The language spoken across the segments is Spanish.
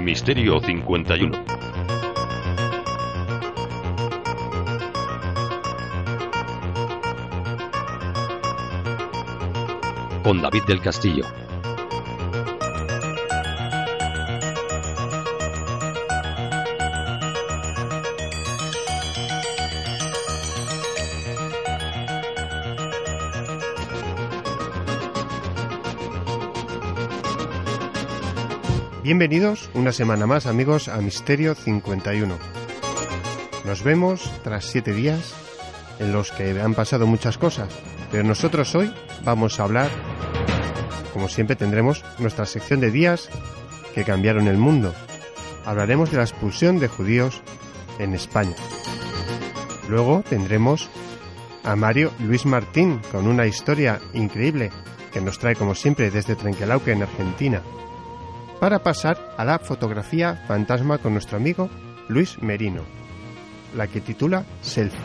Misterio 51. Con David del Castillo. Bienvenidos una semana más amigos a Misterio 51. Nos vemos tras siete días en los que han pasado muchas cosas, pero nosotros hoy vamos a hablar, como siempre tendremos nuestra sección de días que cambiaron el mundo. Hablaremos de la expulsión de judíos en España. Luego tendremos a Mario Luis Martín con una historia increíble que nos trae como siempre desde Trenquelauque en Argentina para pasar a la fotografía fantasma con nuestro amigo Luis Merino, la que titula Selfie.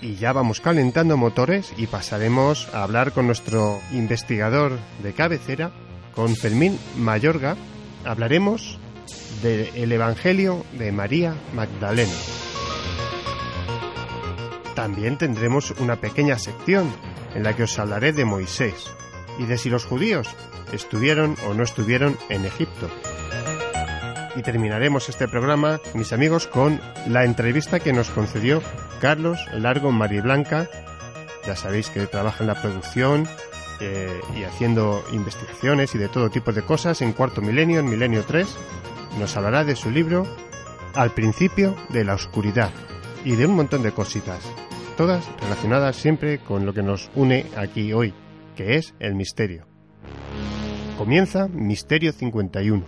Y ya vamos calentando motores y pasaremos a hablar con nuestro investigador de cabecera, con Fermín Mayorga. Hablaremos del Evangelio de María Magdalena. También tendremos una pequeña sección en la que os hablaré de Moisés y de si los judíos estuvieron o no estuvieron en Egipto. Y terminaremos este programa, mis amigos, con la entrevista que nos concedió Carlos Largo Mariblanca. Ya sabéis que trabaja en la producción eh, y haciendo investigaciones y de todo tipo de cosas en Cuarto Milenio, en Milenio 3. Nos hablará de su libro Al principio de la oscuridad y de un montón de cositas, todas relacionadas siempre con lo que nos une aquí hoy, que es el misterio. Comienza Misterio 51.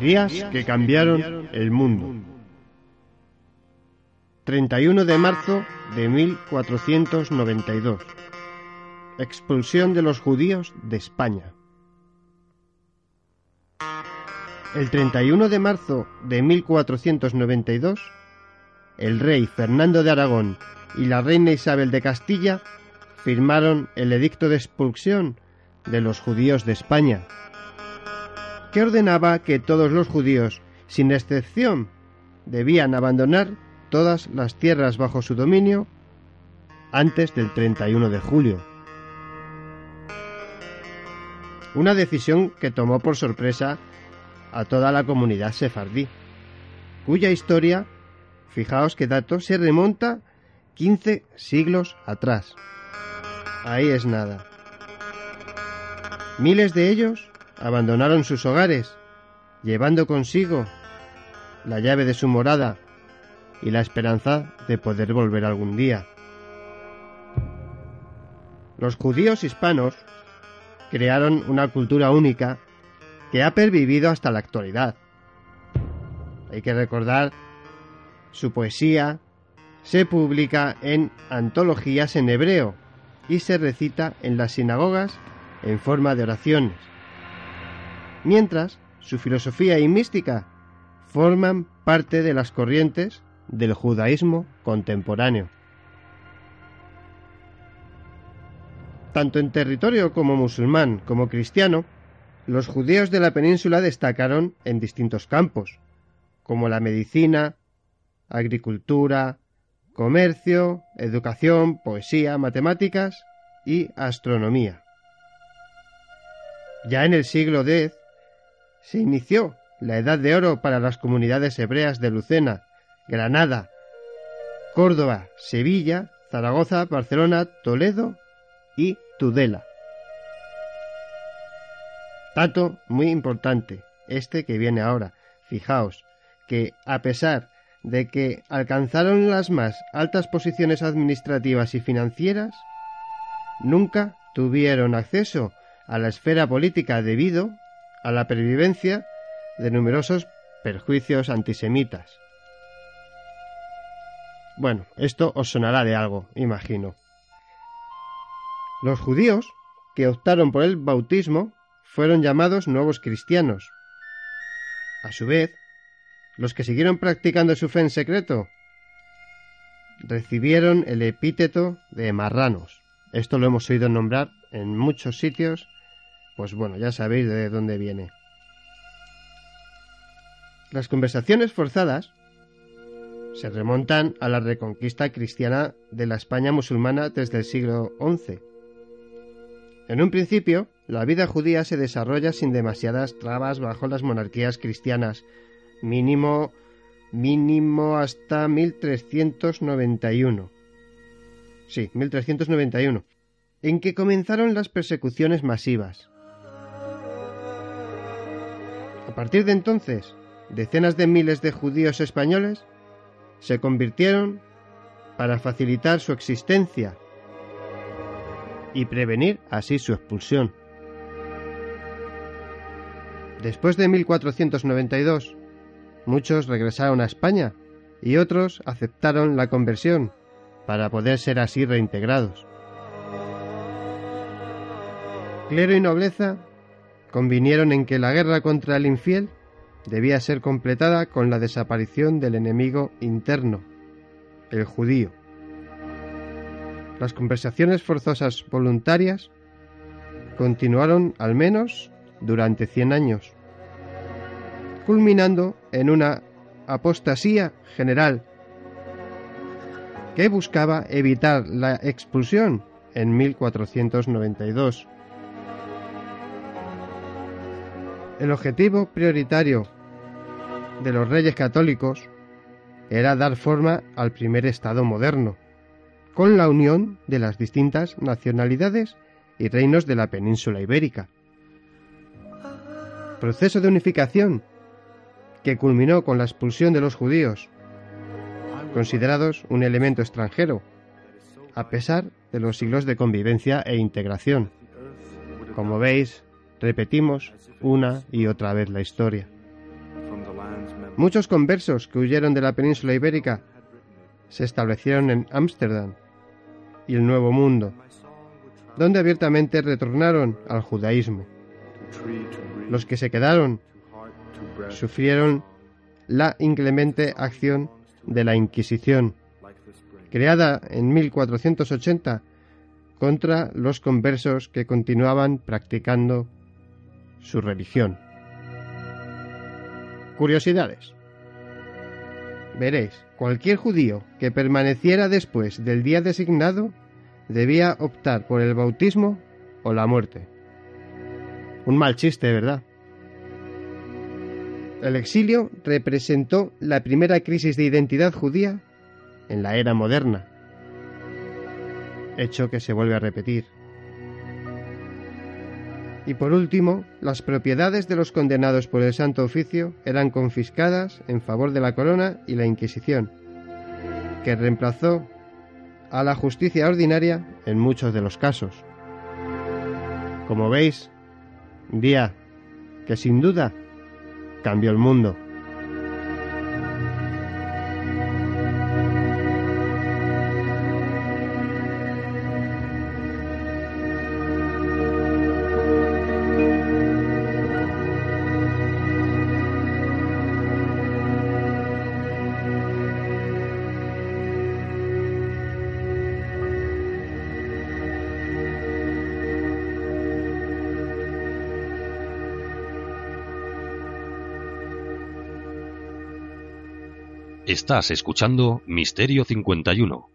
Días que cambiaron el mundo. 31 de marzo de 1492. Expulsión de los judíos de España. El 31 de marzo de 1492, el rey Fernando de Aragón y la reina Isabel de Castilla firmaron el edicto de expulsión de los judíos de España, que ordenaba que todos los judíos, sin excepción, debían abandonar todas las tierras bajo su dominio antes del 31 de julio. Una decisión que tomó por sorpresa a toda la comunidad sefardí, cuya historia, fijaos qué dato, se remonta 15 siglos atrás. Ahí es nada. Miles de ellos abandonaron sus hogares, llevando consigo la llave de su morada y la esperanza de poder volver algún día. Los judíos hispanos crearon una cultura única que ha pervivido hasta la actualidad. Hay que recordar su poesía, se publica en antologías en hebreo y se recita en las sinagogas en forma de oraciones. Mientras, su filosofía y mística forman parte de las corrientes del judaísmo contemporáneo. Tanto en territorio como musulmán como cristiano, los judíos de la península destacaron en distintos campos, como la medicina, agricultura, comercio, educación, poesía, matemáticas y astronomía. Ya en el siglo X se inició la Edad de Oro para las comunidades hebreas de Lucena, Granada, Córdoba, Sevilla, Zaragoza, Barcelona, Toledo y Tudela. Dato muy importante, este que viene ahora. Fijaos que a pesar de que alcanzaron las más altas posiciones administrativas y financieras, nunca tuvieron acceso a la esfera política debido a la pervivencia de numerosos perjuicios antisemitas. Bueno, esto os sonará de algo, imagino. Los judíos, que optaron por el bautismo, fueron llamados nuevos cristianos. A su vez, los que siguieron practicando su fe en secreto recibieron el epíteto de marranos. Esto lo hemos oído nombrar en muchos sitios, pues bueno, ya sabéis de dónde viene. Las conversaciones forzadas se remontan a la reconquista cristiana de la España musulmana desde el siglo XI. En un principio, la vida judía se desarrolla sin demasiadas trabas bajo las monarquías cristianas, mínimo mínimo hasta 1391. Sí, 1391, en que comenzaron las persecuciones masivas. A partir de entonces, decenas de miles de judíos españoles se convirtieron para facilitar su existencia y prevenir así su expulsión. Después de 1492, muchos regresaron a España y otros aceptaron la conversión para poder ser así reintegrados. Clero y nobleza convinieron en que la guerra contra el infiel debía ser completada con la desaparición del enemigo interno, el judío. Las conversaciones forzosas voluntarias continuaron al menos durante 100 años, culminando en una apostasía general que buscaba evitar la expulsión en 1492. El objetivo prioritario de los reyes católicos era dar forma al primer Estado moderno, con la unión de las distintas nacionalidades y reinos de la península ibérica. Proceso de unificación que culminó con la expulsión de los judíos, considerados un elemento extranjero, a pesar de los siglos de convivencia e integración. Como veis, repetimos una y otra vez la historia. Muchos conversos que huyeron de la península ibérica se establecieron en Ámsterdam y el Nuevo Mundo, donde abiertamente retornaron al judaísmo. Los que se quedaron sufrieron la inclemente acción de la Inquisición, creada en 1480 contra los conversos que continuaban practicando su religión. Curiosidades. Veréis, cualquier judío que permaneciera después del día designado debía optar por el bautismo o la muerte. Un mal chiste, ¿verdad? El exilio representó la primera crisis de identidad judía en la era moderna, hecho que se vuelve a repetir. Y por último, las propiedades de los condenados por el Santo Oficio eran confiscadas en favor de la corona y la Inquisición, que reemplazó a la justicia ordinaria en muchos de los casos. Como veis, día que sin duda cambió el mundo. Estás escuchando Misterio 51.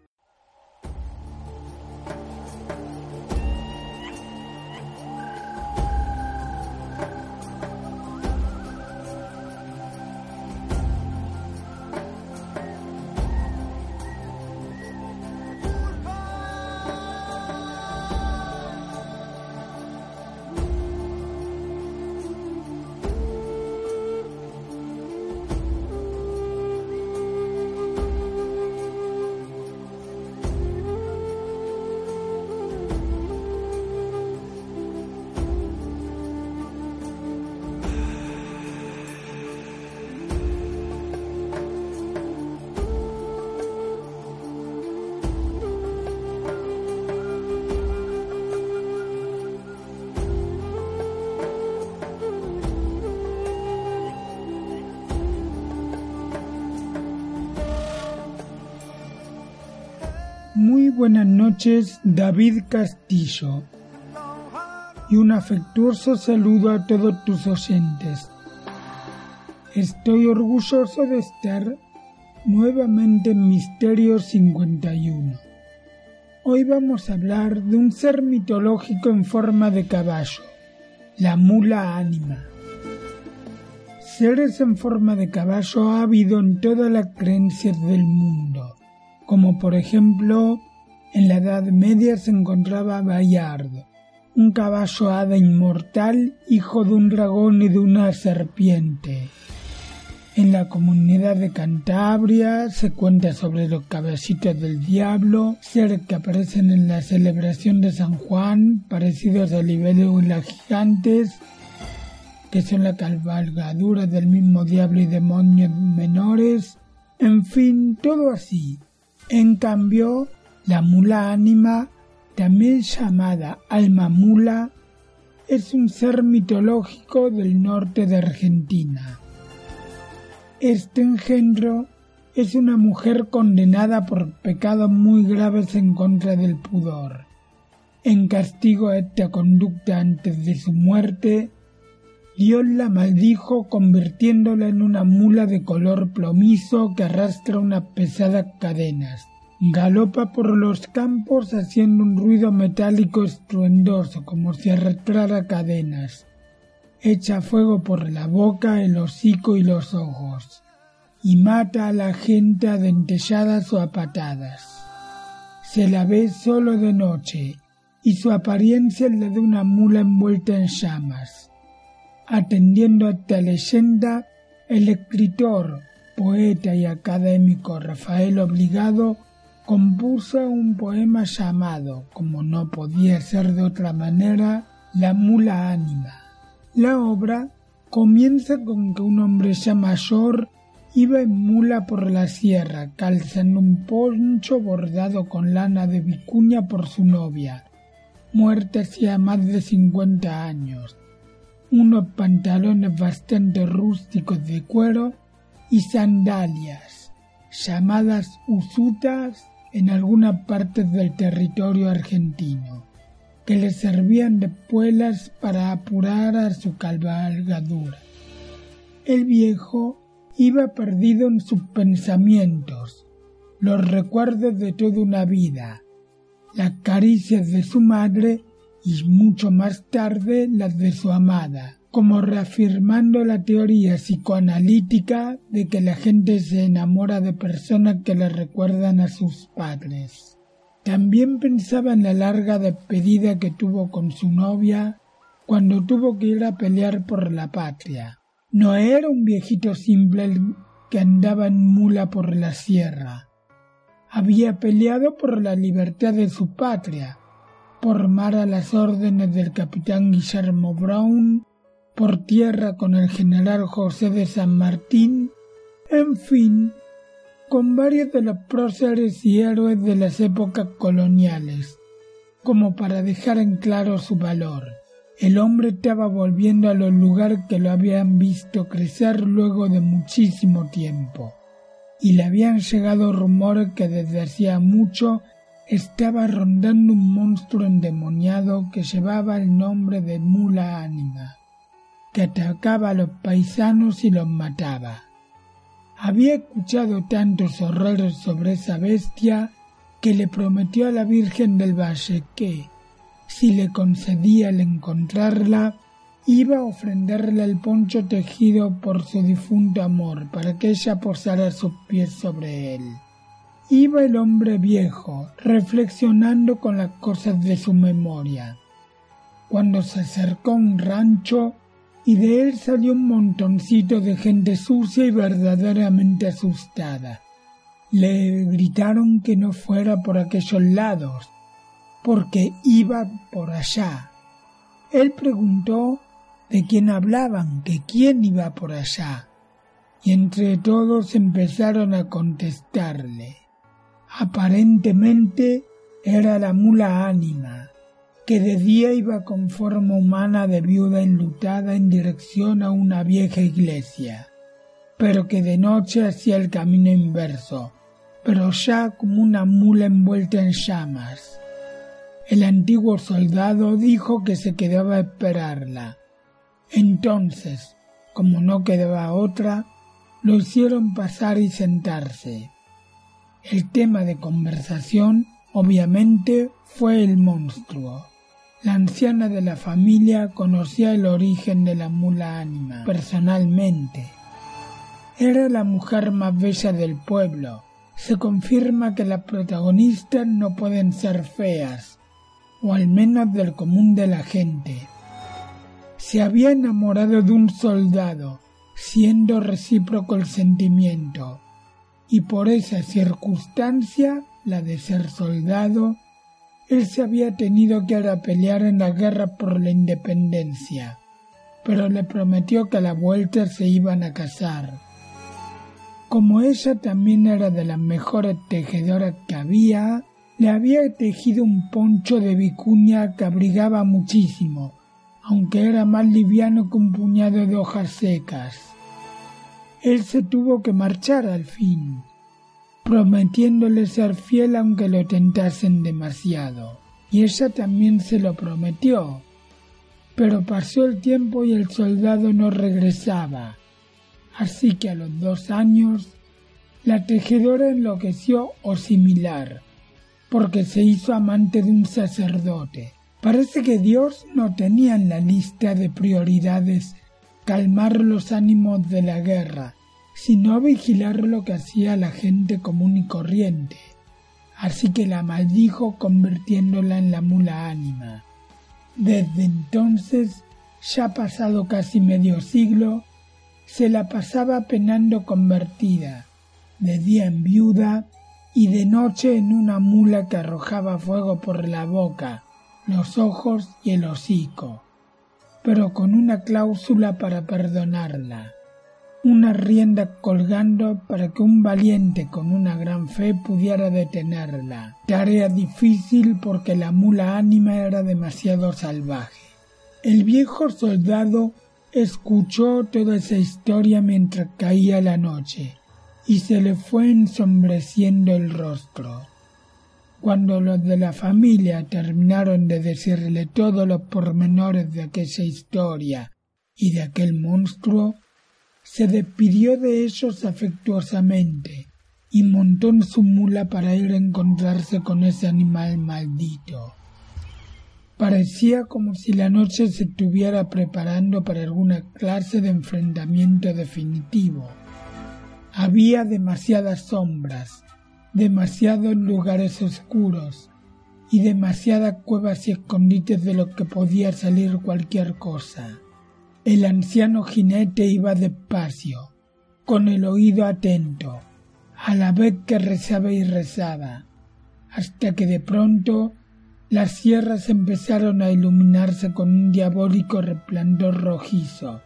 Buenas noches, David Castillo. Y un afectuoso saludo a todos tus oyentes. Estoy orgulloso de estar nuevamente en Misterio 51. Hoy vamos a hablar de un ser mitológico en forma de caballo, la mula ánima. Seres en forma de caballo ha habido en todas las creencias del mundo, como por ejemplo en la Edad Media se encontraba Bayard, un caballo hada inmortal, hijo de un dragón y de una serpiente. En la comunidad de Cantabria se cuenta sobre los caballitos del diablo, seres que aparecen en la celebración de San Juan, parecidos a las gigantes, que son la cabalgadura del mismo diablo y demonios menores, en fin, todo así. En cambio, la mula ánima, también llamada alma mula, es un ser mitológico del norte de Argentina. Este engendro es una mujer condenada por pecados muy graves en contra del pudor. En castigo a esta conducta antes de su muerte, Dios la maldijo convirtiéndola en una mula de color plomizo que arrastra unas pesadas cadenas. Galopa por los campos haciendo un ruido metálico estruendoso como si arrastrara cadenas echa fuego por la boca, el hocico y los ojos, y mata a la gente a dentelladas o a patadas. Se la ve solo de noche, y su apariencia la de una mula envuelta en llamas. Atendiendo a esta leyenda, el escritor, poeta y académico Rafael Obligado compuso un poema llamado, como no podía ser de otra manera, La mula ánima. La obra comienza con que un hombre ya mayor iba en mula por la sierra, calzando un poncho bordado con lana de vicuña por su novia, muerta hacía más de cincuenta años, unos pantalones bastante rústicos de cuero y sandalias, llamadas usutas en algunas partes del territorio argentino que le servían de puelas para apurar a su cabalgadura. El viejo iba perdido en sus pensamientos, los recuerdos de toda una vida, las caricias de su madre y mucho más tarde las de su amada, como reafirmando la teoría psicoanalítica de que la gente se enamora de personas que le recuerdan a sus padres. También pensaba en la larga despedida que tuvo con su novia cuando tuvo que ir a pelear por la patria. No era un viejito simple que andaba en mula por la sierra. Había peleado por la libertad de su patria, por mar a las órdenes del capitán Guillermo Brown, por tierra con el general José de San Martín, en fin, con varios de los próceres y héroes de las épocas coloniales, como para dejar en claro su valor. El hombre estaba volviendo a los lugares que lo habían visto crecer luego de muchísimo tiempo, y le habían llegado rumores que desde hacía mucho estaba rondando un monstruo endemoniado que llevaba el nombre de mula ánima, que atacaba a los paisanos y los mataba. Había escuchado tantos horrores sobre esa bestia que le prometió a la Virgen del Valle que, si le concedía el encontrarla, iba a ofrenderle el poncho tejido por su difunto amor para que ella posara sus pies sobre él. Iba el hombre viejo, reflexionando con las cosas de su memoria. Cuando se acercó a un rancho, y de él salió un montoncito de gente sucia y verdaderamente asustada. Le gritaron que no fuera por aquellos lados, porque iba por allá. Él preguntó de quién hablaban, que quién iba por allá, y entre todos empezaron a contestarle. Aparentemente era la mula ánima, que de día iba con forma humana de viuda enlutada en dirección a una vieja iglesia, pero que de noche hacía el camino inverso, pero ya como una mula envuelta en llamas. El antiguo soldado dijo que se quedaba a esperarla. Entonces, como no quedaba otra, lo hicieron pasar y sentarse. El tema de conversación, obviamente, fue el monstruo. La anciana de la familia conocía el origen de la mula ánima personalmente. Era la mujer más bella del pueblo. Se confirma que las protagonistas no pueden ser feas, o al menos del común de la gente. Se había enamorado de un soldado, siendo recíproco el sentimiento, y por esa circunstancia, la de ser soldado, él se había tenido que ir a pelear en la guerra por la independencia, pero le prometió que a la vuelta se iban a casar. Como ella también era de las mejores tejedoras que había, le había tejido un poncho de vicuña que abrigaba muchísimo, aunque era más liviano que un puñado de hojas secas. Él se tuvo que marchar al fin, prometiéndole ser fiel aunque lo tentasen demasiado. Y ella también se lo prometió. Pero pasó el tiempo y el soldado no regresaba. Así que a los dos años la tejedora enloqueció o similar, porque se hizo amante de un sacerdote. Parece que Dios no tenía en la lista de prioridades calmar los ánimos de la guerra, sino vigilar lo que hacía la gente común y corriente. Así que la maldijo convirtiéndola en la mula ánima. Desde entonces, ya pasado casi medio siglo, se la pasaba penando convertida, de día en viuda y de noche en una mula que arrojaba fuego por la boca, los ojos y el hocico, pero con una cláusula para perdonarla una rienda colgando para que un valiente con una gran fe pudiera detenerla. Tarea difícil porque la mula ánima era demasiado salvaje. El viejo soldado escuchó toda esa historia mientras caía la noche y se le fue ensombreciendo el rostro. Cuando los de la familia terminaron de decirle todos los pormenores de aquella historia y de aquel monstruo, se despidió de ellos afectuosamente y montó en su mula para ir a encontrarse con ese animal maldito. Parecía como si la noche se estuviera preparando para alguna clase de enfrentamiento definitivo. Había demasiadas sombras, demasiados lugares oscuros y demasiadas cuevas y escondites de los que podía salir cualquier cosa. El anciano jinete iba despacio, con el oído atento, a la vez que rezaba y rezaba, hasta que de pronto las sierras empezaron a iluminarse con un diabólico resplandor rojizo,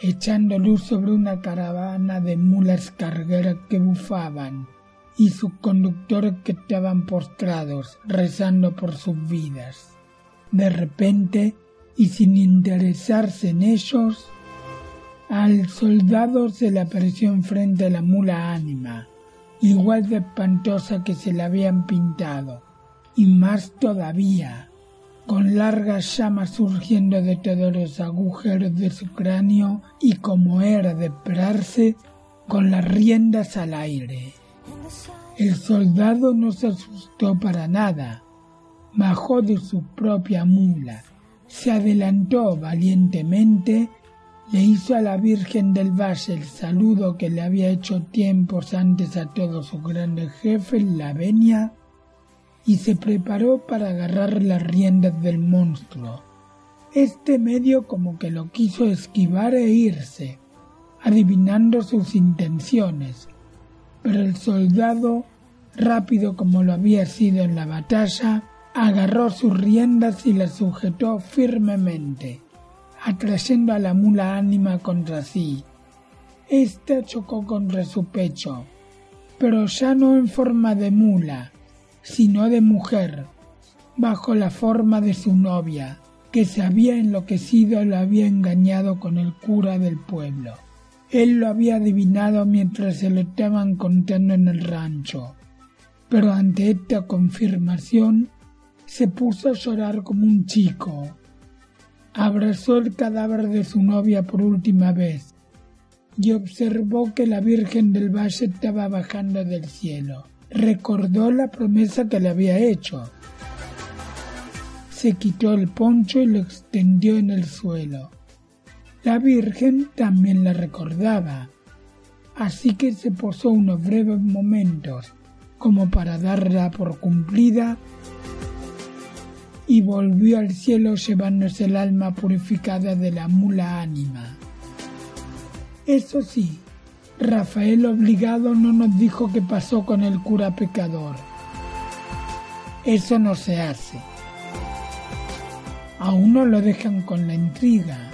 echando luz sobre una caravana de mulas cargueras que bufaban y sus conductores que estaban postrados rezando por sus vidas. De repente y sin interesarse en ellos, al soldado se le apareció enfrente la mula ánima, igual de espantosa que se la habían pintado, y más todavía, con largas llamas surgiendo de todos los agujeros de su cráneo y como era de esperarse, con las riendas al aire. El soldado no se asustó para nada, bajó de su propia mula se adelantó valientemente, le hizo a la Virgen del Valle el saludo que le había hecho tiempos antes a todos sus grandes jefes, la venia, y se preparó para agarrar las riendas del monstruo. Este medio como que lo quiso esquivar e irse, adivinando sus intenciones, pero el soldado, rápido como lo había sido en la batalla, agarró sus riendas y las sujetó firmemente, atrayendo a la mula ánima contra sí. Esta chocó contra su pecho, pero ya no en forma de mula, sino de mujer, bajo la forma de su novia, que se había enloquecido y lo había engañado con el cura del pueblo. Él lo había adivinado mientras se lo estaban contando en el rancho, pero ante esta confirmación se puso a llorar como un chico. Abrazó el cadáver de su novia por última vez y observó que la Virgen del Valle estaba bajando del cielo. Recordó la promesa que le había hecho. Se quitó el poncho y lo extendió en el suelo. La Virgen también la recordaba, así que se posó unos breves momentos como para darla por cumplida y volvió al cielo llevándose el alma purificada de la mula ánima. Eso sí, Rafael obligado no nos dijo qué pasó con el cura pecador. Eso no se hace. A uno lo dejan con la intriga.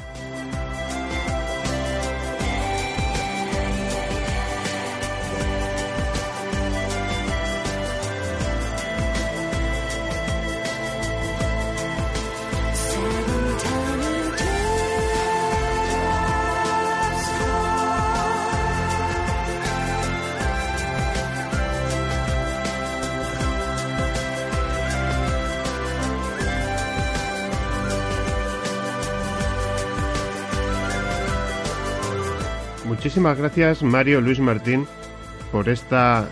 Muchísimas gracias Mario Luis Martín por esta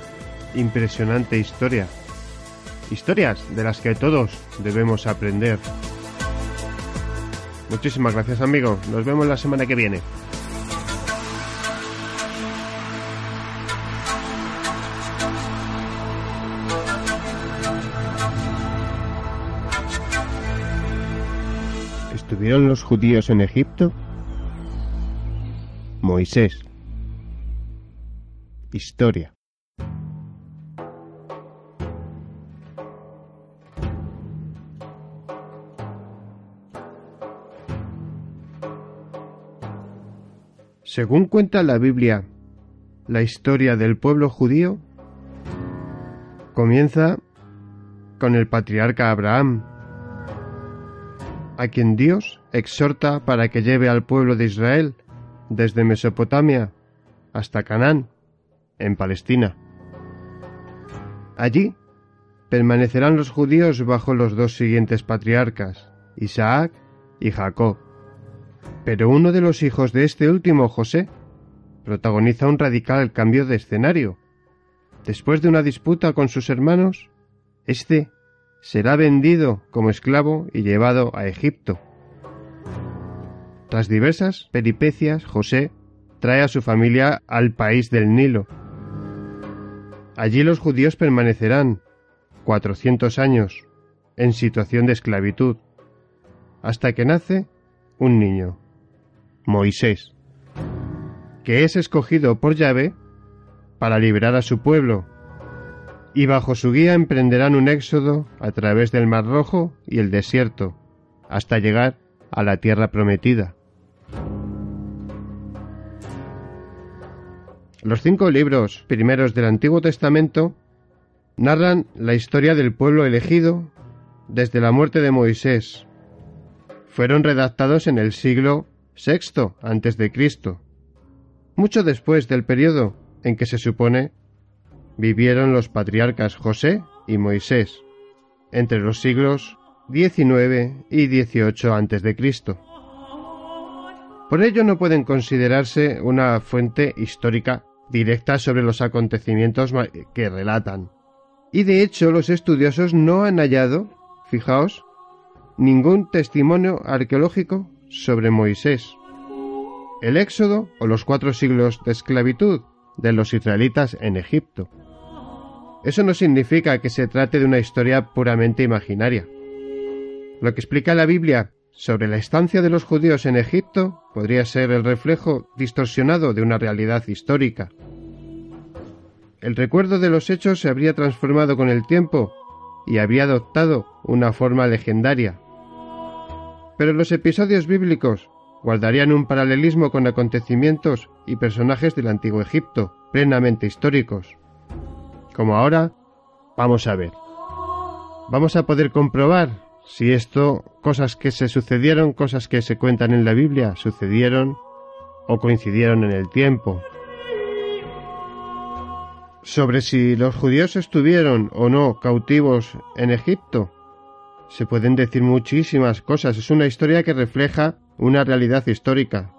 impresionante historia. Historias de las que todos debemos aprender. Muchísimas gracias amigo. Nos vemos la semana que viene. ¿Estuvieron los judíos en Egipto? Moisés. Historia. Según cuenta la Biblia, la historia del pueblo judío comienza con el patriarca Abraham, a quien Dios exhorta para que lleve al pueblo de Israel desde Mesopotamia hasta Canaán, en Palestina. Allí permanecerán los judíos bajo los dos siguientes patriarcas, Isaac y Jacob. Pero uno de los hijos de este último, José, protagoniza un radical cambio de escenario. Después de una disputa con sus hermanos, éste será vendido como esclavo y llevado a Egipto. Tras diversas peripecias, José trae a su familia al país del Nilo. Allí los judíos permanecerán cuatrocientos años en situación de esclavitud, hasta que nace un niño, Moisés, que es escogido por Yahvé para liberar a su pueblo, y bajo su guía emprenderán un éxodo a través del Mar Rojo y el desierto, hasta llegar a la tierra prometida. Los cinco libros primeros del Antiguo Testamento narran la historia del pueblo elegido desde la muerte de Moisés. Fueron redactados en el siglo VI antes de Cristo, mucho después del periodo en que se supone vivieron los patriarcas José y Moisés, entre los siglos XIX y XVIII antes de Cristo. Por ello no pueden considerarse una fuente histórica directa sobre los acontecimientos que relatan. Y de hecho los estudiosos no han hallado, fijaos, ningún testimonio arqueológico sobre Moisés. El éxodo o los cuatro siglos de esclavitud de los israelitas en Egipto. Eso no significa que se trate de una historia puramente imaginaria. Lo que explica la Biblia sobre la estancia de los judíos en Egipto podría ser el reflejo distorsionado de una realidad histórica. El recuerdo de los hechos se habría transformado con el tiempo y habría adoptado una forma legendaria. Pero los episodios bíblicos guardarían un paralelismo con acontecimientos y personajes del antiguo Egipto, plenamente históricos. Como ahora, vamos a ver. Vamos a poder comprobar si esto, cosas que se sucedieron, cosas que se cuentan en la Biblia, sucedieron o coincidieron en el tiempo. Sobre si los judíos estuvieron o no cautivos en Egipto, se pueden decir muchísimas cosas. Es una historia que refleja una realidad histórica.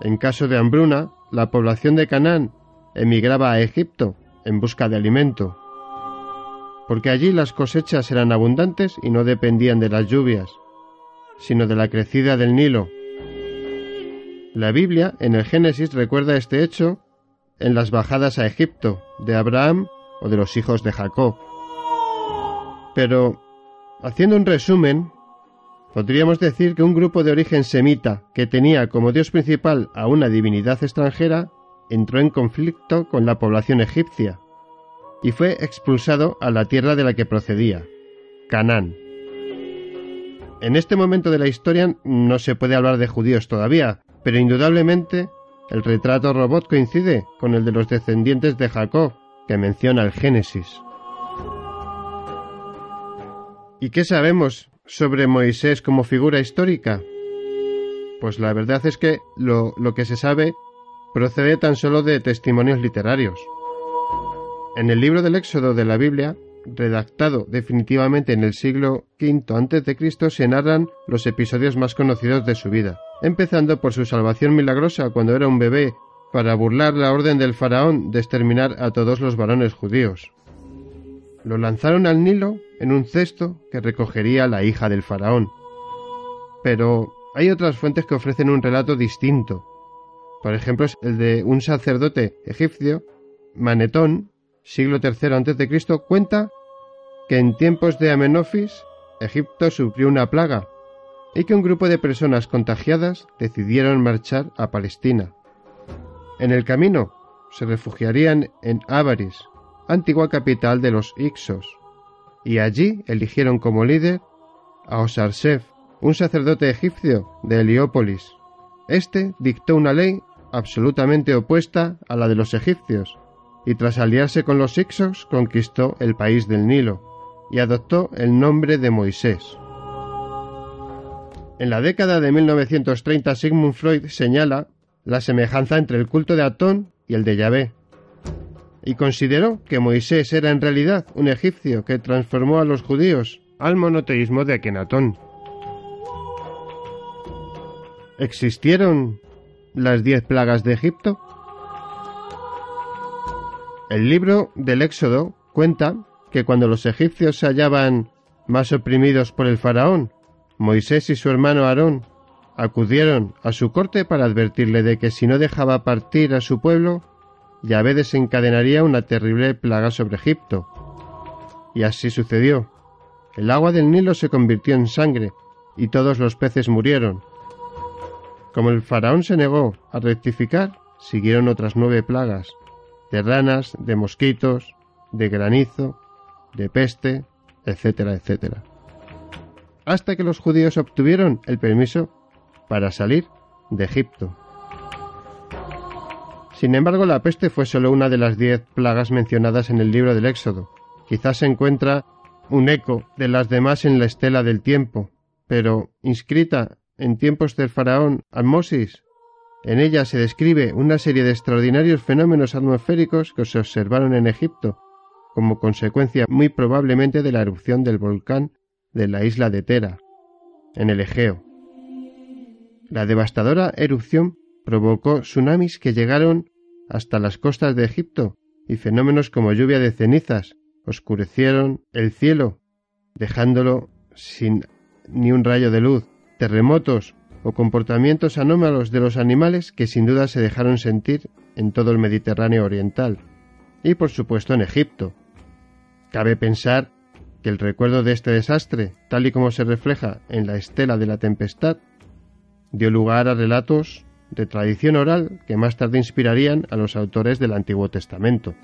En caso de hambruna, la población de Canaán emigraba a Egipto en busca de alimento, porque allí las cosechas eran abundantes y no dependían de las lluvias, sino de la crecida del Nilo. La Biblia, en el Génesis, recuerda este hecho en las bajadas a Egipto de Abraham o de los hijos de Jacob. Pero, haciendo un resumen, podríamos decir que un grupo de origen semita que tenía como dios principal a una divinidad extranjera entró en conflicto con la población egipcia y fue expulsado a la tierra de la que procedía, Canaán. En este momento de la historia no se puede hablar de judíos todavía, pero indudablemente el retrato robot coincide con el de los descendientes de Jacob que menciona el Génesis. ¿Y qué sabemos sobre Moisés como figura histórica? Pues la verdad es que lo, lo que se sabe procede tan solo de testimonios literarios. En el libro del Éxodo de la Biblia, redactado definitivamente en el siglo V a.C., se narran los episodios más conocidos de su vida, empezando por su salvación milagrosa cuando era un bebé para burlar la orden del faraón de exterminar a todos los varones judíos. Lo lanzaron al Nilo en un cesto que recogería la hija del faraón. Pero hay otras fuentes que ofrecen un relato distinto, por ejemplo, el de un sacerdote egipcio, Manetón, siglo III a.C., cuenta que en tiempos de Amenofis, Egipto sufrió una plaga y que un grupo de personas contagiadas decidieron marchar a Palestina. En el camino se refugiarían en Ábaris, antigua capital de los Ixos, y allí eligieron como líder a Osarsef, un sacerdote egipcio de Heliópolis. Este dictó una ley absolutamente opuesta a la de los egipcios, y tras aliarse con los Ixos conquistó el país del Nilo y adoptó el nombre de Moisés. En la década de 1930 Sigmund Freud señala la semejanza entre el culto de Atón y el de Yahvé, y consideró que Moisés era en realidad un egipcio que transformó a los judíos al monoteísmo de Akenatón. ¿Existieron las diez plagas de Egipto? El libro del Éxodo cuenta que cuando los egipcios se hallaban más oprimidos por el faraón, Moisés y su hermano Aarón acudieron a su corte para advertirle de que si no dejaba partir a su pueblo, Yahvé desencadenaría una terrible plaga sobre Egipto. Y así sucedió. El agua del Nilo se convirtió en sangre, y todos los peces murieron, como el faraón se negó a rectificar, siguieron otras nueve plagas, de ranas, de mosquitos, de granizo, de peste, etcétera, etcétera. Hasta que los judíos obtuvieron el permiso para salir de Egipto. Sin embargo, la peste fue solo una de las diez plagas mencionadas en el libro del Éxodo. Quizás se encuentra un eco de las demás en la estela del tiempo, pero inscrita en tiempos del faraón Almosis. En ella se describe una serie de extraordinarios fenómenos atmosféricos que se observaron en Egipto, como consecuencia muy probablemente de la erupción del volcán de la isla de Tera, en el Egeo. La devastadora erupción provocó tsunamis que llegaron hasta las costas de Egipto y fenómenos como lluvia de cenizas oscurecieron el cielo, dejándolo sin ni un rayo de luz terremotos o comportamientos anómalos de los animales que sin duda se dejaron sentir en todo el Mediterráneo oriental y por supuesto en Egipto. Cabe pensar que el recuerdo de este desastre, tal y como se refleja en la estela de la tempestad, dio lugar a relatos de tradición oral que más tarde inspirarían a los autores del Antiguo Testamento.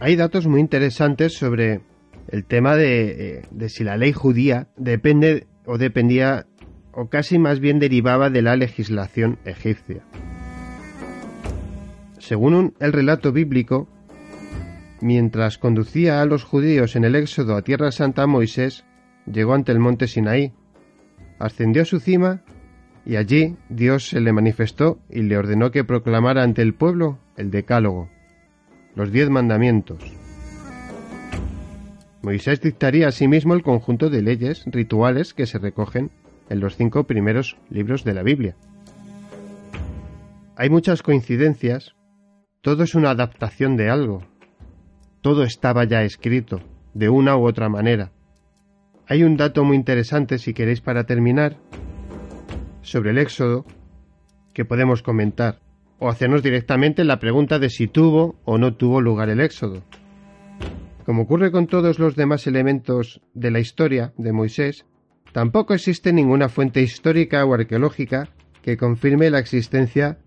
Hay datos muy interesantes sobre el tema eh, de, si la ley judía depende o dependía o casi más bien derivaba de la legislación egipcia. Según el relato bíblico, mientras conducía a los judíos en el éxodo a Tierra Santa, Moisés llegó ante el monte Sinaí, ascendió a su cima y allí Dios se le manifestó y le ordenó que proclamara ante el pueblo el decálogo, los diez mandamientos. Moisés dictaría asimismo el conjunto de leyes rituales que se recogen en los cinco primeros libros de la Biblia. Hay muchas coincidencias, todo es una adaptación de algo, todo estaba ya escrito, de una u otra manera. Hay un dato muy interesante, si queréis, para terminar, sobre el Éxodo, que podemos comentar, o hacernos directamente la pregunta de si tuvo o no tuvo lugar el Éxodo. Como ocurre con todos los demás elementos de la historia de Moisés, tampoco existe ninguna fuente histórica o arqueológica que confirme la existencia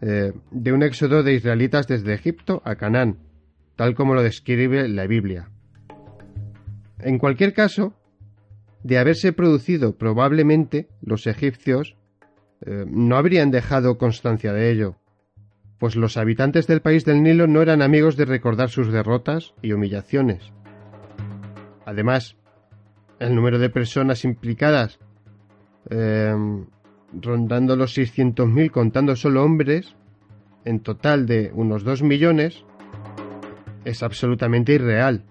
eh, de un éxodo de israelitas desde Egipto a Canaán, tal como lo describe la Biblia. En cualquier caso, de haberse producido probablemente los egipcios eh, no habrían dejado constancia de ello, pues los habitantes del país del Nilo no eran amigos de recordar sus derrotas y humillaciones. Además, el número de personas implicadas, em, rondando los 600.000 contando solo hombres, en total de unos 2 millones, es absolutamente irreal,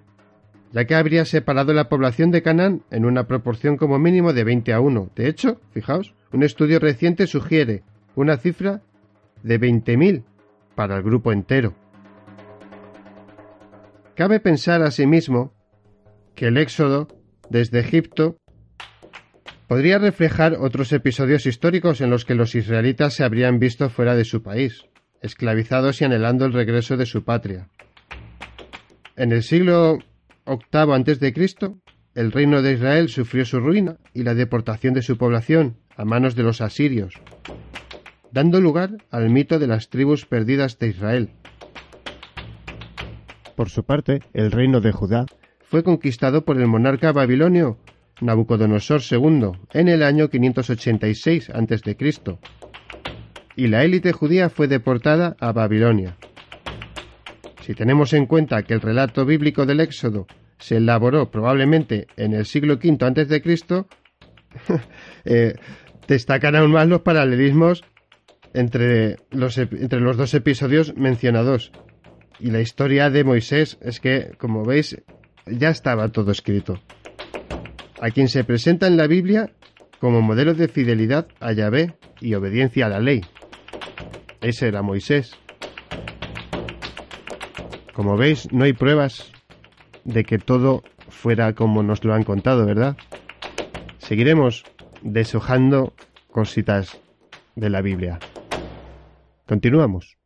ya que habría separado la población de Canaán en una proporción como mínimo de 20 a 1. De hecho, fijaos, un estudio reciente sugiere una cifra de 20.000 para el grupo entero. Cabe pensar asimismo que el éxodo desde Egipto podría reflejar otros episodios históricos en los que los israelitas se habrían visto fuera de su país, esclavizados y anhelando el regreso de su patria. En el siglo VIII a.C., el reino de Israel sufrió su ruina y la deportación de su población a manos de los asirios, dando lugar al mito de las tribus perdidas de Israel. Por su parte, el reino de Judá fue conquistado por el monarca babilonio Nabucodonosor II en el año 586 a.C. y la élite judía fue deportada a Babilonia. Si tenemos en cuenta que el relato bíblico del Éxodo se elaboró probablemente en el siglo V a.C., eh, destacan aún más los paralelismos entre los, entre los dos episodios mencionados. Y la historia de Moisés es que, como veis, ya estaba todo escrito. A quien se presenta en la Biblia como modelo de fidelidad a Yahvé y obediencia a la ley. Ese era Moisés. Como veis, no hay pruebas de que todo fuera como nos lo han contado, ¿verdad? Seguiremos deshojando cositas de la Biblia. Continuamos.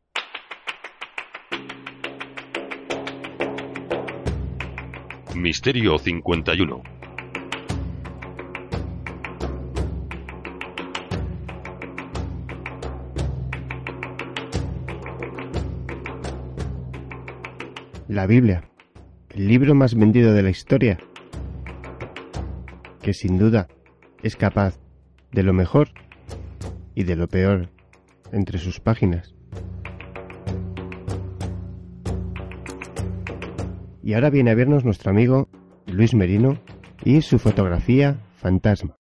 Misterio 51 La Biblia, el libro más vendido de la historia, que sin duda es capaz de lo mejor y de lo peor entre sus páginas. Y ahora viene a vernos nuestro amigo Luis Merino y su fotografía fantasma.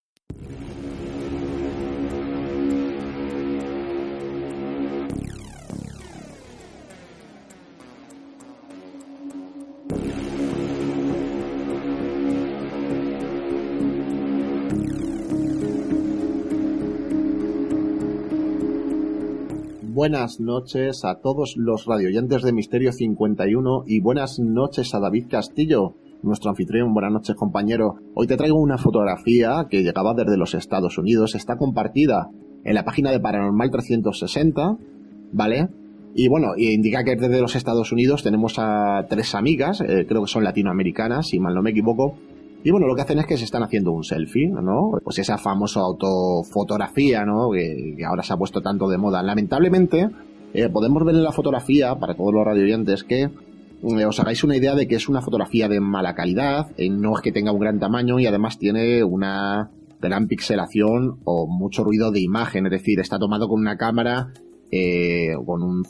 Buenas noches a todos los radioyentes de Misterio 51 y buenas noches a David Castillo, nuestro anfitrión. Buenas noches, compañero. Hoy te traigo una fotografía que llegaba desde los Estados Unidos. Está compartida en la página de Paranormal 360, ¿vale? Y bueno, indica que desde los Estados Unidos tenemos a tres amigas, eh, creo que son latinoamericanas, si mal no me equivoco, y bueno, lo que hacen es que se están haciendo un selfie, ¿no? Pues esa famosa autofotografía, ¿no? Que, ahora se ha puesto tanto de moda. Lamentablemente, eh, podemos ver en la fotografía, para todos los radioyentes, que eh, os hagáis una idea de que es una fotografía de mala calidad, eh, no es que tenga un gran tamaño y además tiene una gran pixelación o mucho ruido de imagen, es decir, está tomado con una cámara con un,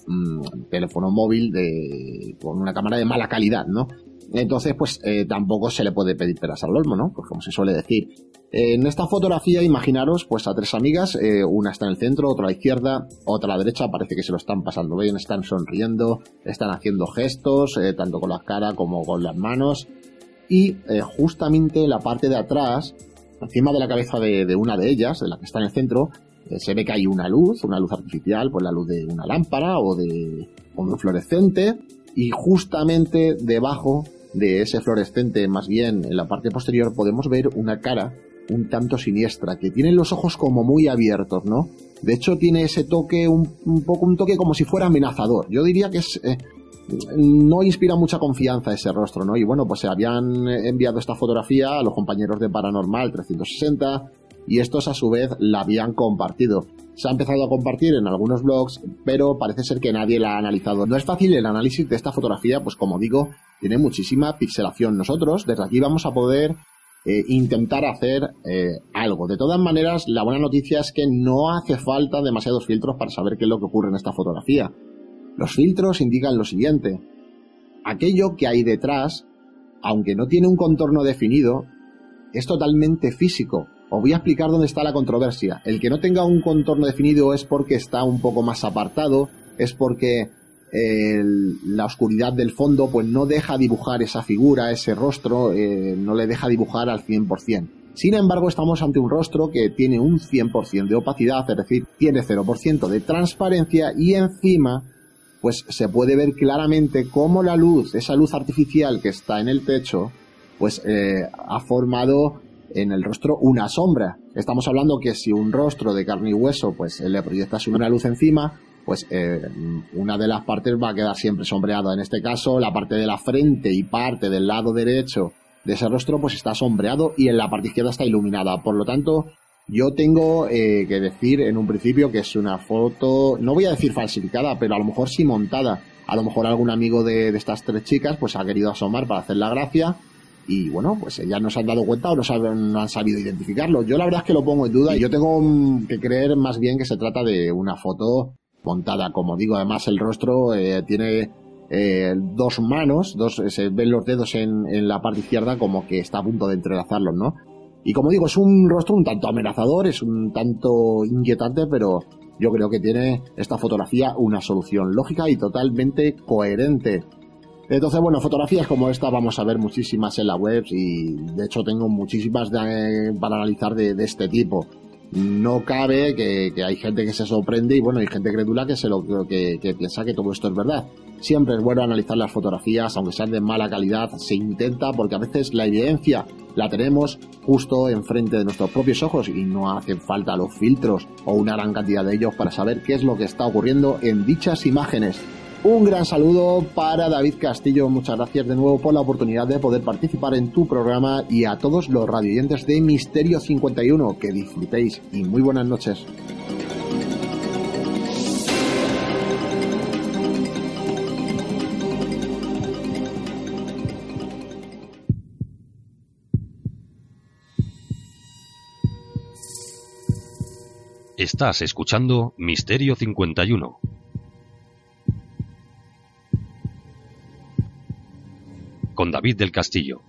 teléfono móvil de, con una cámara de mala calidad, ¿no? Entonces, pues eh, tampoco se le puede pedir peras al olmo, ¿no? Pues como se suele decir. En esta fotografía, imaginaros, pues a tres amigas, eh, una está en el centro, otra a la izquierda, otra a la derecha, parece que se lo están pasando bien, están sonriendo, están haciendo gestos, eh, tanto con la cara como con las manos. Y justamente en la parte de atrás, encima de la cabeza de, una de ellas, de la que está en el centro, se ve que hay una luz, una luz artificial, pues la luz de una lámpara o de, o de un fluorescente, y justamente debajo de ese fluorescente, más bien en la parte posterior, podemos ver una cara un tanto siniestra, que tiene los ojos como muy abiertos, ¿no? De hecho, tiene ese toque, un, poco un toque como si fuera amenazador. Yo diría que es, eh, no inspira mucha confianza ese rostro, ¿no? Y bueno, pues se habían enviado esta fotografía a los compañeros de Paranormal 360 y estos a su vez la habían compartido. Se ha empezado a compartir en algunos blogs, pero parece ser que nadie la ha analizado. No es fácil el análisis de esta fotografía, pues como digo, tiene muchísima pixelación. Nosotros desde aquí vamos a poder eh, intentar hacer eh, algo. De todas maneras, la buena noticia es que no hace falta demasiados filtros para saber qué es lo que ocurre en esta fotografía. Los filtros indican lo siguiente. Aquello que hay detrás, aunque no tiene un contorno definido, es totalmente físico. Os voy a explicar dónde está la controversia. El que no tenga un contorno definido es porque está un poco más apartado, es porque la oscuridad del fondo pues no deja dibujar esa figura, ese rostro, eh, no le deja dibujar al 100%. Sin embargo, estamos ante un rostro que tiene un 100% de opacidad, es decir, tiene 0% de transparencia y encima pues se puede ver claramente cómo la luz, esa luz artificial que está en el techo, pues eh, ha formado en el rostro una sombra. Estamos hablando que si un rostro de carne y hueso, pues le proyectas una luz encima, pues eh, una de las partes va a quedar siempre sombreada. En este caso, la parte de la frente y parte del lado derecho de ese rostro, pues está sombreado y en la parte izquierda está iluminada. Por lo tanto, yo tengo eh, que decir en un principio que es una foto, no voy a decir falsificada, pero a lo mejor sí montada. A lo mejor algún amigo de, estas tres chicas pues ha querido asomar para hacer la gracia y bueno, pues ya no se han dado cuenta o no, saben, no han sabido identificarlo. Yo la verdad es que lo pongo en duda y yo tengo que creer más bien que se trata de una foto montada. Como digo, además el rostro eh, tiene eh, dos manos, dos, se ven los dedos en, en, la parte izquierda como que está a punto de entrelazarlos, ¿no? Y como digo, es un rostro un tanto amenazador, es un tanto inquietante, pero yo creo que tiene esta fotografía una solución lógica y totalmente coherente. Entonces, bueno, fotografías como esta vamos a ver muchísimas en la web y de hecho tengo muchísimas para analizar de, este tipo no cabe que, hay gente que se sorprende y bueno, hay gente crédula que, se lo, que, que piensa que todo esto es verdad. Siempre es bueno analizar las fotografías, aunque sean de mala calidad, se intenta porque a veces la evidencia la tenemos justo enfrente de nuestros propios ojos y no hacen falta los filtros o una gran cantidad de ellos para saber qué es lo que está ocurriendo en dichas imágenes. Un gran saludo para David Castillo. Muchas gracias de nuevo por la oportunidad de poder participar en tu programa y a todos los radioyentes de Misterio 51. Que disfrutéis y muy buenas noches. Estás escuchando Misterio 51 con David del Castillo.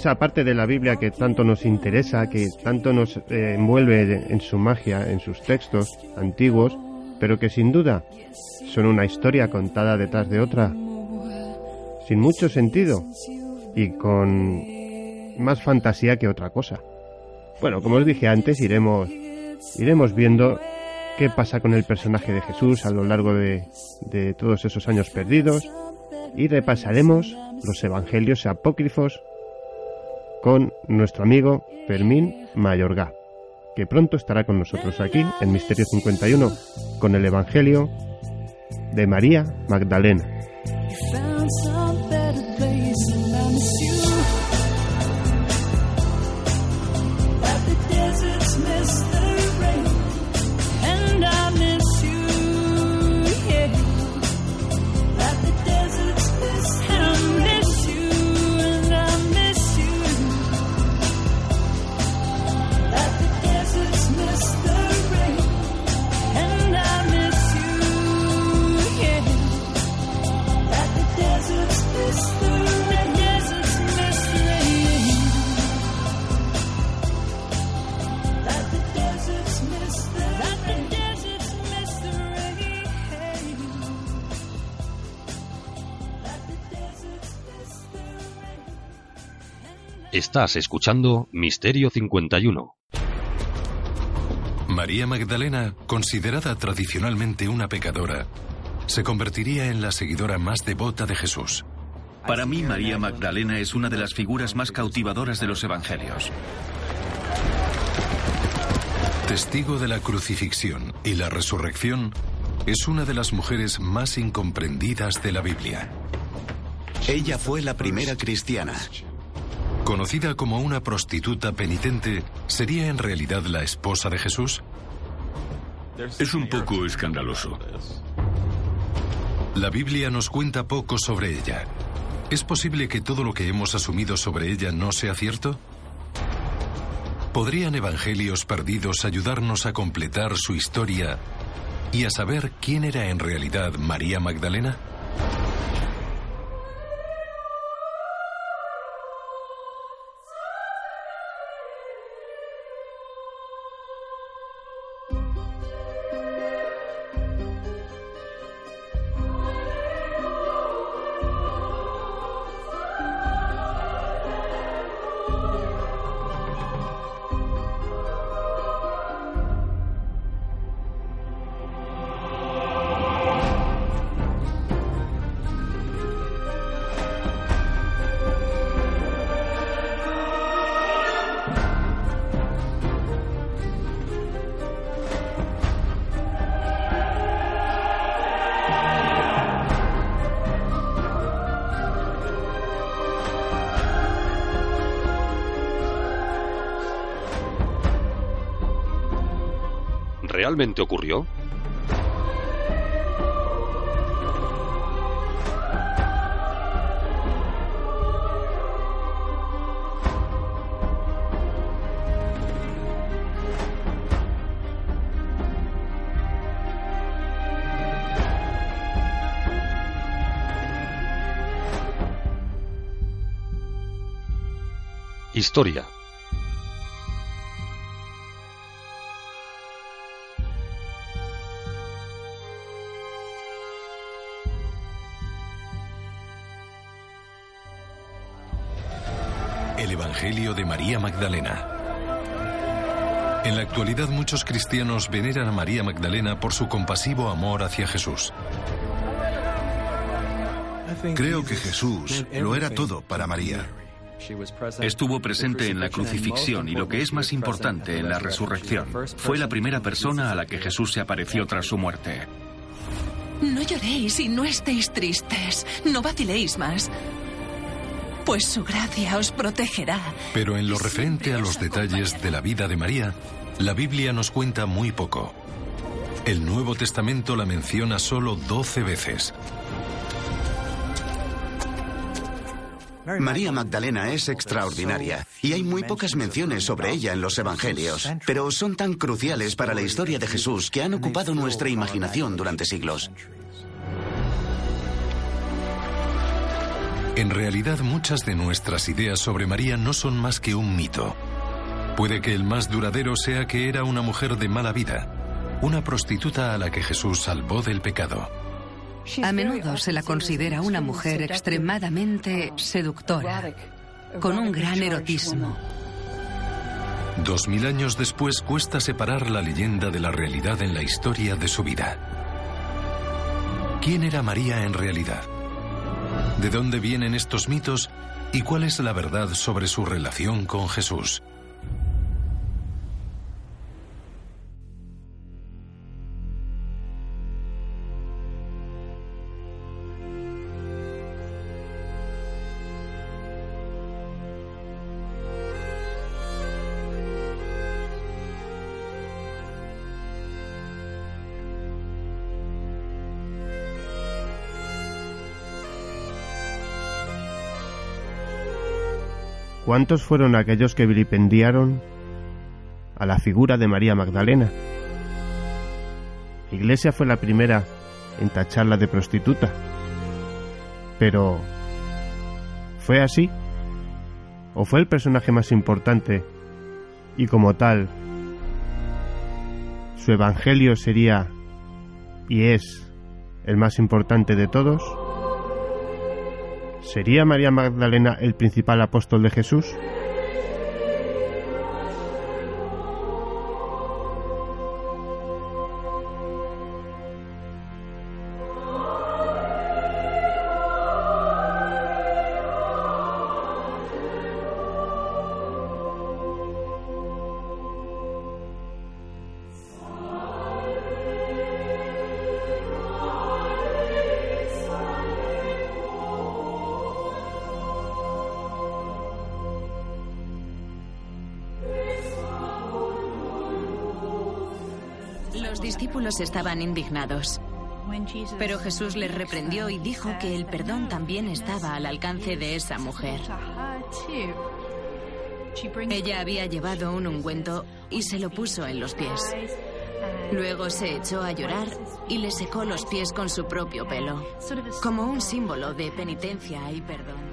Esa parte de la Biblia que tanto nos interesa, que tanto nos eh, envuelve en su magia, en sus textos antiguos, pero que sin duda son una historia contada detrás de otra, sin mucho sentido y con más fantasía que otra cosa. Bueno, como os dije antes, iremos, iremos viendo qué pasa con el personaje de Jesús a lo largo de, de todos esos años perdidos y repasaremos los evangelios apócrifos con nuestro amigo Fermín Mayorga, que pronto estará con nosotros aquí en Misterio 51 con el Evangelio de María Magdalena. Estás escuchando Misterio 51. María Magdalena, considerada tradicionalmente una pecadora, se convertiría en la seguidora más devota de Jesús. Para mí, María Magdalena es una de las figuras más cautivadoras de los evangelios. Testigo de la crucifixión y la resurrección, es una de las mujeres más incomprendidas de la Biblia. Ella fue la primera cristiana. Conocida como una prostituta penitente, ¿sería en realidad la esposa de Jesús? Es un poco escandaloso. La Biblia nos cuenta poco sobre ella. ¿Es posible que todo lo que hemos asumido sobre ella no sea cierto? ¿Podrían evangelios perdidos ayudarnos a completar su historia y a saber quién era en realidad María Magdalena? ¿Realmente ocurrió? Historia. El Evangelio de María Magdalena. En la actualidad muchos cristianos veneran a María Magdalena por su compasivo amor hacia Jesús. Creo que Jesús lo era todo para María. Estuvo presente en la crucifixión y lo que es más importante, en la resurrección. Fue la primera persona a la que Jesús se apareció tras su muerte. No lloréis y no estéis tristes. No vaciléis más. Pues su gracia os protegerá. Pero en lo referente a los detalles de la vida de María, la Biblia nos cuenta muy poco. El Nuevo Testamento la menciona solo 12 veces. María Magdalena es extraordinaria y hay muy pocas menciones sobre ella en los Evangelios, pero son tan cruciales para la historia de Jesús que han ocupado nuestra imaginación durante siglos. En realidad muchas de nuestras ideas sobre María no son más que un mito. Puede que el más duradero sea que era una mujer de mala vida, una prostituta a la que Jesús salvó del pecado. A menudo se la considera una mujer extremadamente seductora, con un gran erotismo. Dos mil años después cuesta separar la leyenda de la realidad en la historia de su vida. ¿Quién era María en realidad? ¿De dónde vienen estos mitos y cuál es la verdad sobre su relación con Jesús? ¿Cuántos fueron aquellos que vilipendiaron a la figura de María Magdalena? Iglesia fue la primera en tacharla de prostituta. Pero, ¿fue así? ¿O fue el personaje más importante y como tal, su evangelio sería y es el más importante de todos? ¿Sería María Magdalena el principal apóstol de Jesús? Estaban indignados. Pero Jesús les reprendió y dijo que el perdón también estaba al alcance de esa mujer. Ella había llevado un ungüento y se lo puso en los pies. Luego se echó a llorar y le secó los pies con su propio pelo, como un símbolo de penitencia y perdón.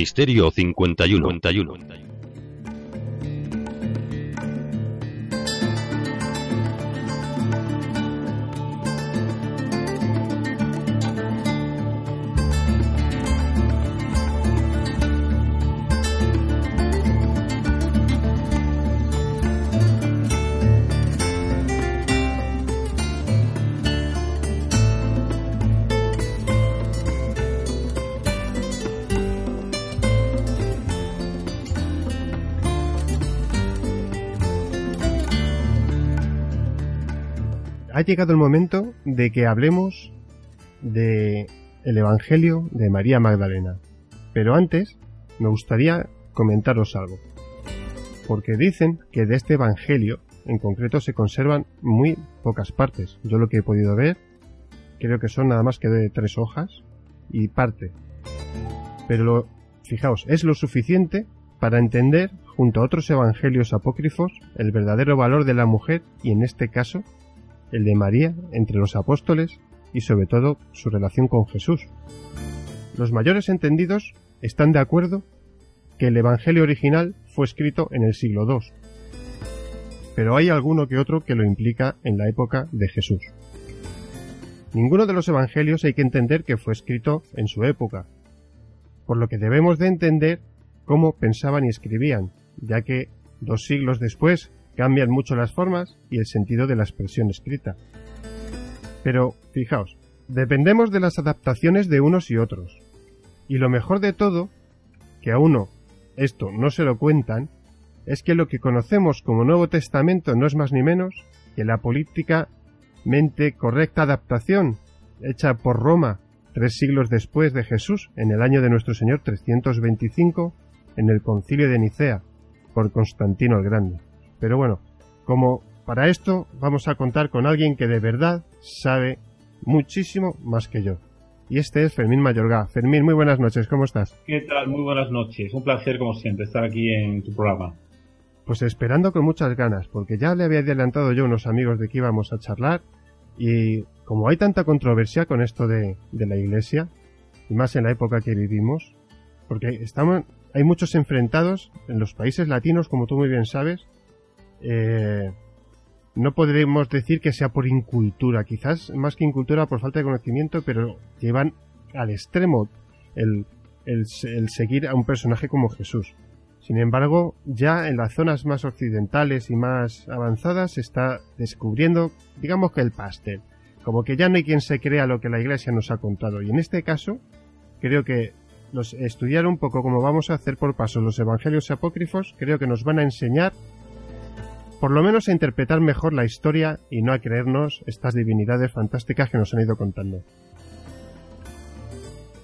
Misterio 51. 51. Ha llegado el momento de que hablemos de el Evangelio de María Magdalena. Pero antes me gustaría comentaros algo. Porque dicen que de este Evangelio en concreto se conservan muy pocas partes. Yo lo que he podido ver creo que son nada más que de tres hojas y parte. Pero lo, fijaos, es lo suficiente para entender, junto a otros evangelios apócrifos, el verdadero valor de la mujer y en este caso el de María entre los apóstoles y sobre todo su relación con Jesús. Los mayores entendidos están de acuerdo que el Evangelio original fue escrito en el siglo II, pero hay alguno que otro que lo implica en la época de Jesús. Ninguno de los Evangelios hay que entender que fue escrito en su época, por lo que debemos de entender cómo pensaban y escribían, ya que dos siglos después cambian mucho las formas y el sentido de la expresión escrita. Pero, fijaos, dependemos de las adaptaciones de unos y otros. Y lo mejor de todo, que a uno esto no se lo cuentan, es que lo que conocemos como Nuevo Testamento no es más ni menos que la políticamente correcta adaptación hecha por Roma tres siglos después de Jesús, en el año de nuestro Señor 325, en el concilio de Nicea, por Constantino el Grande. Pero bueno, como para esto vamos a contar con alguien que de verdad sabe muchísimo más que yo. Y este es Fermín Mayorga. Fermín, muy buenas noches, ¿cómo estás? ¿Qué tal? Muy buenas noches. Un placer, como siempre, estar aquí en tu programa. Pues esperando con muchas ganas, porque ya le había adelantado yo a unos amigos de que íbamos a charlar y como hay tanta controversia con esto de, de la iglesia, y más en la época que vivimos, porque estamos, hay muchos enfrentados en los países latinos, como tú muy bien sabes, eh, no podremos decir que sea por incultura, quizás más que incultura por falta de conocimiento, pero llevan al extremo el, el, seguir a un personaje como Jesús. Sin embargo, ya en las zonas más occidentales y más avanzadas se está descubriendo, digamos que el pastel, como que ya no hay quien se crea lo que la Iglesia nos ha contado. Y en este caso, creo que los, estudiar un poco como vamos a hacer por paso los evangelios apócrifos, creo que nos van a enseñar por lo menos a interpretar mejor la historia y no a creernos estas divinidades fantásticas que nos han ido contando.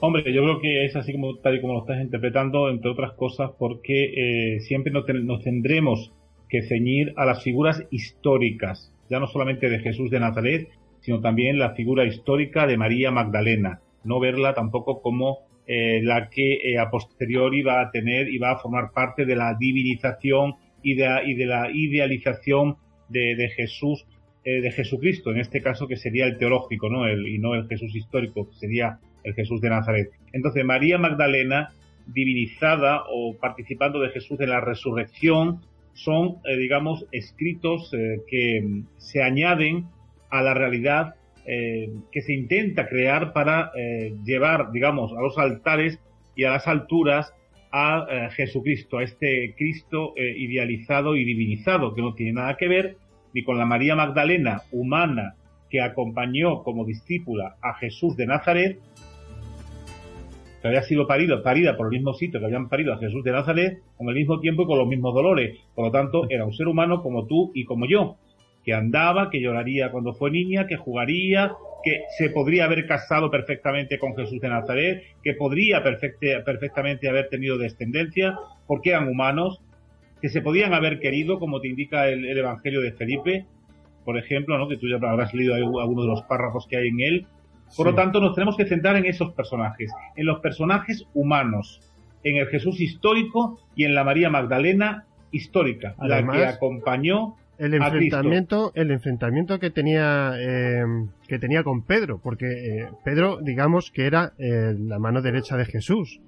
Hombre, yo creo que es así como tal y como lo estás interpretando, entre otras cosas, porque eh, siempre nos, tendremos que ceñir a las figuras históricas, ya no solamente de Jesús de Nazaret, sino también la figura histórica de María Magdalena. No verla tampoco como eh, la que eh, a posteriori va a tener y va a formar parte de la divinización y de, la idealización de, Jesús, eh, de Jesucristo, en este caso que sería el teológico, ¿no? El, y no el Jesús histórico, que sería el Jesús de Nazaret. Entonces, María Magdalena, divinizada o participando de Jesús en la resurrección, son, eh, digamos, escritos eh, que se añaden a la realidad que se intenta crear para llevar, digamos, a los altares y a las alturas a eh, Jesucristo, a este Cristo eh, idealizado y divinizado, que no tiene nada que ver ni con la María Magdalena humana que acompañó como discípula a Jesús de Nazaret, que había sido parida, parida por el mismo sitio que habían parido a Jesús de Nazaret, con el mismo tiempo y con los mismos dolores. Por lo tanto, era un ser humano como tú y como yo, que andaba, que lloraría cuando fue niña, que jugaría, que se podría haber casado perfectamente con Jesús de Nazaret, que podría perfectamente haber tenido descendencia, porque eran humanos, que se podían haber querido, como te indica el, Evangelio de Felipe, por ejemplo, ¿no? que tú ya habrás leído algunos de los párrafos que hay en él. Por lo tanto, nos tenemos que centrar en esos personajes, en los personajes humanos, en el Jesús histórico y en la María Magdalena histórica, la que acompañó el enfrentamiento el enfrentamiento que tenía eh, que tenía con Pedro porque eh, Pedro digamos que era eh, la mano derecha de Jesús.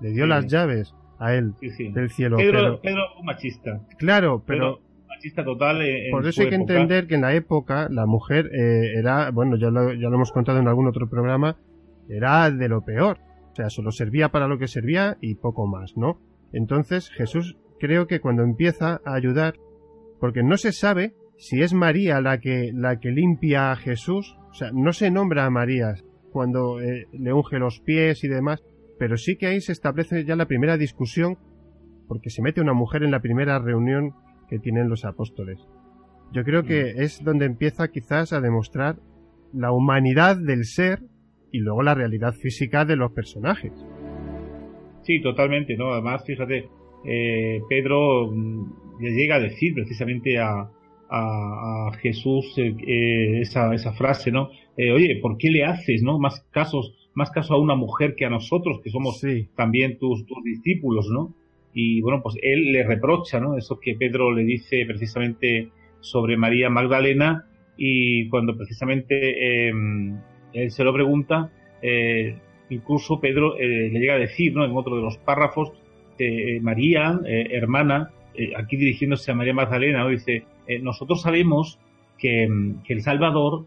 Le dio las llaves a él del cielo Pedro, Pedro un machista. Claro pero machista total por eso hay que entender que en la época la mujer era bueno ya lo, ya lo hemos contado en algún otro programa era de lo peor. O sea solo servía para lo que servía y poco más no entonces Jesús creo que cuando empieza a ayudar porque no se sabe si es María la que, la que limpia a Jesús, o sea, no se nombra a María cuando eh, le unge los pies y demás, pero sí que ahí se establece ya la primera discusión, porque se mete una mujer en la primera reunión que tienen los apóstoles. yo creo que mm. es donde empieza quizás a demostrar la humanidad del ser y luego la realidad física de los personajes. Sí, totalmente, ¿no? Además, fíjate, eh, Pedro mm, le llega a decir precisamente a, a, Jesús eh, eh, esa, esa, frase, ¿no? Oye, ¿por qué le haces, no? Más casos, más caso a una mujer que a nosotros, que somos también tus, tus discípulos, ¿no? Y bueno, pues él le reprocha, ¿no? Eso que Pedro le dice precisamente sobre María Magdalena y cuando precisamente em, él se lo pregunta, eh, incluso Pedro eh, le llega a decir, ¿no? En otro de los párrafos, eh, María, hermana, aquí dirigiéndose a María Magdalena, dice, nosotros sabemos que, em, que, el Salvador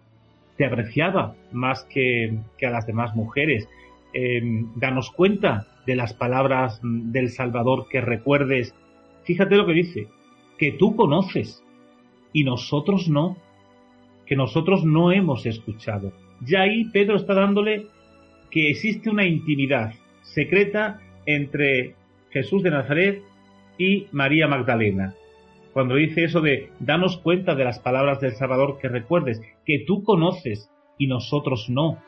te apreciaba más que, que a las demás mujeres. Em, danos cuenta de las palabras del Salvador que recuerdes. Fíjate lo que dice, que tú conoces y nosotros no, que nosotros no hemos escuchado. Ya ahí Pedro está dándole que existe una intimidad secreta entre Jesús de Nazaret y María Magdalena. Cuando dice eso de danos cuenta de las palabras del Salvador que recuerdes, que tú conoces y nosotros no.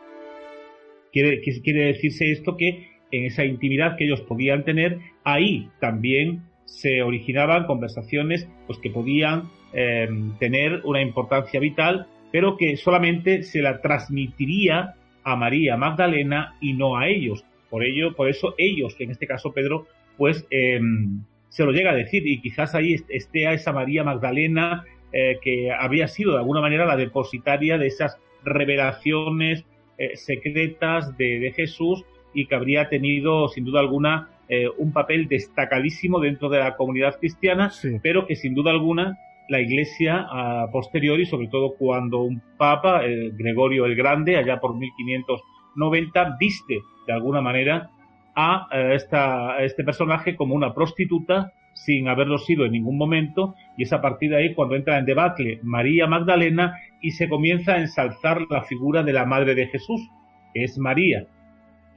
Quiere, quiere decirse esto que en esa intimidad que ellos podían tener, ahí también se originaban conversaciones pues, que podían eh, tener una importancia vital, pero que solamente se la transmitiría a María Magdalena y no a ellos. Por ello, por eso ellos, que en este caso Pedro, pues eh, se lo llega a decir y quizás ahí esté a esa María Magdalena eh, que había sido de alguna manera la depositaria de esas revelaciones secretas de, de, Jesús y que habría tenido sin duda alguna un papel destacadísimo dentro de la comunidad cristiana, pero que sin duda alguna la Iglesia a posteriori, sobre todo cuando un papa, Gregorio el Grande, allá por 1590, viste de alguna manera a, eh, esta, este personaje como una prostituta sin haberlo sido en ningún momento y es a partir de ahí cuando entra en debate María Magdalena y se comienza a ensalzar la figura de la Madre de Jesús, que es María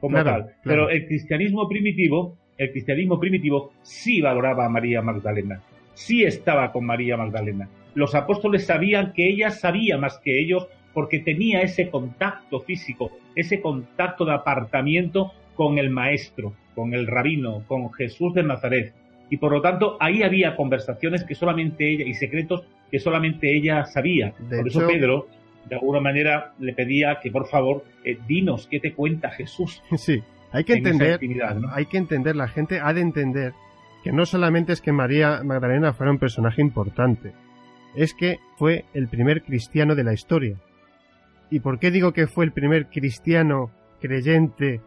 como tal. Pero el cristianismo primitivo, el cristianismo primitivo sí valoraba a María Magdalena sí estaba con María Magdalena. Los apóstoles sabían que ella sabía más que ellos porque tenía ese contacto físico, ese contacto de apartamiento con el maestro, con el rabino, con Jesús de Nazaret. Y por lo tanto ahí había conversaciones que solamente ella y secretos que solamente ella sabía. por eso Pedro, de alguna manera, le pedía que por favor eh, dinos qué te cuenta Jesús. Sí, hay que entender, hay que entender, la gente ha de entender que no solamente es que María Magdalena fuera un personaje importante, es que fue el primer cristiano de la historia. ¿Y por qué digo que fue el primer cristiano creyente?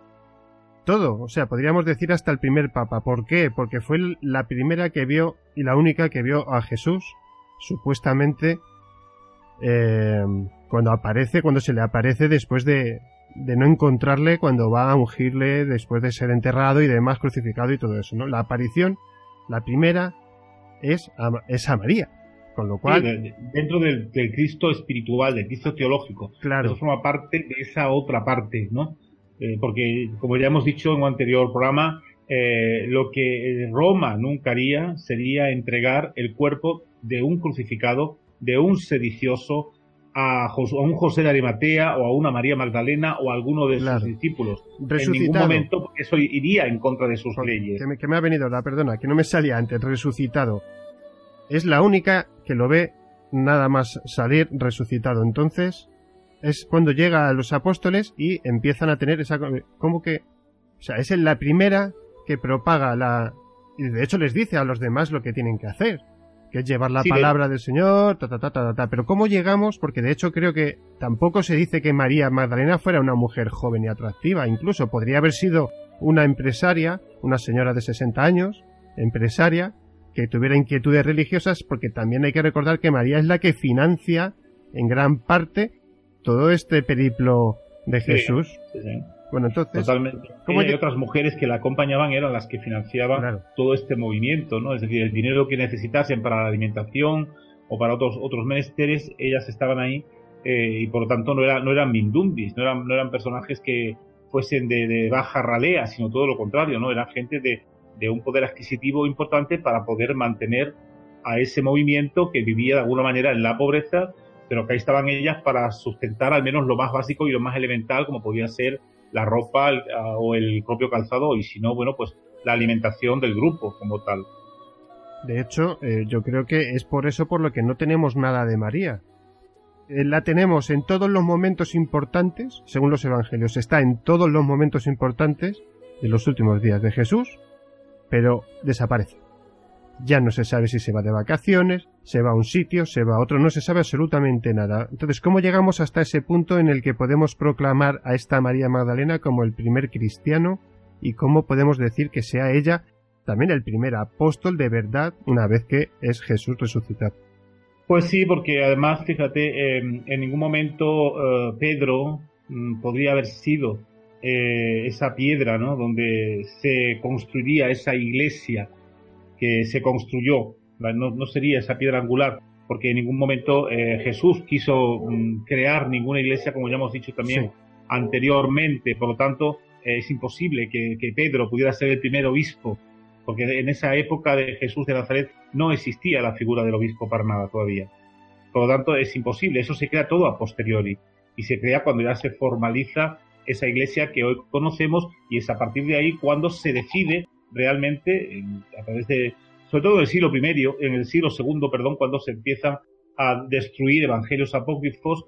Todo, o sea, podríamos decir hasta el primer papa. ¿Por qué? Porque fue la primera que vio y la única que vio a Jesús, supuestamente, eh, cuando aparece, cuando se le aparece después de, de no encontrarle cuando va a ungirle después de ser enterrado y demás crucificado y todo eso, ¿no? La aparición, la primera, es a, es a María. Con lo cual. dentro del, Cristo espiritual, del Cristo teológico. Claro. Eso forma parte de esa otra parte, ¿no? Eh, porque, como ya hemos dicho en un anterior programa, eh, lo que Roma nunca haría sería entregar el cuerpo de un crucificado, de un sedicioso, a, un José de Arimatea o a una María Magdalena o a alguno de sus discípulos. En ningún momento eso iría en contra de sus leyes. Que me, ha venido la perdona, que no me salía antes, resucitado. Es la única que lo ve nada más salir resucitado. Entonces, es cuando llega a los apóstoles y empiezan a tener esa... como que... O sea, es la primera que propaga la... Y de hecho les dice a los demás lo que tienen que hacer que es llevar la palabra del Señor, ta, ta, ta, ta, ta, Pero ¿cómo llegamos? Porque de hecho creo que tampoco se dice que María Magdalena fuera una mujer joven y atractiva. Incluso podría haber sido una empresaria, una señora de 60 años, empresaria, que tuviera inquietudes religiosas, porque también hay que recordar que María es la que financia en gran parte todo este periplo de Jesús. Bueno, entonces. Totalmente. hay otras mujeres que la acompañaban eran las que financiaban todo este movimiento, ¿no? Es decir, el dinero que necesitasen para la alimentación o para otros, otros menesteres, ellas estaban ahí eh, y por lo tanto no, era, no eran mindundis, no eran, no eran personajes que fuesen de, baja ralea, sino todo lo contrario, ¿no? Eran gente de, de un poder adquisitivo importante para poder mantener a ese movimiento que vivía de alguna manera en la pobreza, pero que ahí estaban ellas para sustentar al menos lo más básico y lo más elemental, como podía ser la ropa o el propio calzado, y si no, bueno, pues la alimentación del grupo como tal. De hecho, eh, yo creo que es por eso por lo que no tenemos nada de María. Eh, la tenemos en todos los momentos importantes, según los evangelios, está en todos los momentos importantes de los últimos días de Jesús, pero desaparece. Ya no se sabe si se va de vacaciones, se va a un sitio, se va a otro, no se sabe absolutamente nada. Entonces, ¿cómo llegamos hasta ese punto en el que podemos proclamar a esta María Magdalena como el primer cristiano y cómo podemos decir que sea ella también el primer apóstol de verdad una vez que es Jesús resucitado. Pues sí, porque además, fíjate, em, en ningún momento eh, Pedro mm, podría haber sido eh, esa piedra, ¿no? Donde se construiría esa iglesia que se construyó. No, sería esa piedra angular, porque en ningún momento eh, Jesús quiso mm, crear ninguna iglesia, como ya hemos dicho también anteriormente. Por lo tanto, es imposible que, que Pedro pudiera ser el primer obispo porque en esa época de Jesús de Nazaret no existía la figura del obispo para nada todavía. Por lo tanto, es imposible, eso se crea todo a posteriori y se crea cuando ya se formaliza esa iglesia que hoy conocemos y es a partir de ahí cuando se decide realmente, a través de, sobre todo del siglo I, en el siglo II, perdón, cuando se empiezan a destruir evangelios apócrifos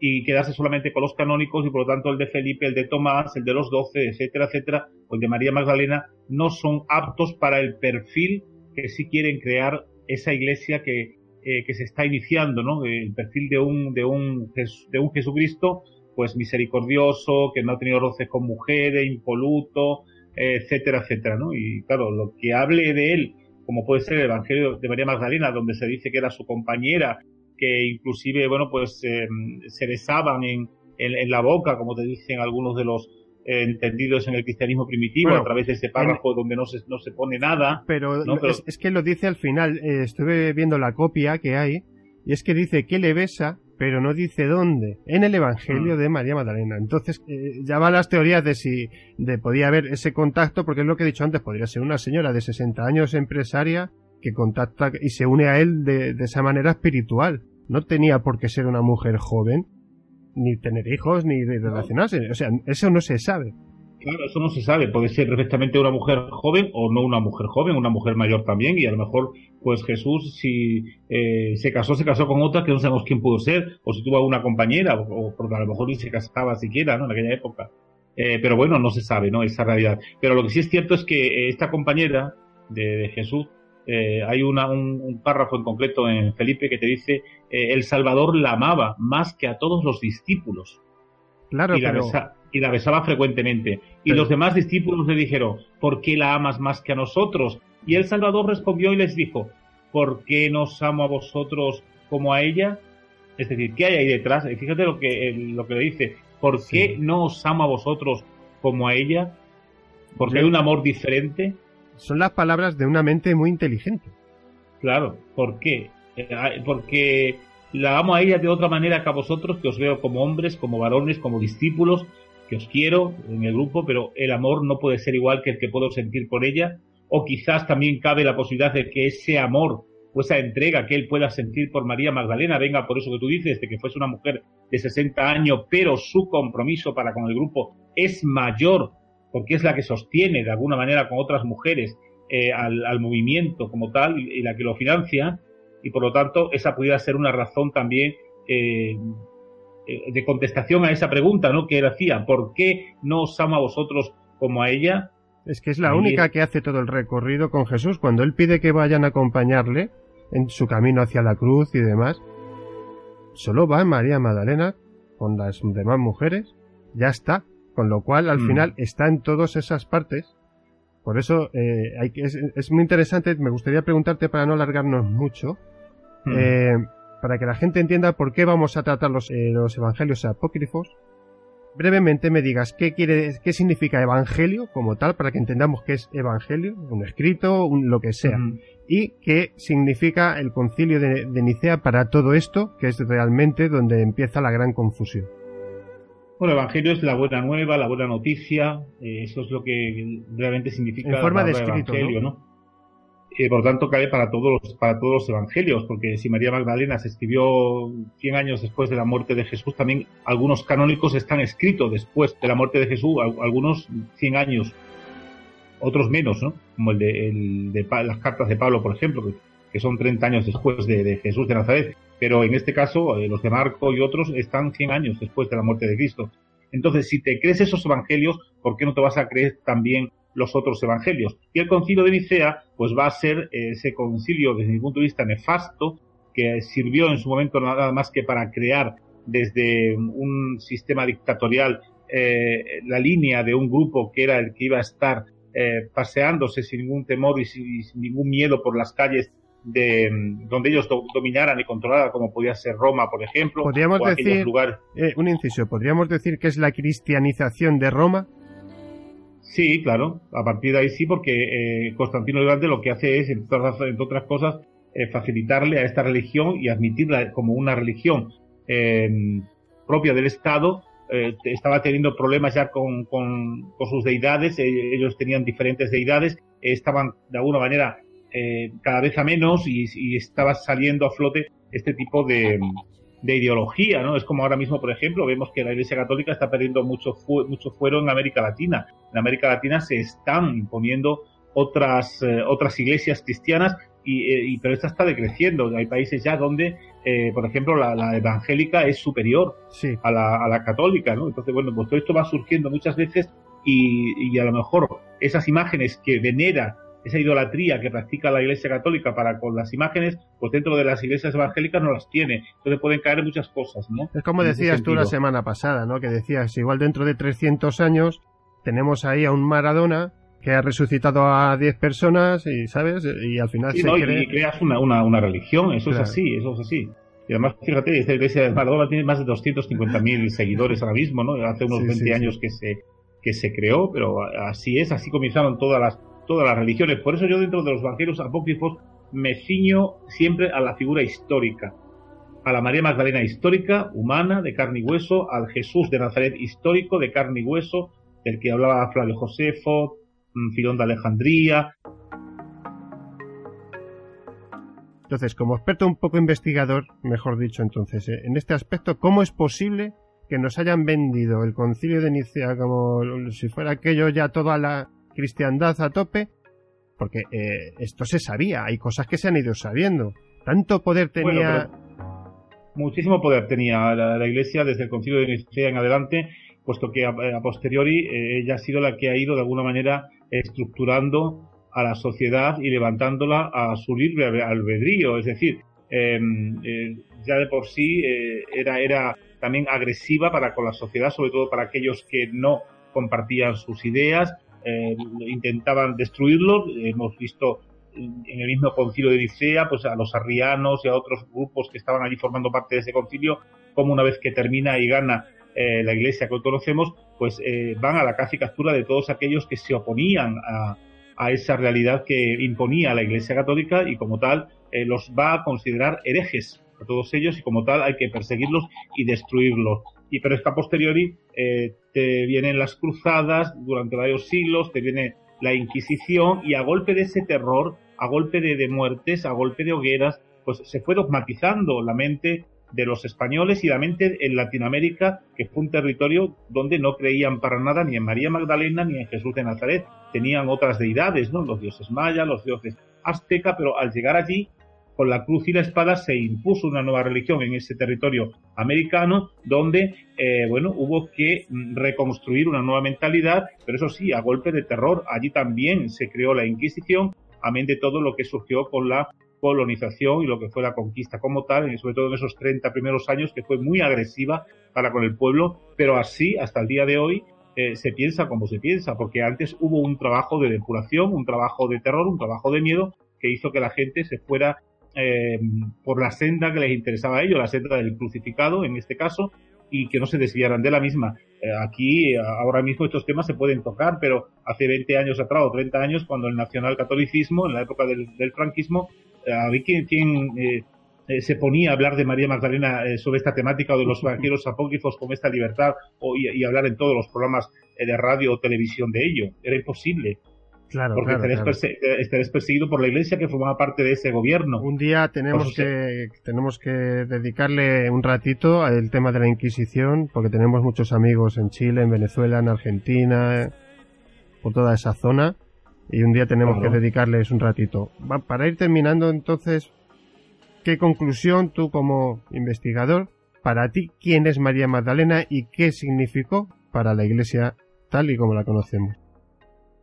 y quedarse solamente con los canónicos y por lo tanto el de Felipe, el de Tomás, el de los doce, etcétera, etcétera, o el de María Magdalena, no son aptos para el perfil que sí quieren crear esa iglesia que, eh, que se está iniciando, ¿no? El perfil de un, de un, de un Jesucristo, pues misericordioso, que no ha tenido roces con mujeres, impoluto, etcétera, etcétera, ¿no? Y claro, lo que hable de él, como puede ser el Evangelio de María Magdalena, donde se dice que era su compañera que inclusive, bueno, pues eh, se besaban en, en, la boca, como te dicen algunos de los eh, entendidos en el cristianismo primitivo, a través de ese párrafo donde no se, no se pone nada. Pero, Es, que lo dice al final, eh, estuve viendo la copia que hay, y es que dice que le besa, pero no dice dónde, en el Evangelio mm. de María Magdalena. Entonces, ya van las teorías de si de podía haber ese contacto, porque es lo que he dicho antes, podría ser una señora de 60 años empresaria que contacta y se une a él de, esa manera espiritual. No tenía por qué ser una mujer joven, ni tener hijos, ni relacionarse. O sea, eso no se sabe. Claro, eso no se sabe. Puede ser perfectamente una mujer joven o no una mujer joven, una mujer mayor también. Y a lo mejor, pues Jesús, si eh, se casó, se casó con otra que no sabemos quién pudo ser, o si tuvo una compañera, o, porque a lo mejor ni se casaba siquiera, ¿no? En aquella época. Eh, pero bueno, no se sabe, ¿no? Esa realidad. Pero lo que sí es cierto es que esta compañera de Jesús eh, hay un, párrafo en concreto en Felipe que te dice eh, el Salvador la amaba más que a todos los discípulos. Claro, y la, y la besaba frecuentemente. Y los demás discípulos le dijeron, ¿por qué la amas más que a nosotros? Y el Salvador respondió y les dijo, ¿por qué nos amo a vosotros como a ella? Es decir, ¿qué hay ahí detrás? fíjate lo que, lo que le dice, ¿por qué no os amo a vosotros como a ella? Porque hay un amor diferente son las palabras de una mente muy inteligente. Claro, ¿por qué? Eh, porque la amo a ella de otra manera que a vosotros, que os veo como hombres, como varones, como discípulos, que os quiero en el grupo, pero el amor no puede ser igual que el que puedo sentir por ella, o quizás también cabe la posibilidad de que ese amor o esa entrega que él pueda sentir por María Magdalena venga por eso que tú dices, de que fuese una mujer de 60 años, pero su compromiso para con el grupo es mayor porque es la que sostiene de alguna manera con otras mujeres eh, al, movimiento como tal y, la que lo financia, y por lo tanto esa pudiera ser una razón también eh, de contestación a esa pregunta ¿no? que él hacía, ¿por qué no os amo a vosotros como a ella? Es que es la única que hace todo el recorrido con Jesús cuando él pide que vayan a acompañarle en su camino hacia la cruz y demás. Solo va María Magdalena con las demás mujeres, ya está, con lo cual, al mm. final, está en todas esas partes. Por eso, eh, hay que, es, muy interesante. Me gustaría preguntarte, para no alargarnos mucho, mm. eh, para que la gente entienda por qué vamos a tratar los, eh, los evangelios apócrifos. Brevemente me digas qué quiere, qué significa evangelio como tal, para que entendamos qué es evangelio, un escrito, lo que sea. Y qué significa el concilio de Nicea para todo esto, que es realmente donde empieza la gran confusión. Bueno, el Evangelio es la buena nueva, la buena noticia, eh, eso es lo que realmente significa en forma de escrito, Evangelio, ¿no? Eh, por lo tanto cae para todos los, para todos los evangelios, porque si María Magdalena se escribió 100 años después de la muerte de Jesús, también algunos canónicos están escritos después de la muerte de Jesús, algunos 100 años, otros menos, ¿no? Como el de, el de las cartas de Pablo, por ejemplo, que, son 30 años después de, Jesús de Nazaret. Pero en este caso, eh, los de Marco y otros están 100 años después de la muerte de Cristo. Entonces, si te crees esos evangelios, ¿por qué no te vas a creer también los otros evangelios. Y el concilio de Nicea, pues va a ser eh, ese concilio desde mi punto de vista nefasto, que sirvió en su momento nada más que para crear desde un sistema dictatorial eh, la línea de un grupo que era el que iba a estar eh, paseándose sin ningún temor y sin, ningún miedo por las calles de donde ellos dominaran y controlaran, como podía ser Roma, por ejemplo. Podríamos decir, un inciso, podríamos decir que es la cristianización de Roma. Sí, claro, a partir de ahí sí, porque eh, Constantino el Grande lo que hace es, entre otras, cosas, eh, facilitarle a esta religión y admitirla como una religión eh, propia del Estado. estaba teniendo problemas ya con, con, sus deidades, ellos tenían diferentes deidades, estaban de alguna manera cada vez a menos y estaba saliendo a flote este tipo de, de ideología, ¿no? Es como ahora mismo, por ejemplo, vemos que la Iglesia Católica está perdiendo mucho, mucho fuero en América Latina. En América Latina se están imponiendo otras, eh, otras iglesias cristianas y, eh, y, pero esta está decreciendo. Hay países ya donde, eh, por ejemplo, la, evangélica es superior a, la, a la católica, ¿no? Entonces, bueno, pues todo esto va surgiendo muchas veces y, y a lo mejor esas imágenes que venera esa idolatría que practica la Iglesia Católica para con las imágenes, pues dentro de las iglesias evangélicas no las tiene. Entonces pueden caer muchas cosas, ¿no? Es como decías tú la semana pasada, ¿no? Que decías, igual dentro de 300 años tenemos ahí a un Maradona que ha resucitado a 10 personas y, ¿sabes? Y al final se y creas una, una, una religión, eso es así, eso es así. Y además, fíjate, esta iglesia de Maradona tiene más de 250.000 seguidores ahora mismo, ¿no? Hace unos 20 años que se que se creó, pero así es, así comenzaron todas las todas las religiones. Por eso yo dentro de los evangelios apócrifos me ciño siempre a la figura histórica, a la María Magdalena histórica, humana, de carne y hueso, al Jesús de Nazaret histórico, de carne y hueso, del que hablaba Flavio Josefo, mm, Filón de Alejandría. Entonces, como experto un poco investigador, mejor dicho entonces, eh, en este aspecto, ¿cómo es posible que nos hayan vendido el concilio de Nicea como si fuera aquello ya toda la cristiandad a tope, porque eh, esto se sabía, hay cosas que se han ido sabiendo. Tanto poder tenía... muchísimo poder tenía la, Iglesia desde el concilio de Nicea en adelante, puesto que a, posteriori eh, ella ha sido la que ha ido de alguna manera estructurando a la sociedad y levantándola a su libre albedrío. Es decir, em, eh, ya de por sí era, era también agresiva para con la sociedad, sobre todo para aquellos que no compartían sus ideas eh, intentaban destruirlo. Hemos visto en el mismo concilio de Nicea, pues a los arrianos y a otros grupos que estaban allí formando parte de ese concilio, como una vez que termina y gana eh, la iglesia que hoy conocemos, pues eh, van a la caza y captura de todos aquellos que se oponían a, a, esa realidad que imponía la iglesia católica y como tal los va a considerar herejes a todos ellos y como tal hay que perseguirlos y destruirlos y pero esta posteriori eh, te vienen las cruzadas durante varios siglos, te viene la Inquisición y a golpe de ese terror, a golpe de, de muertes, a golpe de hogueras, pues se fue dogmatizando la mente de los españoles y la mente en Latinoamérica, que fue un territorio donde no creían para nada ni en María Magdalena ni en Jesús de Nazaret. Tenían otras deidades, ¿no? Los dioses mayas, los dioses azteca, pero al llegar allí con la cruz y la espada se impuso una nueva religión en ese territorio americano donde, eh, bueno, hubo que mm, reconstruir una nueva mentalidad, pero eso sí, a golpe de terror. Allí también se creó la Inquisición, amén de todo lo que surgió con la colonización y lo que fue la conquista como tal, y sobre todo en esos 30 primeros años que fue muy agresiva para con el pueblo, pero así hasta el día de hoy eh, se piensa como se piensa, porque antes hubo un trabajo de depuración, un trabajo de terror, un trabajo de miedo que hizo que la gente se fuera eh, por la senda que les interesaba a ellos, la senda del crucificado en este caso, y que no se desviaran de la misma. Eh, aquí, ahora mismo, estos temas se pueden tocar, pero hace 20 años atrás o 30 años, cuando el nacionalcatolicismo, en la época del, franquismo, eh, había quien, quien se ponía a hablar de María Magdalena sobre esta temática o de los evangelios apócrifos con esta libertad o, y, hablar en todos los programas de radio o televisión de ello. Era imposible. Claro, porque claro, estarías, perseguido por la iglesia que formaba parte de ese gobierno. Un día tenemos que, tenemos que dedicarle un ratito al tema de la Inquisición, porque tenemos muchos amigos en Chile, en Venezuela, en Argentina, por toda esa zona, y un día tenemos que dedicarles un ratito. para ir terminando entonces, ¿qué conclusión tú como investigador, para ti, quién es María Magdalena y qué significó para la iglesia tal y como la conocemos?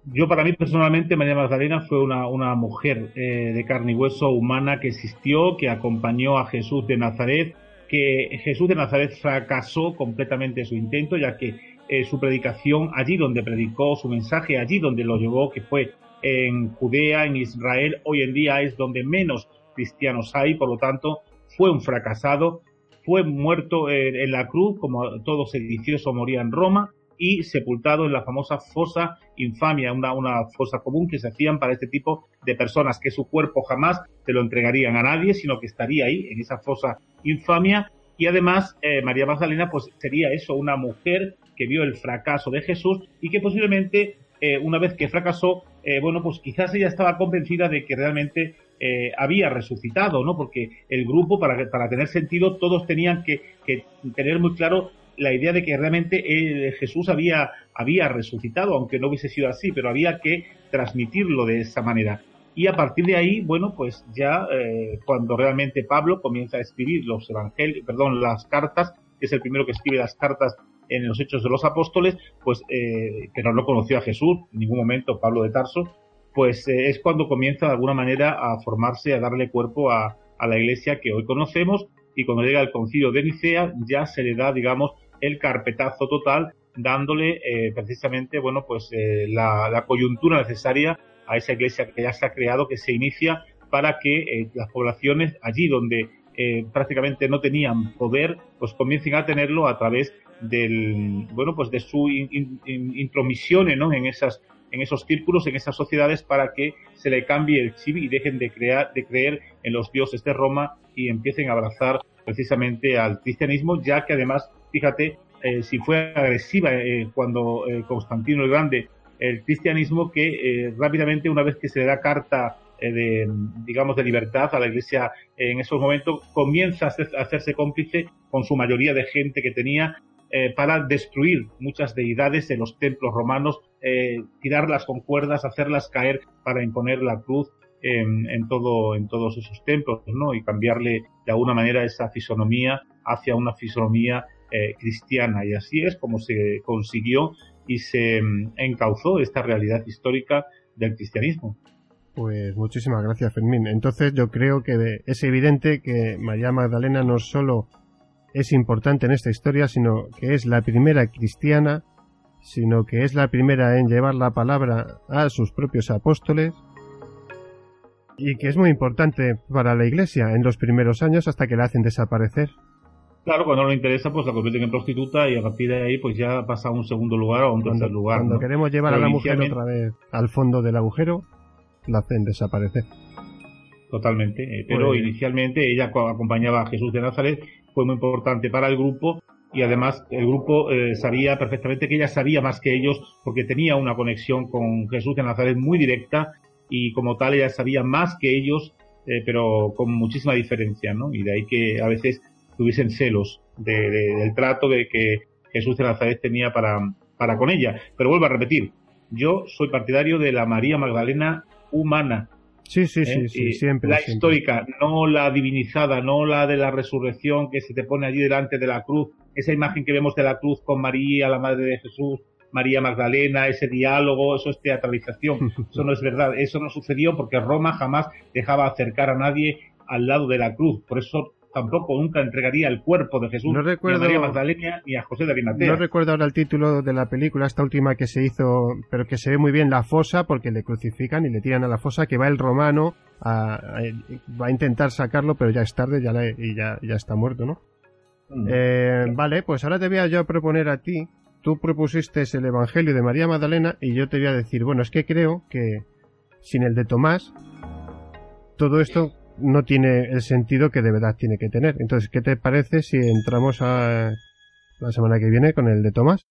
Yo para mí personalmente María Magdalena fue una, una mujer eh, de carne y hueso humana que existió, que acompañó a Jesús de Nazaret, que Jesús de Nazaret fracasó completamente su intento, ya que eh, su predicación allí donde predicó, su mensaje allí donde lo llevó, que fue en Judea, en Israel, hoy en día es donde menos cristianos hay, por lo tanto fue un fracasado, fue muerto en la cruz, como todo sedicioso moría en Roma, y sepultado en la famosa fosa infamia, una, una fosa común que se hacían para este tipo de personas, que su cuerpo jamás se lo entregarían a nadie, sino que estaría ahí, en esa fosa infamia. Y además, eh, María Magdalena, pues sería eso, una mujer que vio el fracaso de Jesús y que posiblemente, eh, una vez que fracasó, eh, bueno, pues quizás ella estaba convencida de que realmente había resucitado, ¿no? Porque el grupo, para, para tener sentido, todos tenían que, que tener muy claro la idea de que realmente Jesús había, había resucitado, aunque no hubiese sido así, pero había que transmitirlo de esa manera. Y a partir de ahí, bueno, pues ya eh, cuando realmente Pablo comienza a escribir los evangelios, perdón, las cartas, que es el primero que escribe las cartas en los Hechos de los Apóstoles, pues eh, que no lo conoció a Jesús en ningún momento Pablo de Tarso, pues eh, es cuando comienza de alguna manera a formarse, a darle cuerpo a, a la iglesia que hoy conocemos y cuando llega el concilio de Nicea ya se le da, digamos, el carpetazo total, dándole eh, precisamente, bueno, pues eh, la, coyuntura necesaria a esa iglesia que ya se ha creado, que se inicia para que eh, las poblaciones allí donde prácticamente no tenían poder, pues comiencen a tenerlo a través del, bueno, pues de su intromisión en esas en esos círculos, en esas sociedades, para que se le cambie el chip y dejen de, crear, de creer en los dioses de Roma y empiecen a abrazar precisamente al cristianismo, ya que además fíjate, eh, si fue agresiva eh, cuando eh, Constantino el Grande, el cristianismo que rápidamente, una vez que se le da carta de, digamos, de libertad a la iglesia en esos momentos, comienza a, hacerse cómplice con su mayoría de gente que tenía para destruir muchas deidades en los templos romanos, tirarlas con cuerdas, hacerlas caer para imponer la cruz en, en, todo, en todos esos templos, ¿no? Y cambiarle de alguna manera esa fisonomía hacia una fisonomía eh, cristiana. Y así es como se consiguió y se mm, encauzó esta realidad histórica del cristianismo. Pues muchísimas gracias, Fermín. Entonces yo creo que es evidente que María Magdalena no solo es importante en esta historia, sino que es la primera cristiana, sino que es la primera en llevar la palabra a sus propios apóstoles y que es muy importante para la Iglesia en los primeros años hasta que la hacen desaparecer. Claro, cuando no le interesa, pues la convierten en prostituta y a partir de ahí, pues ya pasa a un segundo lugar o a un tercer lugar. Cuando queremos llevar a la mujer otra vez al fondo del agujero, la hacen desaparecer. Totalmente. Eh, pero pues- inicialmente ella acompañaba a Jesús de Nazaret, fue muy importante para el grupo y además el grupo eh, sabía perfectamente que ella sabía más que ellos porque tenía una conexión con Jesús de Nazaret muy directa y como tal ella sabía más que ellos, eh, pero con muchísima diferencia, ¿no? Y de ahí que a veces tuviesen celos del trato de que Jesús de Nazaret tenía para, para con ella. Pero vuelvo a repetir, yo soy partidario de la María Magdalena humana. Sí, sí, sí, ¿eh? sí siempre. La histórica, no la divinizada, no la de la resurrección que se te pone allí delante de la cruz, esa imagen que vemos de la cruz con María, la Madre de Jesús, María Magdalena, ese diálogo, eso es teatralización, eso no es verdad, eso no sucedió porque Roma jamás dejaba acercar a nadie al lado de la cruz, por eso tampoco nunca entregaría el cuerpo de Jesús no recuerdo, ni a María Magdalena ni a José de Arimatea. No recuerdo ahora el título de la película, esta última que se hizo, pero que se ve muy bien la fosa porque le crucifican y le tiran a la fosa, que va el romano a, va a intentar sacarlo, pero ya es tarde ya y ya, ya está muerto, ¿no? Mm. Eh, vale, pues ahora te voy a yo proponer a ti, tú propusiste el Evangelio de María Magdalena y yo te voy a decir, bueno, es que creo que sin el de Tomás, todo esto no tiene el sentido que de verdad tiene que tener. Entonces, ¿qué te parece si entramos a la semana que viene con el de Tomás?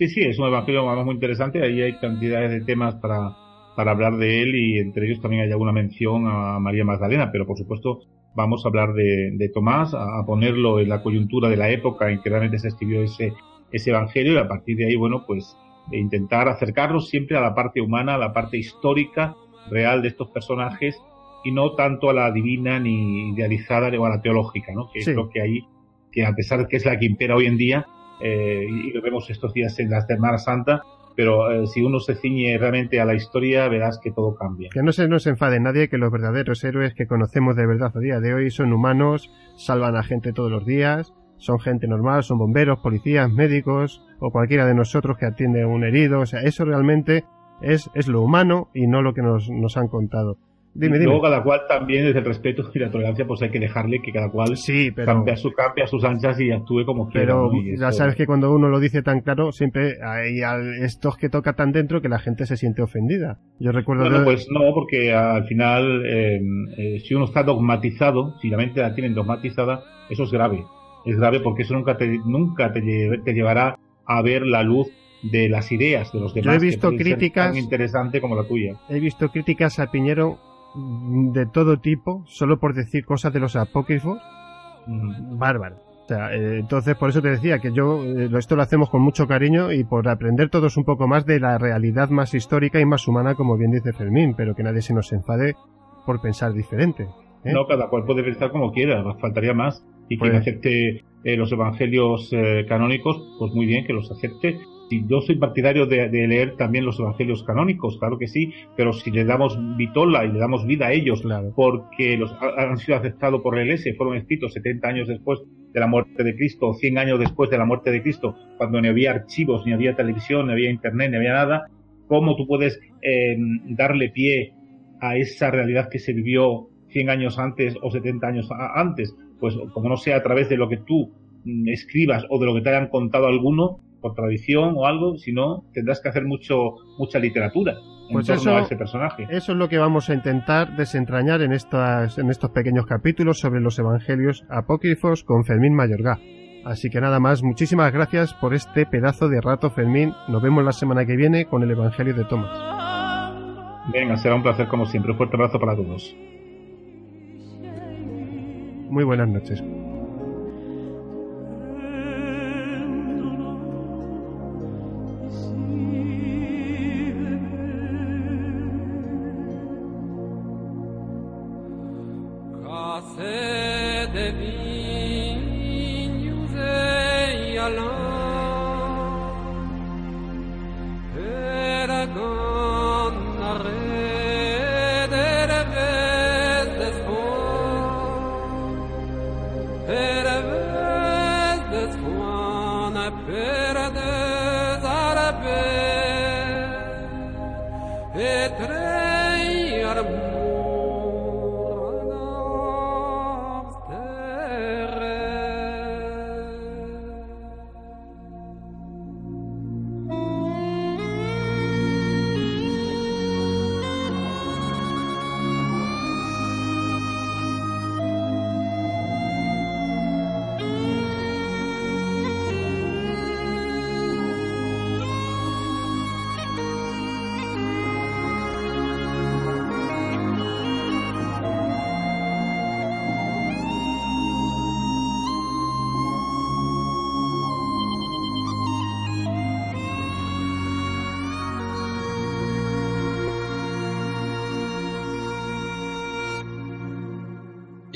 Sí, sí, es un evangelio muy interesante. Ahí hay cantidades de temas para, para hablar de él y entre ellos también hay alguna mención a María Magdalena, pero por supuesto vamos a hablar de, de Tomás, a, ponerlo en la coyuntura de la época en que realmente se escribió ese, ese evangelio y a partir de ahí, bueno, pues intentar acercarnos siempre a la parte humana, a la parte histórica, real de estos personajes y no tanto a la divina ni idealizada o a la teológica, ¿no? Que es lo que hay, que a pesar de que es la que impera hoy en día, eh, y lo vemos estos días en de Semana Santa, pero eh, si uno se ciñe realmente a la historia, verás que todo cambia. Que no se nos enfade nadie que los verdaderos héroes que conocemos de verdad a día de hoy son humanos, salvan a gente todos los días, son gente normal, son bomberos, policías, médicos o cualquiera de nosotros que atiende a un herido. O sea, eso realmente es, es lo humano y no lo que nos, nos han contado. Dime, dime. Luego cada cual también desde el respeto y la tolerancia pues hay que dejarle que cada cual sí, pero... cambie, a su, cambie a sus anchas y actúe como quiera. Pero ya sabes que cuando uno lo dice tan claro siempre hay estos que toca tan dentro que la gente se siente ofendida. Yo recuerdo... Bueno, pues no, porque al final em, eh, si uno está dogmatizado, si la mente la tienen dogmatizada, eso es grave. Es grave porque eso nunca te, nunca te, te llevará a ver la luz de las ideas de los demás. Yo he visto críticas tan interesante como la tuya. He visto críticas a Piñero de todo tipo, solo por decir cosas de los apócrifos, bárbaro. O sea, eh, entonces por eso te decía que yo eh, esto lo hacemos con mucho cariño y por aprender todos un poco más de la realidad más histórica y más humana, como bien dice Fermín, pero que nadie se nos enfade por pensar diferente. ¿eh? No, cada cual puede pensar como quiera, faltaría más. Y quien pues acepte los evangelios canónicos, pues muy bien que los acepte yo soy partidario de, leer también los evangelios canónicos, claro que sí, pero si le damos vitola y le damos vida a ellos, porque los han sido aceptados por la iglesia, fueron escritos 70 años después de la muerte de Cristo, o 100 años después de la muerte de Cristo, cuando ni había archivos, ni había televisión, ni había internet, ni había nada, ¿cómo tú puedes em, darle pie a esa realidad que se vivió 100 años antes o 70 años antes? Pues como no sea a través de lo que tú mm, escribas o de lo que te hayan contado alguno, por tradición o algo, sino tendrás que hacer mucho mucha literatura en pues torno a ese personaje. Eso es lo que vamos a intentar desentrañar en, estas, en estos pequeños capítulos sobre los evangelios apócrifos con Fermín Mayorga. Así que nada más, muchísimas gracias por este pedazo de rato, Fermín. Nos vemos la semana que viene con el Evangelio de Tomás. Venga, será un placer como siempre. Un fuerte abrazo para todos. Muy buenas noches.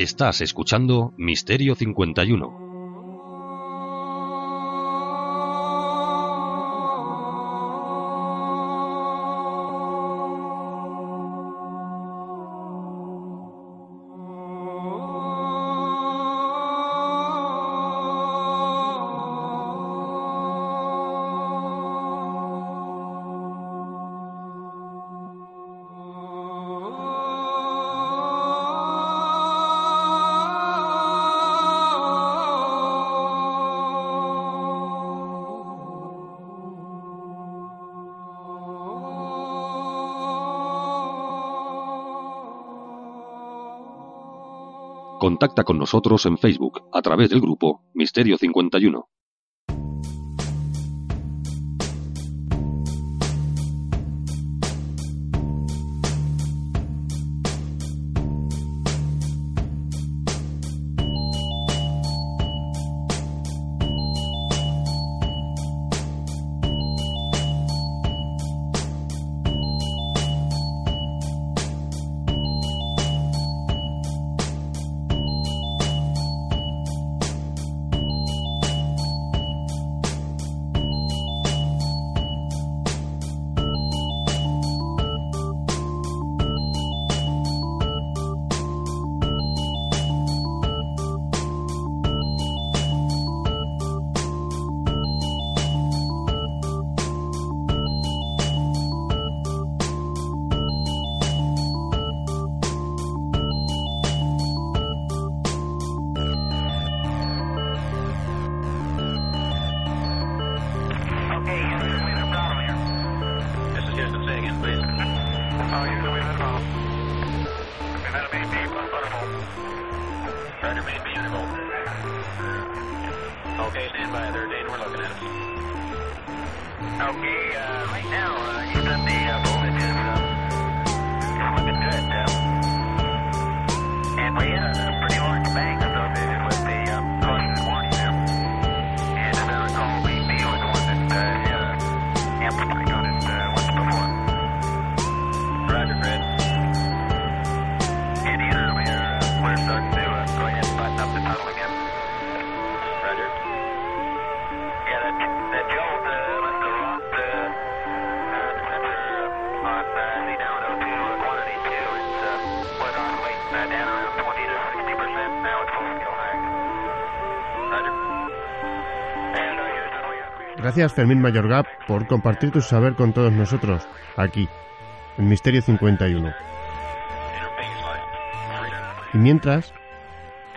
Estás escuchando Misterio 51 Contacta con nosotros en Facebook a través del grupo Misterio 51. Gracias Fermín Mayorga por compartir tu saber con todos nosotros, aquí, en Misterio 51. Y mientras,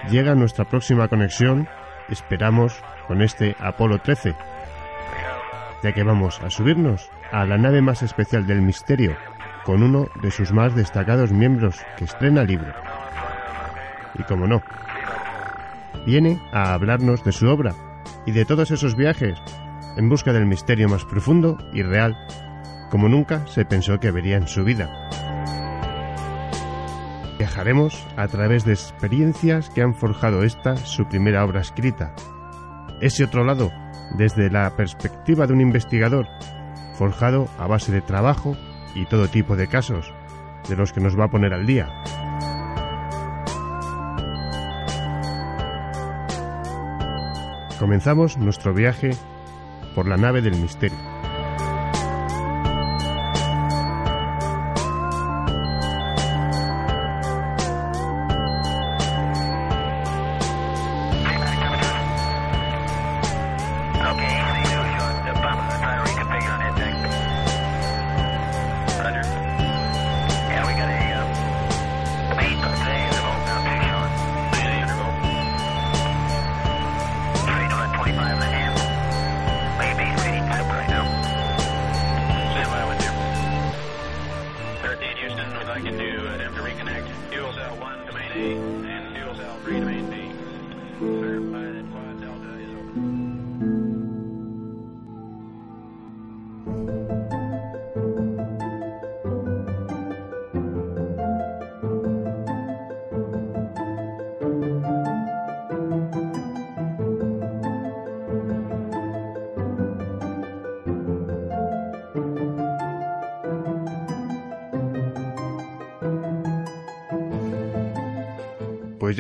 llega nuestra próxima conexión, esperamos, con este Apolo 13, ya que vamos a subirnos a la nave más especial del misterio, con uno de sus más destacados miembros que estrena libro. Y como no, viene a hablarnos de su obra y de todos esos viajes en busca del misterio más profundo y real, como nunca se pensó que vería en su vida. Viajaremos a través de experiencias que han forjado esta su primera obra escrita. Ese otro lado, desde la perspectiva de un investigador, forjado a base de trabajo y todo tipo de casos, de los que nos va a poner al día. Comenzamos nuestro viaje por la nave del misterio.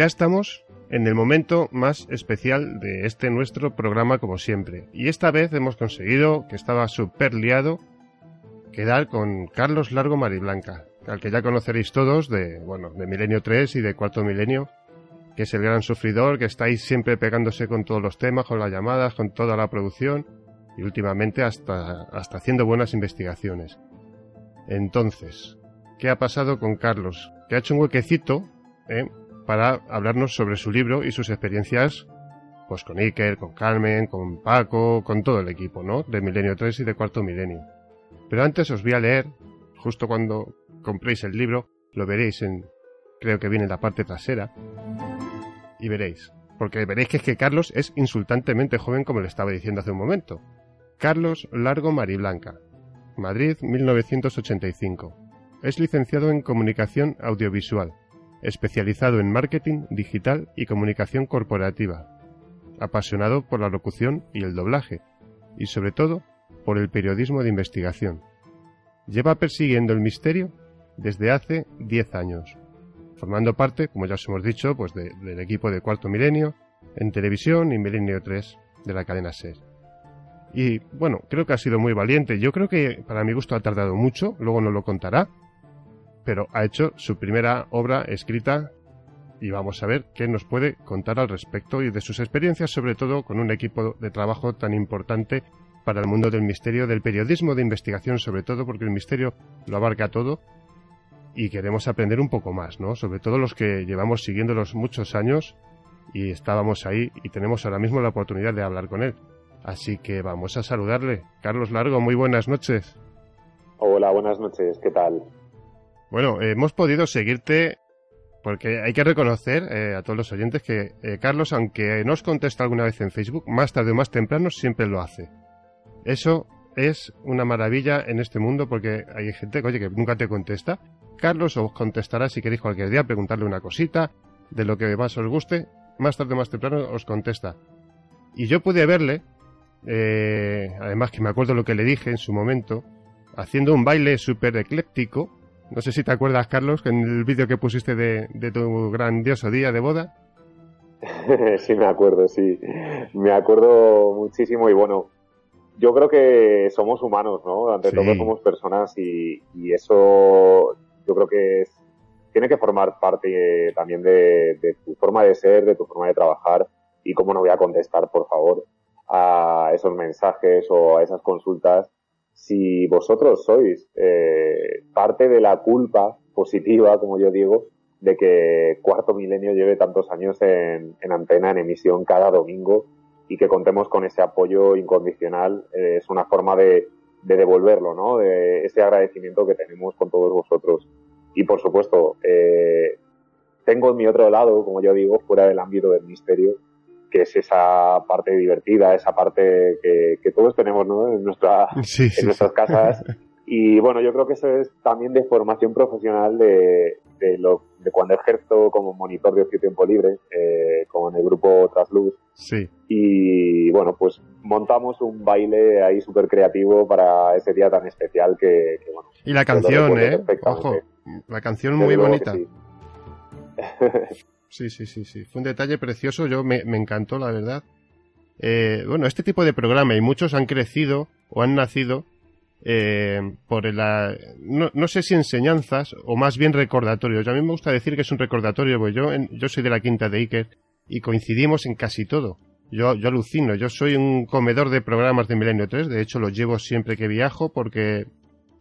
Estamos en el momento más especial de este nuestro programa como siempre. Y esta vez hemos conseguido, que estaba súper liado, quedar con Carlos Largo Mariblanca, al que ya conoceréis todos de, bueno, de Milenio 3 y de Cuarto Milenio, que es el gran sufridor, que estáis siempre pegándose con todos los temas, con las llamadas, con toda la producción y últimamente hasta, hasta haciendo buenas investigaciones. Entonces, ¿qué ha pasado con Carlos? Que ha hecho un huequecito, ¿eh? Para hablarnos sobre su libro y sus experiencias pues con Iker, con Carmen, con Paco, con todo el equipo, ¿no? De Milenio 3 y de Cuarto Milenio. Pero antes os voy a leer, justo cuando compréis el libro, lo veréis en, creo que viene en la parte trasera, y veréis, porque veréis que es que Carlos es insultantemente joven como le estaba diciendo hace un momento. Carlos Largo Mariblanca, Madrid 1985. Es licenciado en Comunicación Audiovisual especializado en marketing digital y comunicación corporativa, apasionado por la locución y el doblaje, y sobre todo por el periodismo de investigación. Lleva persiguiendo el misterio desde hace 10 años, formando parte, como ya os hemos dicho, pues del equipo de Cuarto Milenio, en televisión y Milenio 3 de la cadena SER. Y bueno, creo que ha sido muy valiente. Yo creo que para mi gusto ha tardado mucho, luego nos lo contará, pero ha hecho su primera obra escrita y vamos a ver qué nos puede contar al respecto y de sus experiencias, sobre todo con un equipo de trabajo tan importante para el mundo del misterio, del periodismo de investigación, sobre todo porque el misterio lo abarca todo y queremos aprender un poco más, ¿no? Sobre todo los que llevamos siguiéndolos muchos años y estábamos ahí y tenemos ahora mismo la oportunidad de hablar con él. Así que vamos a saludarle. Carlos Largo, muy buenas noches. Hola, buenas noches, ¿qué tal? Bueno, hemos podido seguirte porque hay que reconocer eh, a todos los oyentes que eh, Carlos, aunque no os contesta alguna vez en Facebook, más tarde o más temprano siempre lo hace. Eso es una maravilla en este mundo porque hay gente oye, que nunca te contesta. Carlos os contestará si queréis cualquier día, preguntarle una cosita de lo que más os guste. Más tarde o más temprano os contesta. Y yo pude verle, eh, además que me acuerdo lo que le dije en su momento, haciendo un baile súper ecléptico no sé si te acuerdas, Carlos, en el vídeo que pusiste de, tu grandioso día de boda. sí, me acuerdo, sí. Me acuerdo muchísimo y bueno, yo creo que somos humanos, ¿no? Ante todo somos personas y, eso yo creo que tiene que formar parte también de, de, tu forma de ser, de tu forma de trabajar y cómo no voy a contestar, por favor, a esos mensajes o a esas consultas si vosotros sois eh, parte de la culpa positiva, como yo digo, de que Cuarto Milenio lleve tantos años en, antena, en emisión cada domingo y que contemos con ese apoyo incondicional, eh, es una forma de, devolverlo, ¿no? De ese agradecimiento que tenemos con todos vosotros. Y por supuesto, eh, tengo en mi otro lado, como yo digo, fuera del ámbito del misterio, que es esa parte divertida, esa parte que, todos tenemos ¿no? en, nuestra, en nuestras casas. Y bueno, yo creo que eso es también de formación profesional de, de, lo, de cuando ejerzo como monitor de ocio tiempo libre, eh, con el grupo Trasluz. Sí. Y bueno, pues montamos un baile ahí súper creativo para ese día tan especial que, bueno. Y la canción, ¿eh? Ojo, la canción muy bonita. Sí, sí, sí, sí. Fue un detalle precioso, yo me, encantó, la verdad. Eh, bueno, este tipo de programa y muchos han crecido o han nacido eh, por la, no, no, sé si enseñanzas o más bien recordatorios. A mí me gusta decir que es un recordatorio, porque yo, yo soy de la quinta de Iker y coincidimos en casi todo. Yo, yo alucino, yo soy un comedor de programas de Milenio 3, de hecho los llevo siempre que viajo porque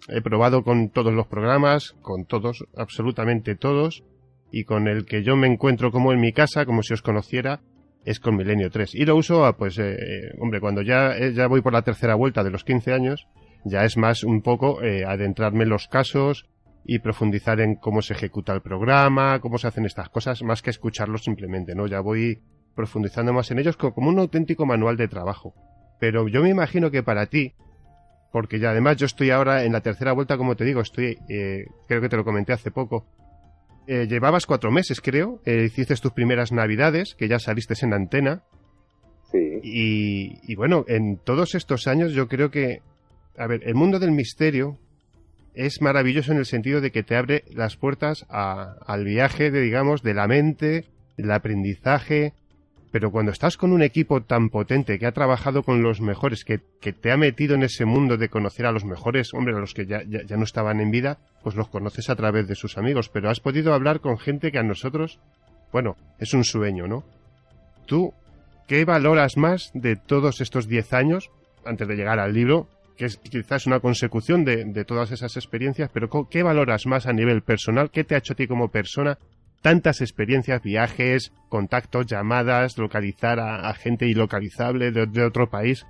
he probado con todos los programas, con todos, absolutamente todos, y con el que yo me encuentro como en mi casa, como si os conociera, es con Milenio 3. Y lo uso, pues, eh, hombre, cuando ya, eh, ya voy por la tercera vuelta de los 15 años, ya es más un poco eh, adentrarme en los casos y profundizar en cómo se ejecuta el programa, cómo se hacen estas cosas, más que escucharlos simplemente, ¿no? Ya voy profundizando más en ellos como un auténtico manual de trabajo. Pero yo me imagino que para ti, porque ya además yo estoy ahora en la tercera vuelta, como te digo, estoy, creo que te lo comenté hace poco, eh, llevabas cuatro meses, creo. Eh, hiciste tus primeras navidades, que ya saliste en antena. Sí. Y, bueno, en todos estos años yo creo que, a ver, el mundo del misterio es maravilloso en el sentido de que te abre las puertas al viaje, de, digamos, de la mente, el aprendizaje, pero cuando estás con un equipo tan potente que ha trabajado con los mejores, que, te ha metido en ese mundo de conocer a los mejores, hombre, a los que ya, no estaban en vida, pues los conoces a través de sus amigos, pero has podido hablar con gente que a nosotros, bueno, es un sueño, ¿no? Tú, ¿qué valoras más de todos estos 10 años, antes de llegar al libro, que es quizás una consecución de, de todas esas experiencias, pero ¿qué valoras más a nivel personal? ¿Qué te ha hecho a ti como persona tantas experiencias, viajes, contactos, llamadas, localizar a, gente ilocalizable de, otro país?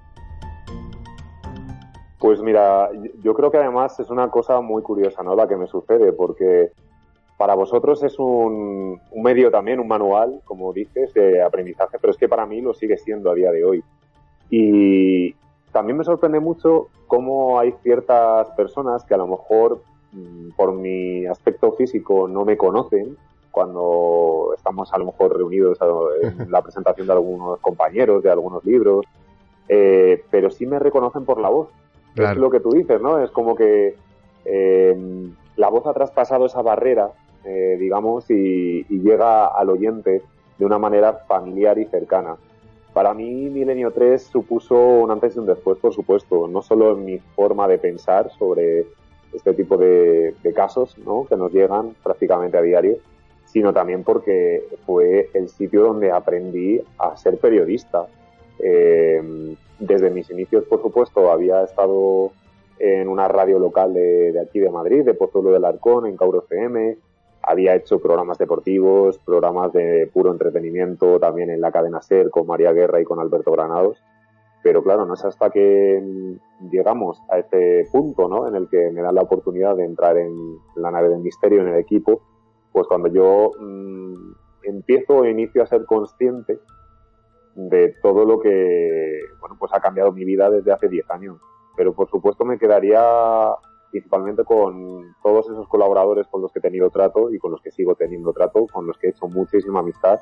Pues mira, yo creo que además es una cosa muy curiosa, ¿no? La que me sucede, porque para vosotros es un, medio también, un manual, como dices, de aprendizaje, pero es que para mí lo sigue siendo a día de hoy. Y también me sorprende mucho cómo hay ciertas personas que a lo mejor mm, por mi aspecto físico no me conocen cuando estamos a lo mejor reunidos en la presentación de algunos compañeros, de algunos libros, eh, pero sí me reconocen por la voz. Es lo que tú dices, ¿no? Es como que eh, la voz ha traspasado esa barrera, eh, digamos, y, llega al oyente de una manera familiar y cercana. Para mí, Milenio 3 supuso un antes y un después, por supuesto, no solo en mi forma de pensar sobre este tipo de, de casos ¿no? que nos llegan prácticamente a diario, sino también porque fue el sitio donde aprendí a ser periodista. Eh, desde mis inicios, por supuesto, había estado en una radio local de, aquí de Madrid, de Pozuelo del Arcón, en Cauro FM. Había hecho programas deportivos, programas de puro entretenimiento, también en la cadena SER con María Guerra y con Alberto Granados. pero claro, no es hasta que llegamos a este punto, ¿no? En el que me dan la oportunidad de entrar en la nave del misterio, en el equipo, pues cuando yo mm, empiezo e inicio a ser consciente de todo lo que, bueno, pues ha cambiado mi vida desde hace 10 años. Pero por supuesto me quedaría principalmente con todos esos colaboradores con los que he tenido trato y con los que sigo teniendo trato, con los que he hecho muchísima amistad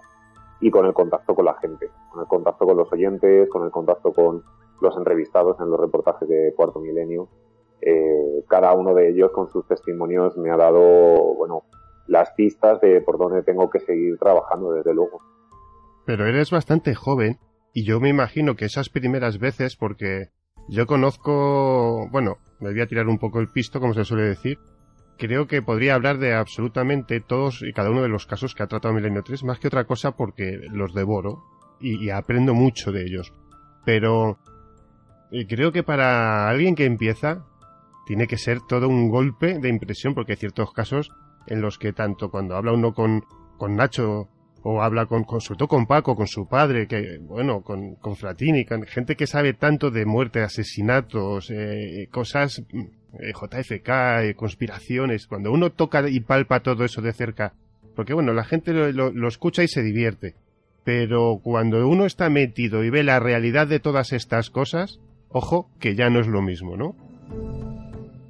y con el contacto con la gente, con el contacto con los oyentes, con el contacto con los entrevistados en los reportajes de Cuarto Milenio. Eh, cada uno de ellos con sus testimonios me ha dado, bueno, las pistas de por dónde tengo que seguir trabajando, desde luego. Pero eres bastante joven y yo me imagino que esas primeras veces, porque yo conozco, bueno, me voy a tirar un poco el pisto, como se suele decir, creo que podría hablar de absolutamente todos y cada uno de los casos que ha tratado Milenio 3, más que otra cosa porque los devoro y, aprendo mucho de ellos. Pero eh, creo que para alguien que empieza, tiene que ser todo un golpe de impresión, porque hay ciertos casos en los que tanto cuando habla uno con, con Nacho o habla con, con, sobre todo con Paco, con su padre, que, bueno, con, con Fratini, con gente que sabe tanto de muerte, asesinatos, eh, cosas, eh, JFK, eh, conspiraciones, cuando uno toca y palpa todo eso de cerca, porque bueno, la gente lo, lo, escucha y se divierte, pero cuando uno está metido y ve la realidad de todas estas cosas, ojo, que ya no es lo mismo, ¿no?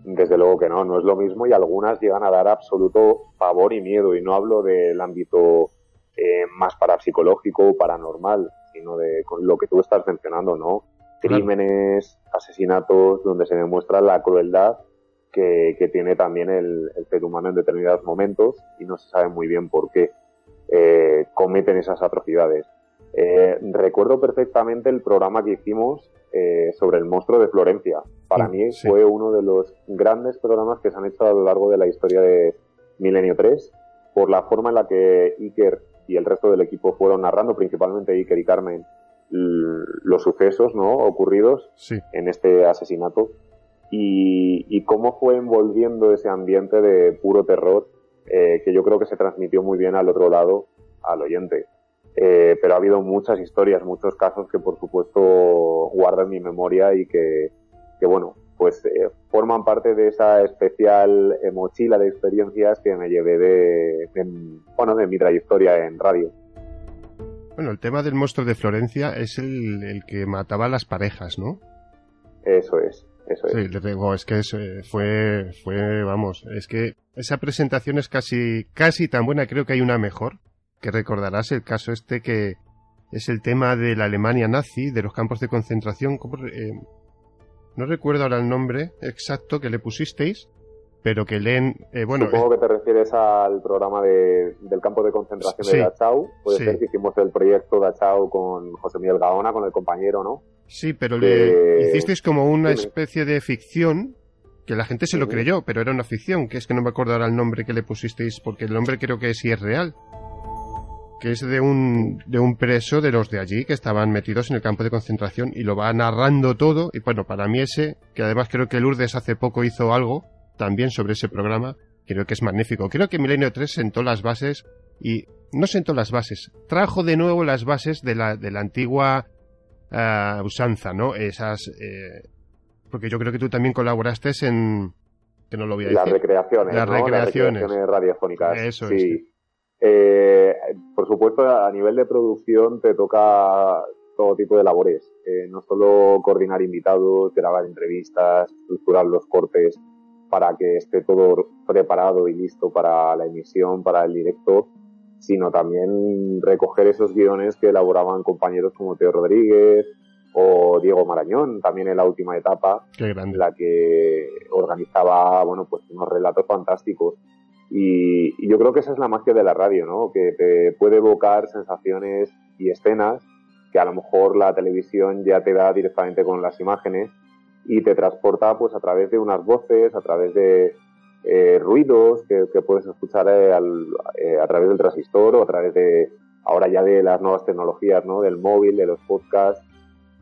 Desde luego que no, no es lo mismo y algunas llegan a dar absoluto pavor y miedo, y no hablo del ámbito eh, más parapsicológico o paranormal, sino de con lo que tú estás mencionando, ¿no? Crímenes, asesinatos, donde se demuestra la crueldad que, tiene también el, ser humano en determinados momentos y no se sabe muy bien por qué eh, cometen esas atrocidades. Eh, recuerdo perfectamente el programa que hicimos sobre el monstruo de Florencia. Para mí fue uno de los grandes programas que se han hecho a lo largo de la historia de Milenio 3 por la forma en la que Iker y el resto del equipo fueron narrando, principalmente Iker y Carmen, los sucesos ¿no? ocurridos en este asesinato y, cómo fue envolviendo ese ambiente de puro terror eh, que yo creo que se transmitió muy bien al otro lado, al oyente. Eh, pero ha habido muchas historias, muchos casos que por supuesto guardo en mi memoria y que, que bueno, pues eh, forman parte de esa especial eh, mochila de experiencias que me llevé de, bueno, de mi trayectoria en radio. Bueno, el tema del monstruo de Florencia es el, que mataba a las parejas, ¿no? Eso es, eso es. Sí, le digo, es que eh, fue, fue, vamos, es que esa presentación es casi, casi tan buena, creo que hay una mejor, que recordarás el caso este que es el tema de la Alemania nazi, de los campos de concentración, no recuerdo ahora el nombre exacto que le pusisteis, pero que leen, eh, bueno... Supongo que te refieres al programa de, del campo de concentración de Dachau. Puede ser que hicimos el proyecto Dachau con José Miguel Gaona, con el compañero, ¿no? Sí, pero le hicisteis como una especie de ficción que la gente se lo creyó, pero era una ficción, que es que no me acuerdo ahora el nombre que le pusisteis, porque el nombre creo que sí es real que es de un, de un preso de los de allí que estaban metidos en el campo de concentración y lo va narrando todo. Y bueno, para mí ese, que además creo que Lourdes hace poco hizo algo también sobre ese programa, creo que es magnífico. Creo que Milenio 3 sentó las bases y no sentó las bases, trajo de nuevo las bases de la, de la antigua uh, usanza, ¿no? Esas, eh, porque yo creo que tú también colaboraste en, que no lo voy a decir. Las recreaciones, las, recreaciones. las recreaciones radiofónicas. Eso sí. Eh, por supuesto, a nivel de producción te toca todo tipo de labores. Eh, no solo coordinar invitados, grabar entrevistas, estructurar los cortes para que esté todo preparado y listo para la emisión, para el directo, sino también recoger esos guiones que elaboraban compañeros como Teo Rodríguez o Diego Marañón, también en la última etapa, en la que organizaba bueno pues unos relatos fantásticos. Y, yo creo que esa es la magia de la radio, ¿no? Que te puede evocar sensaciones y escenas que a lo mejor la televisión ya te da directamente con las imágenes y te transporta pues a través de unas voces, a través de eh, ruidos que, puedes escuchar eh, eh, a través del transistor o a través de ahora ya de las nuevas tecnologías, ¿no? Del móvil, de los podcasts.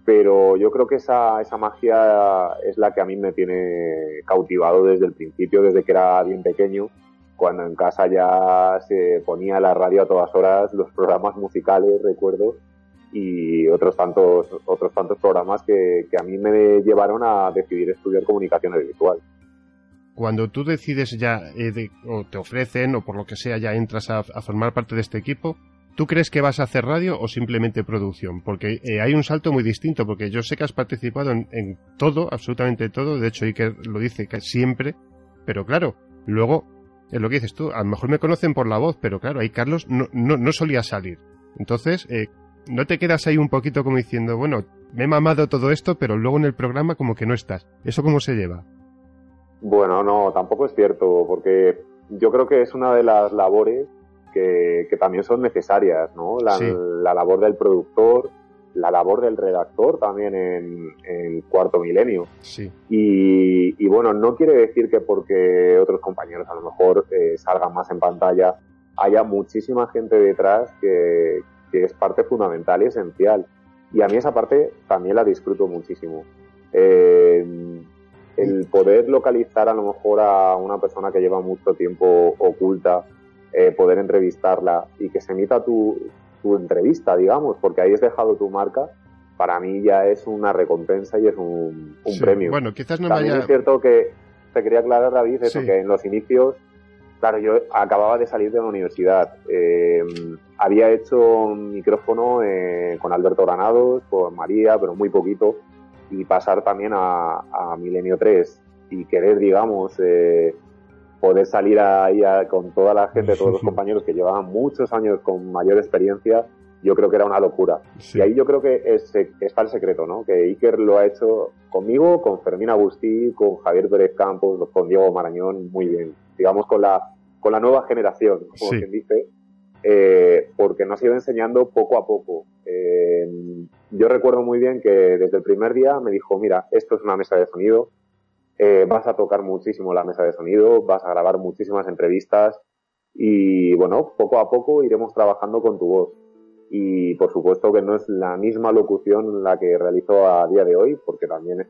Pero yo creo que esa, esa magia es la que a mí me tiene cautivado desde el principio, desde que era bien pequeño cuando en casa ya se ponía la radio a todas horas, los programas musicales, recuerdo, y otros tantos otros tantos programas que, a mí me llevaron a decidir estudiar comunicación audiovisual. Cuando tú decides ya, eh, o te ofrecen, o por lo que sea, ya entras a, formar parte de este equipo, ¿tú crees que vas a hacer radio o simplemente producción? Porque eh, hay un salto muy distinto, porque yo sé que has participado en, todo, absolutamente todo, de hecho Iker lo dice que siempre, pero claro, luego, es lo que dices tú, a lo mejor me conocen por la voz, pero claro, ahí Carlos no, no, no solía salir. Entonces, eh, ¿no te quedas ahí un poquito como diciendo, bueno, me he mamado todo esto, pero luego en el programa como que no estás? ¿Eso cómo se lleva? Bueno, no, tampoco es cierto, porque yo creo que es una de las labores que, también son necesarias, ¿no? La, labor del productor, la labor del redactor también en, el cuarto milenio. Sí. Y, bueno, no quiere decir que porque otros compañeros a lo mejor eh, salgan más en pantalla, haya muchísima gente detrás que, que es parte fundamental y esencial. Y a mí esa parte también la disfruto muchísimo. Eh, el poder localizar a lo mejor a una persona que lleva mucho tiempo oculta, eh, poder entrevistarla y que se emita tu, tu entrevista, digamos, porque ahí has dejado tu marca, para mí ya es una recompensa y es un, un premio. Bueno, quizás no También es cierto que te quería aclarar, David, eso, que en los inicios Claro, yo acababa de salir de la universidad. Eh, había hecho un micrófono eh, con Alberto Granados, con María, pero muy poquito. Y pasar también a, Milenio 3 y querer, digamos, eh, poder salir ahí con toda la gente, todos los compañeros que llevaban muchos años con mayor experiencia, yo creo que era una locura. Y ahí yo creo que es, está el secreto, ¿no? Que Iker lo ha hecho conmigo, con Fermín Agustí, con Javier Pérez Campos, con Diego Marañón, muy bien digamos, con la, con la nueva generación, como quien dice, eh, porque nos ha ido enseñando poco a poco. Eh, yo recuerdo muy bien que desde el primer día me dijo, mira, esto es una mesa de sonido, eh, vas a tocar muchísimo la mesa de sonido, vas a grabar muchísimas entrevistas y bueno, poco a poco iremos trabajando con tu voz. Y por supuesto que no es la misma locución la que realizo a día de hoy, porque también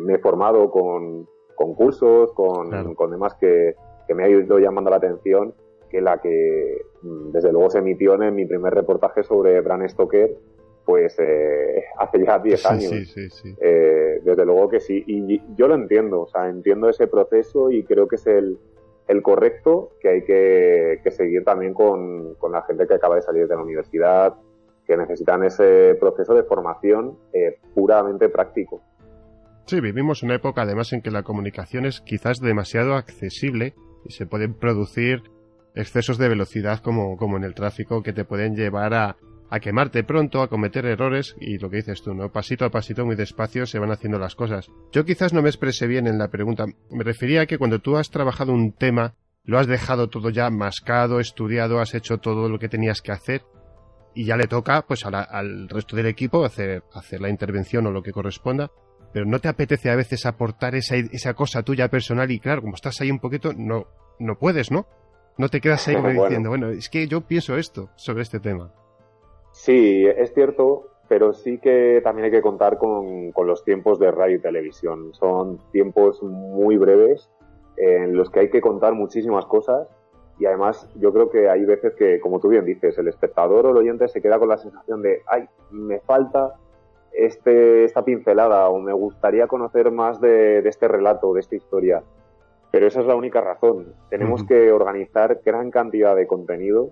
me he formado con, concursos, con, con demás que, que, me ha ido llamando la atención, que la que mm, desde luego se emitió en mi primer reportaje sobre Bran Stoker, pues eh, hace ya 10 años. Eh, desde luego que sí. Y yo lo entiendo, o sea, entiendo ese proceso y creo que es el, el correcto que hay que, que seguir también con, con, la gente que acaba de salir de la universidad, que necesitan ese proceso de formación eh, puramente práctico. Sí, vivimos una época además en que la comunicación es quizás demasiado accesible y se pueden producir excesos de velocidad como, como en el tráfico que te pueden llevar a, a quemarte pronto, a cometer errores y lo que dices tú, ¿no? Pasito a pasito, muy despacio, se van haciendo las cosas. Yo quizás no me expresé bien en la pregunta. Me refería a que cuando tú has trabajado un tema, lo has dejado todo ya mascado, estudiado, has hecho todo lo que tenías que hacer y ya le toca pues al resto del equipo hacer, hacer la intervención o lo que corresponda pero no te apetece a veces aportar esa, esa cosa tuya personal y claro, como estás ahí un poquito, no, no puedes, ¿no? No te quedas ahí diciendo, bueno, es que yo pienso esto sobre este tema. Sí, es cierto, pero sí que también hay que contar con, con los tiempos de radio y televisión. Son tiempos muy breves en los que hay que contar muchísimas cosas y además yo creo que hay veces que, como tú bien dices, el espectador o el oyente se queda con la sensación de, ay, me falta este, esta pincelada o me gustaría conocer más de, este relato, de esta historia. Pero esa es la única razón. Tenemos que organizar gran cantidad de contenido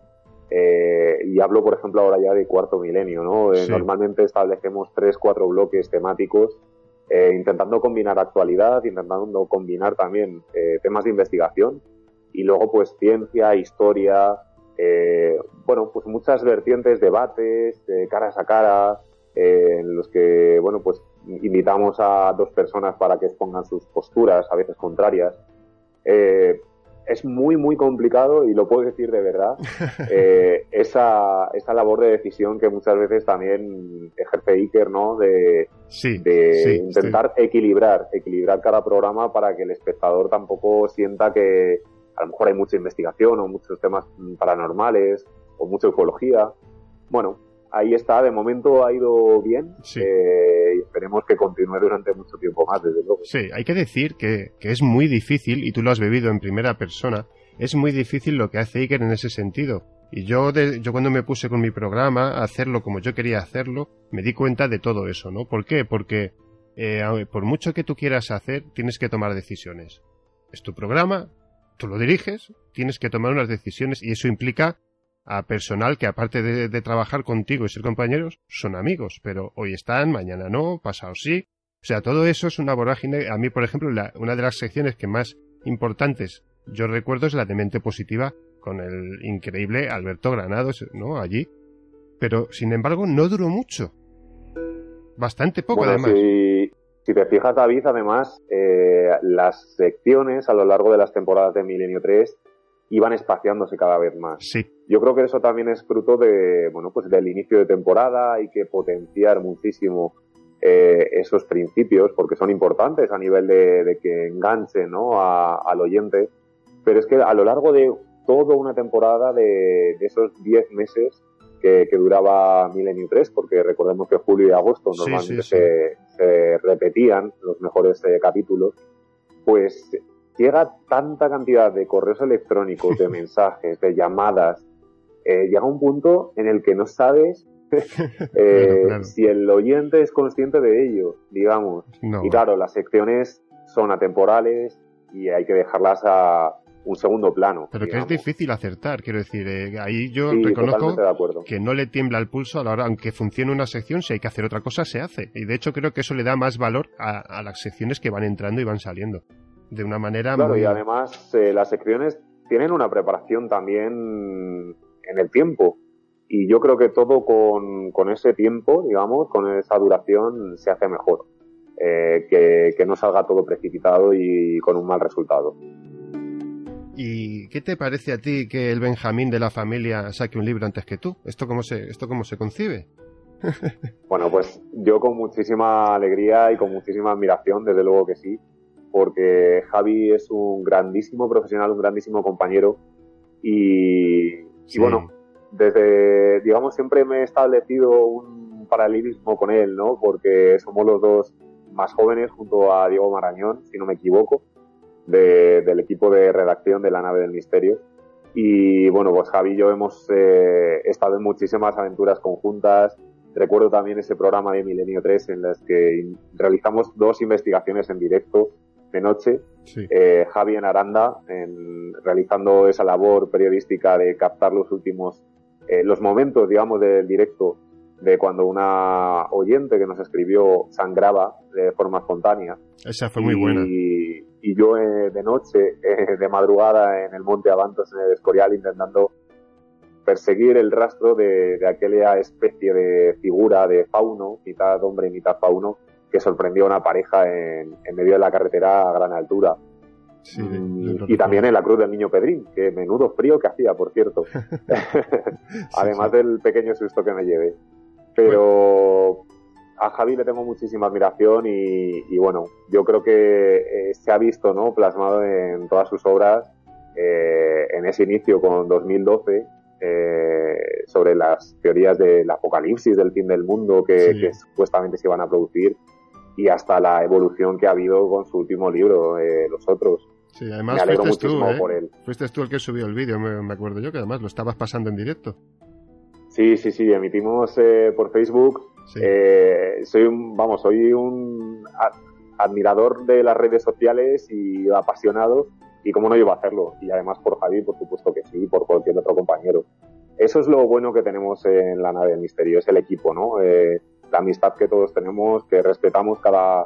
eh, y hablo, por ejemplo, ahora ya de cuarto milenio, ¿no? Eh, normalmente establecemos tres, cuatro bloques temáticos, eh, intentando combinar actualidad, intentando combinar también temas de investigación y luego, pues, ciencia, historia, bueno, pues muchas vertientes, debates, caras a cara, eh, en los que, bueno, pues invitamos a dos personas para que expongan sus posturas, a veces contrarias. Es muy, muy complicado, y lo puedo decir de verdad, eh, esa, esa labor de decisión que muchas veces también ejerce Iker, ¿no? De, de intentar equilibrar, equilibrar cada programa para que el espectador tampoco sienta que a lo mejor hay mucha investigación o muchos temas paranormales o mucha ecología. Bueno, ahí está, de momento ha ido bien eh, y esperemos que continúe durante mucho tiempo más, desde luego. Sí, hay que decir que, es muy difícil, y tú lo has bebido en primera persona, es muy difícil lo que hace Iker en ese sentido. Y yo, yo cuando me puse con mi programa a hacerlo como yo quería hacerlo, me di cuenta de todo eso, ¿no? ¿Por qué? Porque eh, por mucho que tú quieras hacer, tienes que tomar decisiones. Es tu programa, tú lo diriges, tienes que tomar unas decisiones y eso implica a personal que aparte de, trabajar contigo y ser compañeros, son amigos, pero hoy están, mañana no, pasado sí. O sea, todo eso es una vorágine. A mí, por ejemplo, una de las secciones que más importantes yo recuerdo es la de mente positiva con el increíble Alberto Granados, ¿no? Allí. Pero, sin embargo, no duró mucho. Bastante poco, además. Si, te fijas, David, además, eh, las secciones a lo largo de las temporadas de Milenio 3 iban espaciándose cada vez más. Sí. Yo creo que eso también es fruto de, bueno, pues del inicio de temporada, hay que potenciar muchísimo eh, esos principios porque son importantes a nivel de, que enganche ¿no? al oyente, pero es que a lo largo de toda una temporada de, esos 10 meses que, duraba Milenio 3, porque recordemos que julio y agosto normalmente Se, repetían los mejores eh, capítulos, pues llega tanta cantidad de correos electrónicos, de mensajes, de llamadas, eh, llega un punto en el que no sabes eh, si el oyente es consciente de ello, digamos. Y claro, las secciones son atemporales y hay que dejarlas a un segundo plano. Pero que es difícil acertar, quiero decir, eh, ahí yo reconozco que no le tiembla el pulso a la hora, aunque funcione una sección, si hay que hacer otra cosa, se hace. Y de hecho creo que eso le da más valor a las secciones que van entrando y van saliendo de una manera claro, y además eh, las secciones tienen una preparación también en el tiempo. Y yo creo que todo con, con ese tiempo, digamos, con esa duración, se hace mejor. Eh, que, que no salga todo precipitado y con un mal resultado. ¿Y qué te parece a ti que el Benjamín de la familia saque un libro antes que tú? ¿Esto cómo se, esto cómo se concibe? bueno, pues yo con muchísima alegría y con muchísima admiración, desde luego que sí porque Javi es un grandísimo profesional, un grandísimo compañero y, bueno, desde, digamos, siempre me he establecido un paralelismo con él, ¿no? Porque somos los dos más jóvenes junto a Diego Marañón, si no me equivoco, del equipo de redacción de La Nave del Misterio. Y bueno, pues Javi y yo hemos eh, estado en muchísimas aventuras conjuntas. Recuerdo también ese programa de Milenio 3 en las que realizamos dos investigaciones en directo de noche, eh, Javi en Aranda, en, realizando esa labor periodística de captar los últimos, eh, los momentos, digamos, del directo de cuando una oyente que nos escribió sangraba de forma espontánea. Esa fue muy buena. Y, yo eh, de noche, de madrugada, en el Monte Avantos, en el Escorial, intentando perseguir el rastro de, de aquella especie de figura de fauno, mitad hombre y mitad fauno, que sorprendió a una pareja en, medio de la carretera a gran altura. Mm, y también en la Cruz del Niño Pedrín, que menudo frío que hacía, por cierto. Además del pequeño susto que me llevé. Pero a Javi le tengo muchísima admiración y, bueno, yo creo que eh, se ha visto ¿no? plasmado en todas sus obras eh, en ese inicio con 2012 eh, sobre las teorías del apocalipsis, del fin del mundo que, que supuestamente se iban a producir y hasta la evolución que ha habido con su último libro, eh, Los Otros. Sí, además me muchísimo tú, ¿eh? por él. Fuiste tú el que subió el vídeo, me, acuerdo yo, que además lo estabas pasando en directo. Sí, sí, sí, emitimos eh, por Facebook. soy un, vamos, soy un admirador de las redes sociales y apasionado, y cómo no iba a hacerlo. Y además por Javi, por supuesto que sí, por cualquier otro compañero. Eso es lo bueno que tenemos en la nave del misterio, es el equipo, ¿no? La amistad que todos tenemos, que respetamos cada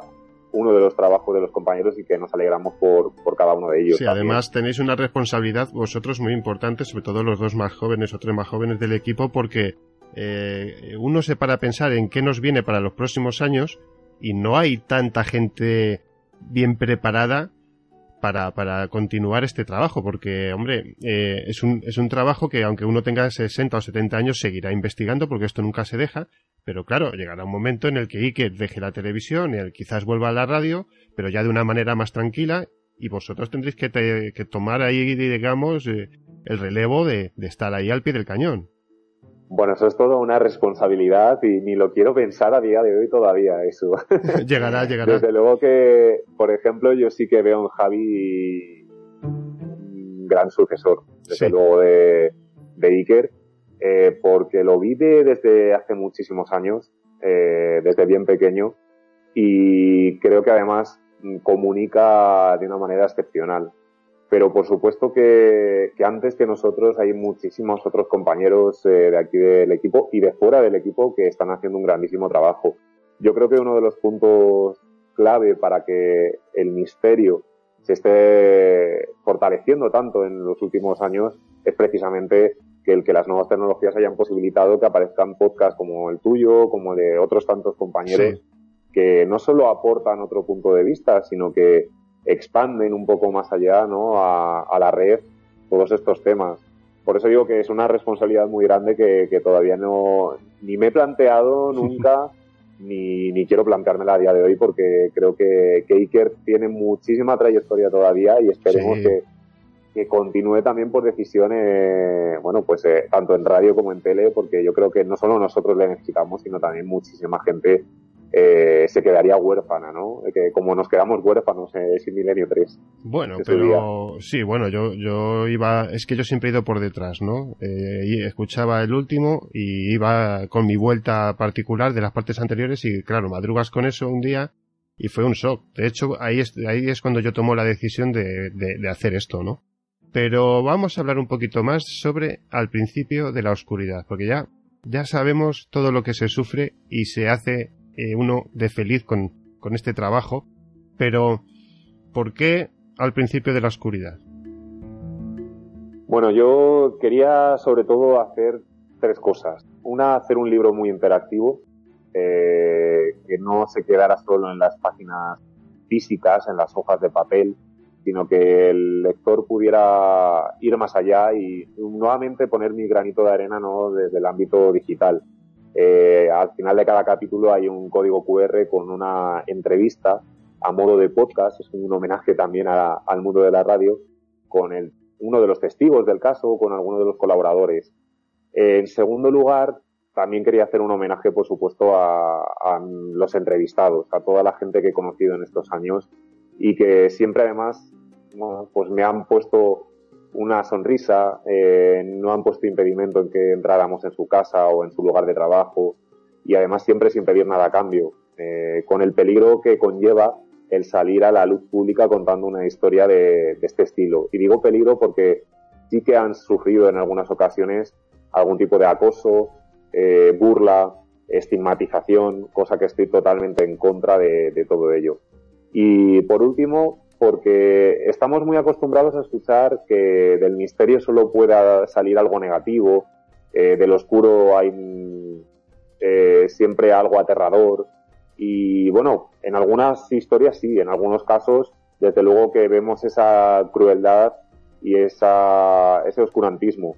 uno de los trabajos de los compañeros y que nos alegramos por, cada uno de ellos. Sí, además tenéis una responsabilidad vosotros muy importante, sobre todo los dos más jóvenes o tres más jóvenes del equipo, porque eh, uno se para a pensar en qué nos viene para los próximos años y no hay tanta gente bien preparada para, para continuar este trabajo, porque, hombre, eh, es, un, es un trabajo que aunque uno tenga 60 o 70 años seguirá investigando, porque esto nunca se deja, pero claro, llegará un momento en el que Iker deje la televisión y él quizás vuelva a la radio, pero ya de una manera más tranquila, y vosotros tendréis que, que tomar ahí, digamos, eh, el relevo de, de estar ahí al pie del cañón. Bueno, eso es todo una responsabilidad y ni lo quiero pensar a día de hoy todavía eso. llegará, llegará. Desde luego que, por ejemplo, yo sí que veo en Javi un gran sucesor, desde luego de, de Iker, eh, porque lo vi desde hace muchísimos años, eh, desde bien pequeño, y creo que además comunica de una manera excepcional. Pero por supuesto que, antes que nosotros hay muchísimos otros compañeros eh, de aquí del equipo y de fuera del equipo que están haciendo un grandísimo trabajo. Yo creo que uno de los puntos clave para que el misterio se esté fortaleciendo tanto en los últimos años es precisamente que el que las nuevas tecnologías hayan posibilitado que aparezcan podcasts como el tuyo, como el de otros tantos compañeros, que no solo aportan otro punto de vista, sino que expanden un poco más allá ¿no? a, la red todos estos temas. Por eso digo que es una responsabilidad muy grande que, todavía no ni me he planteado nunca ni, ni quiero planteármela a día de hoy porque creo que, que Iker tiene muchísima trayectoria todavía y esperemos que, que continúe también por decisiones, bueno, pues eh, tanto en radio como en tele, porque yo creo que no solo nosotros le necesitamos, sino también muchísima gente eh, se quedaría huérfana, ¿no? Que como nos quedamos huérfanos eh, sin Milenio 3. Bueno, pero sí, bueno, yo, yo iba, es que yo siempre he ido por detrás, ¿no? Eh, escuchaba el último y iba con mi vuelta particular de las partes anteriores y claro, madrugas con eso un día y fue un shock. De hecho, ahí es, ahí es cuando yo tomo la decisión de, de hacer esto, ¿no? Pero vamos a hablar un poquito más sobre al principio de la oscuridad, porque ya, ya sabemos todo lo que se sufre y se hace eh, uno de feliz con, con este trabajo, pero ¿por qué al principio de la oscuridad? Bueno, yo quería sobre todo hacer tres cosas. Una, hacer un libro muy interactivo, eh, que no se quedara solo en las páginas físicas, en las hojas de papel, sino que el lector pudiera ir más allá y nuevamente poner mi granito de arena ¿no? desde el ámbito digital. Eh, al final de cada capítulo hay un código QR con una entrevista a modo de podcast, es un homenaje también al mundo de la radio, con el, uno de los testigos del caso con alguno de los colaboradores. en segundo lugar, también quería hacer un homenaje, por supuesto, a, a, los entrevistados, a toda la gente que he conocido en estos años y que siempre además pues me han puesto una sonrisa, eh, no han puesto impedimento en que entráramos en su casa o en su lugar de trabajo y además siempre sin pedir nada a cambio, eh, con el peligro que conlleva el salir a la luz pública contando una historia de, este estilo. Y digo peligro porque sí que han sufrido en algunas ocasiones algún tipo de acoso, eh, burla, estigmatización, cosa que estoy totalmente en contra de todo ello. Y por último, porque estamos muy acostumbrados a escuchar que del misterio solo pueda salir algo negativo, eh, del oscuro hay eh, siempre algo aterrador. Y bueno, en algunas historias sí, en algunos casos desde luego que vemos esa crueldad y esa, ese oscurantismo,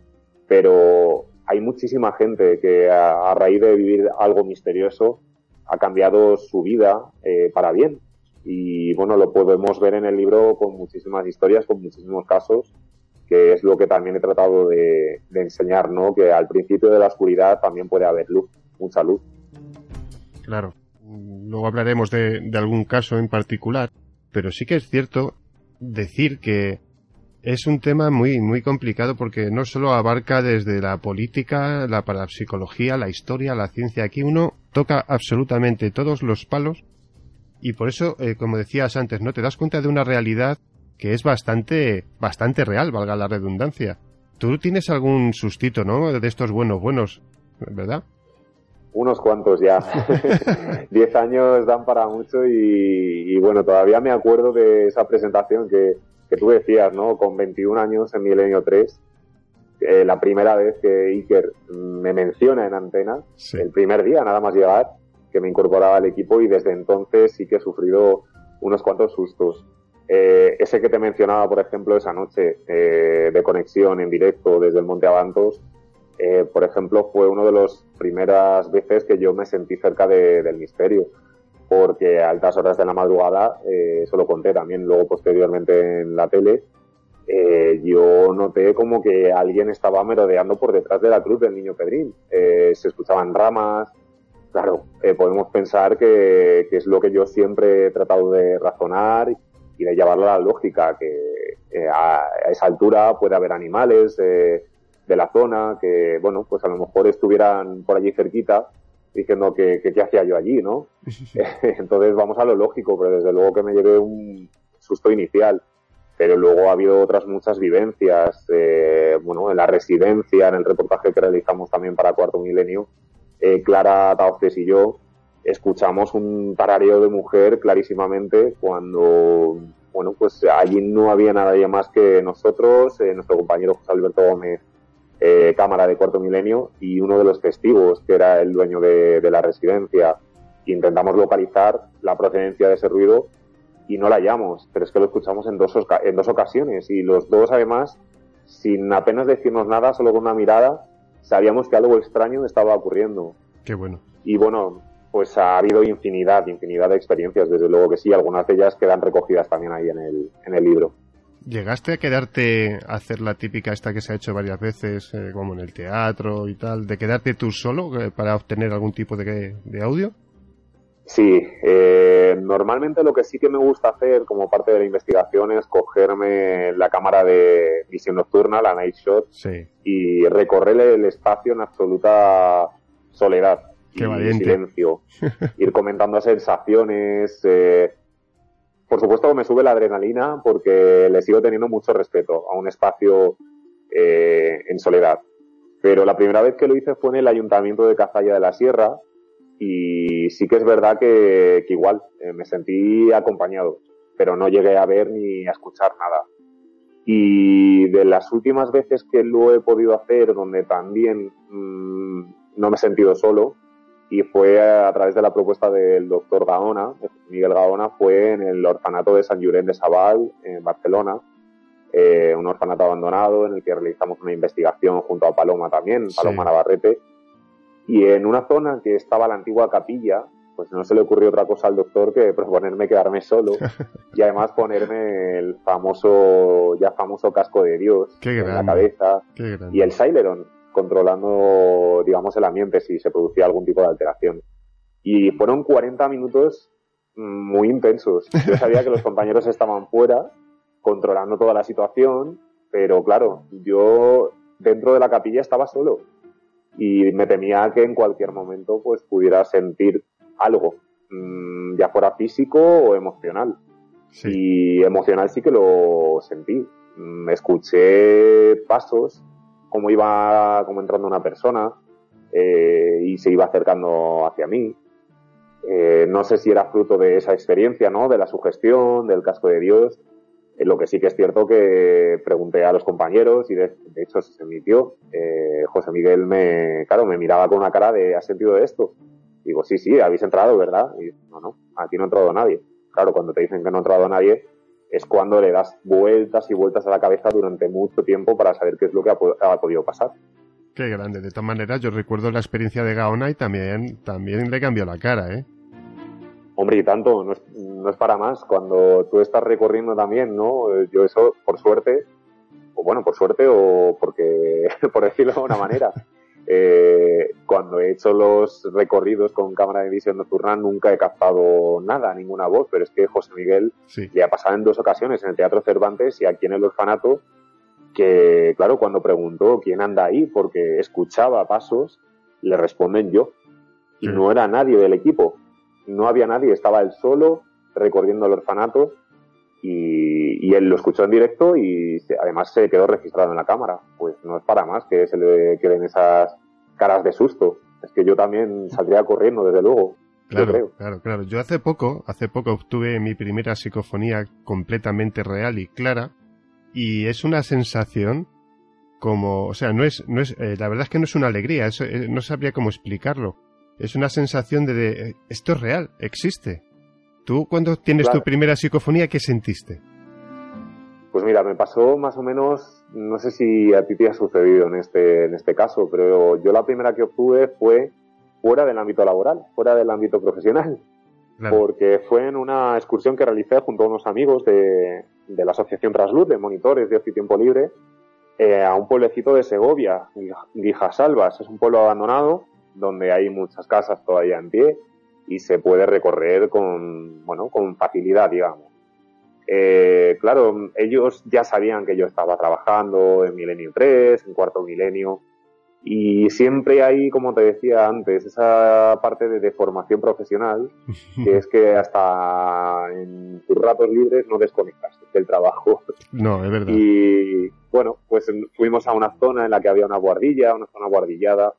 pero hay muchísima gente que a, raíz de vivir algo misterioso ha cambiado su vida eh, para bien y bueno, lo podemos ver en el libro con muchísimas historias, con muchísimos casos, que es lo que también he tratado de, enseñar, ¿no? Que al principio de la oscuridad también puede haber luz, mucha luz. Claro. Luego hablaremos de, de algún caso en particular, pero sí que es cierto decir que es un tema muy, muy complicado porque no solo abarca desde la política, la parapsicología, la historia, la ciencia. Aquí uno toca absolutamente todos los palos y por eso, eh, como decías antes, ¿no? Te das cuenta de una realidad que es bastante, bastante real, valga la redundancia. Tú tienes algún sustito, ¿no? De estos buenos, buenos, ¿verdad? Unos cuantos ya. Diez años dan para mucho y, bueno, todavía me acuerdo de esa presentación que, que tú decías, ¿no? Con 21 años en Milenio 3, eh, la primera vez que Iker me menciona en antena, el primer día, nada más llegar, que me incorporaba al equipo y desde entonces sí que he sufrido unos cuantos sustos. Eh, ese que te mencionaba, por ejemplo, esa noche eh, de conexión en directo desde el Monte Avantos, eh, por ejemplo, fue una de las primeras veces que yo me sentí cerca del misterio, porque a altas horas de la madrugada, eso lo conté también luego posteriormente en la tele, yo noté como que alguien estaba merodeando por detrás de la cruz del niño Pedrín. se escuchaban ramas, claro, eh, podemos pensar que, es lo que yo siempre he tratado de razonar y de llevarlo a la lógica, que eh, a, esa altura puede haber animales, eh, de la zona que, bueno, pues a lo mejor estuvieran por allí cerquita diciendo que, qué hacía yo allí, ¿no? Entonces vamos a lo lógico, pero desde luego que me llevé un susto inicial. Pero luego ha habido otras muchas vivencias, eh, bueno, en la residencia, en el reportaje que realizamos también para Cuarto Milenio, eh, Clara Taoces y yo escuchamos un tarareo de mujer clarísimamente cuando, bueno, pues allí no había nadie más que nosotros, eh, nuestro compañero José Alberto Gómez eh, cámara de cuarto milenio y uno de los testigos, que era el dueño de, la residencia. Intentamos localizar la procedencia de ese ruido y no la hallamos, pero es que lo escuchamos en dos, en dos ocasiones y los dos además, sin apenas decirnos nada, solo con una mirada, sabíamos que algo extraño estaba ocurriendo. Qué bueno. Y bueno, pues ha habido infinidad, infinidad de experiencias, desde luego que sí, algunas de ellas quedan recogidas también ahí en el, en el libro. ¿Llegaste a quedarte a hacer la típica esta que se ha hecho varias veces, eh, como en el teatro y tal, de quedarte tú solo eh, para obtener algún tipo de, audio? Sí, eh, normalmente lo que sí que me gusta hacer como parte de la investigación es cogerme la cámara de visión nocturna, la Night Shot, y recorrer el espacio en absoluta soledad y silencio. Ir comentando sensaciones, eh, por supuesto me sube la adrenalina porque le sigo teniendo mucho respeto a un espacio eh, en soledad. Pero la primera vez que lo hice fue en el ayuntamiento de Cazalla de la Sierra y sí que es verdad que, igual eh, me sentí acompañado, pero no llegué a ver ni a escuchar nada. Y de las últimas veces que lo he podido hacer, donde también mm, no me he sentido solo, y fue a través de la propuesta del doctor Gaona, Miguel Gaona, fue en el orfanato de San Llorén de Sabal, en Barcelona, eh, un orfanato abandonado en el que realizamos una investigación junto a Paloma también, Paloma Navarrete, y en una zona que estaba la antigua capilla, pues no se le ocurrió otra cosa al doctor que proponerme quedarme solo y además ponerme el famoso, ya famoso casco de Dios en la cabeza y el Saileron, controlando, digamos, el ambiente si se producía algún tipo de alteración. Y fueron 40 minutos muy intensos. Yo sabía que los compañeros estaban fuera, controlando toda la situación, pero claro, yo dentro de la capilla estaba solo y me temía que en cualquier momento pues pudiera sentir algo, mm, ya fuera físico o emocional. Y emocional sí que lo sentí. Me mm, escuché pasos cómo iba como entrando una persona eh, y se iba acercando hacia mí. Eh, no sé si era fruto de esa experiencia, ¿no? De la sugestión, del casco de Dios. Eh, lo que sí que es cierto que pregunté a los compañeros y de, hecho se emitió. José Miguel me, claro, me miraba con una cara de ¿has sentido esto? Digo, sí, sí, habéis entrado, ¿verdad? Y no, no, aquí no ha entrado nadie. Claro, cuando te dicen que no ha entrado nadie, es cuando le das vueltas y vueltas a la cabeza durante mucho tiempo para saber qué es lo que ha, podido pasar. Qué grande. De todas maneras, yo recuerdo la experiencia de Gaona y también, también le cambió la cara, ¿eh? Hombre, y tanto, no es, no es para más. Cuando tú estás recorriendo también, ¿no? Yo eso, por suerte, o bueno, por suerte o porque, por decirlo de una manera, eh, cuando he hecho los recorridos con cámara de visión nocturna nunca he captado nada, ninguna voz, pero es que José Miguel le ha pasado en dos ocasiones en el Teatro Cervantes y aquí en el orfanato que, claro, cuando preguntó quién anda ahí, porque escuchaba pasos, le responden yo. Y no era nadie del equipo, no había nadie, estaba él solo recorriendo el orfanato y, él lo escuchó en directo y además se quedó registrado en la cámara. Pues no es para más que se le queden esas caras de susto. Es que yo también saldría corriendo, desde luego. Claro, claro, claro. Yo hace poco, hace poco obtuve mi primera psicofonía completamente real y clara y es una sensación como, o sea, no es, no es, eh, la verdad es que no es una alegría, eh, no sabría cómo explicarlo. Es una sensación de, de, esto es real, existe. ¿Tú cuando tienes tu primera psicofonía qué sentiste? Pues mira, me pasó más o menos, no sé si a ti te ha sucedido en este, en este caso, pero yo la primera que obtuve fue fuera del ámbito laboral, fuera del ámbito profesional. Porque fue en una excursión que realicé junto a unos amigos de, la Asociación Trasluz, de monitores de ocio y tiempo libre, eh, a un pueblecito de Segovia, Guijasalvas. Es un pueblo abandonado donde hay muchas casas todavía en pie y se puede recorrer con, bueno, con facilidad, digamos. Eh, claro, ellos ya sabían que yo estaba trabajando en Milenio 3, en Cuarto Milenio, y siempre hay, como te decía antes, esa parte de, formación profesional, que es que hasta en tus ratos libres no desconectas del trabajo. No, es verdad. Y bueno, pues fuimos a una zona en la que había una guardilla, una zona guardillada,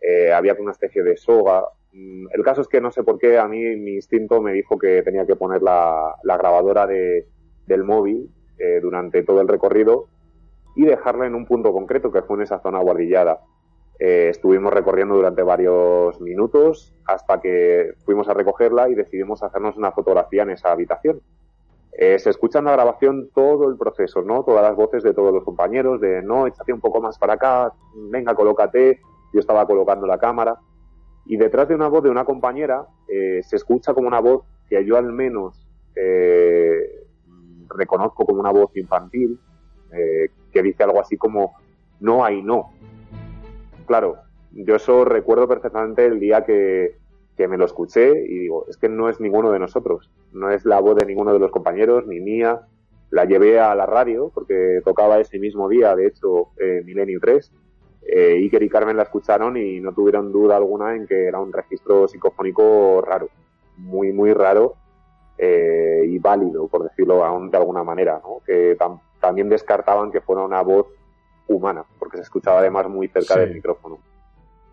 eh, había una especie de soga. Mm, el caso es que no sé por qué a mí mi instinto me dijo que tenía que poner la, grabadora de, del móvil eh, durante todo el recorrido y dejarla en un punto concreto que fue en esa zona guardillada. Eh, estuvimos recorriendo durante varios minutos hasta que fuimos a recogerla y decidimos hacernos una fotografía en esa habitación. Eh, se escucha en la grabación todo el proceso, ¿no? Todas las voces de todos los compañeros, de no, échate un poco más para acá, venga, colócate. Yo estaba colocando la cámara. Y detrás de una voz de una compañera eh, se escucha como una voz que yo al menos reconozco como una voz infantil, que dice algo así como, no hay no claro, yo eso recuerdo perfectamente el día que, me lo escuché y digo, es que no es ninguno de nosotros, no es la voz de ninguno de los compañeros, ni mía. La llevé a la radio porque tocaba ese mismo día, de hecho, eh, Milenio 3. Eh, Iker y Carmen la escucharon y no tuvieron duda alguna en que era un registro psicofónico raro, muy, muy raro eh, y válido, por decirlo de alguna manera, ¿no? que también descartaban que fuera una voz humana, porque se escuchaba además muy cerca del micrófono.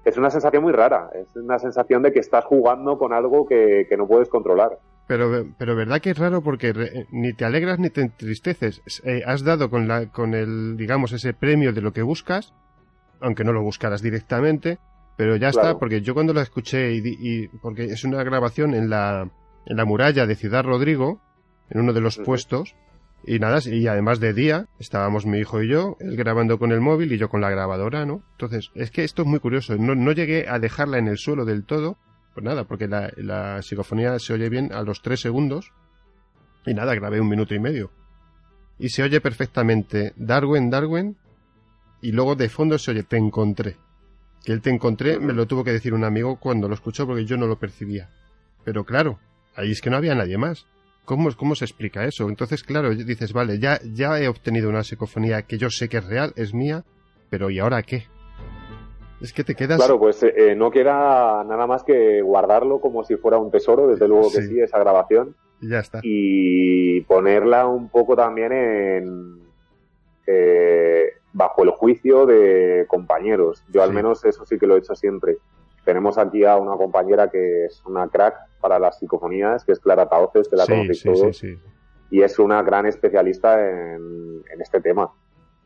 Es una sensación muy rara, es una sensación de que estás jugando con algo que, no puedes controlar. Pero, pero verdad que es raro porque ni te alegras ni te entristeces. Eh, has dado con, la, con el, digamos, ese premio de lo que buscas, aunque no lo buscaras directamente, pero ya está, porque yo cuando la escuché, y, porque es una grabación en la, en la muralla de Ciudad Rodrigo, en uno de los puestos, y nada, y además de día, estábamos mi hijo y yo, él grabando con el móvil y yo con la grabadora, ¿no? Entonces, es que esto es muy curioso. No, no llegué a dejarla en el suelo del todo, pues nada, porque la, la psicofonía se oye bien a los tres segundos. Y nada, grabé un minuto y medio. Y se oye perfectamente Darwin, Darwin. Y luego de fondo se oye Te encontré. Que él te encontré me lo tuvo que decir un amigo cuando lo escuchó porque yo no lo percibía. Pero claro, ahí es que no había nadie más. ¿Cómo, ¿Cómo se explica eso? Entonces, claro, dices, vale, ya, ya he obtenido una psicofonía que yo sé que es real, es mía, pero ¿y ahora qué? Es que te quedas. Claro, pues eh, no queda nada más que guardarlo como si fuera un tesoro, desde luego que sí, esa grabación. Ya está. Y ponerla un poco también en. Eh, bajo el juicio de compañeros. Yo al menos eso sí que lo he hecho siempre. Tenemos aquí a una compañera que es una crack para las psicofonías, que es Clara Taoces, que la conocéis todos. y es una gran especialista en, este tema.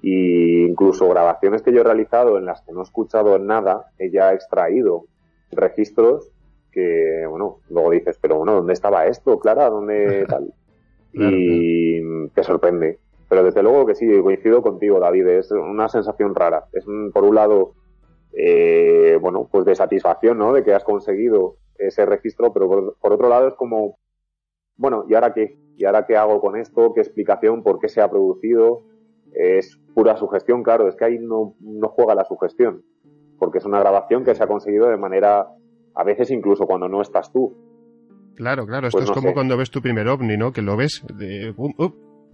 Y incluso grabaciones que yo he realizado en las que no he escuchado nada, ella ha extraído registros que, bueno, luego dices, pero bueno, ¿dónde estaba esto, Clara? ¿Dónde tal? y te sorprende. Pero desde luego que sí, coincido contigo, David, es una sensación rara. Es, por un lado, eh, bueno, pues de satisfacción, ¿no? De que has conseguido ese registro, pero por, otro lado es como, bueno, ¿y ahora qué? ¿Y ahora qué hago con esto? ¿Qué explicación? ¿Por qué se ha producido? Es pura sugestión, claro, es que ahí no, no juega la sugestión, porque es una grabación que se ha conseguido de manera, a veces incluso cuando no estás tú. Claro, claro, esto pues es como cuando ves tu primer ovni, ¿no? Que lo ves de,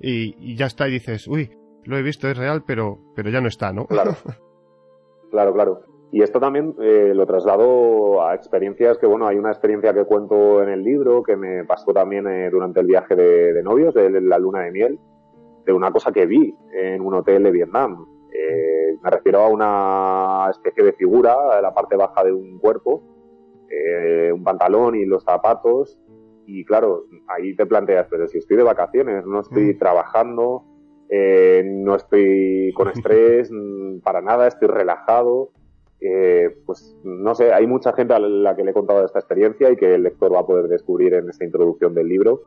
y, ya está y dices, uy, lo he visto, es real, pero, pero ya no está, ¿no? Claro, claro, claro. Y esto también eh, lo traslado a experiencias que, bueno, hay una experiencia que cuento en el libro que me pasó también eh, durante el viaje de, novios, de, la luna de miel, de una cosa que vi en un hotel de Vietnam. Eh, me refiero a una especie de figura, la parte baja de un cuerpo, un pantalón y los zapatos. Y claro, ahí te planteas, pero si estoy de vacaciones, no estoy mm. trabajando, no estoy con estrés para nada, estoy relajado eh, pues no sé, hay mucha gente a la que le he contado esta experiencia y que el lector va a poder descubrir en esta introducción del libro,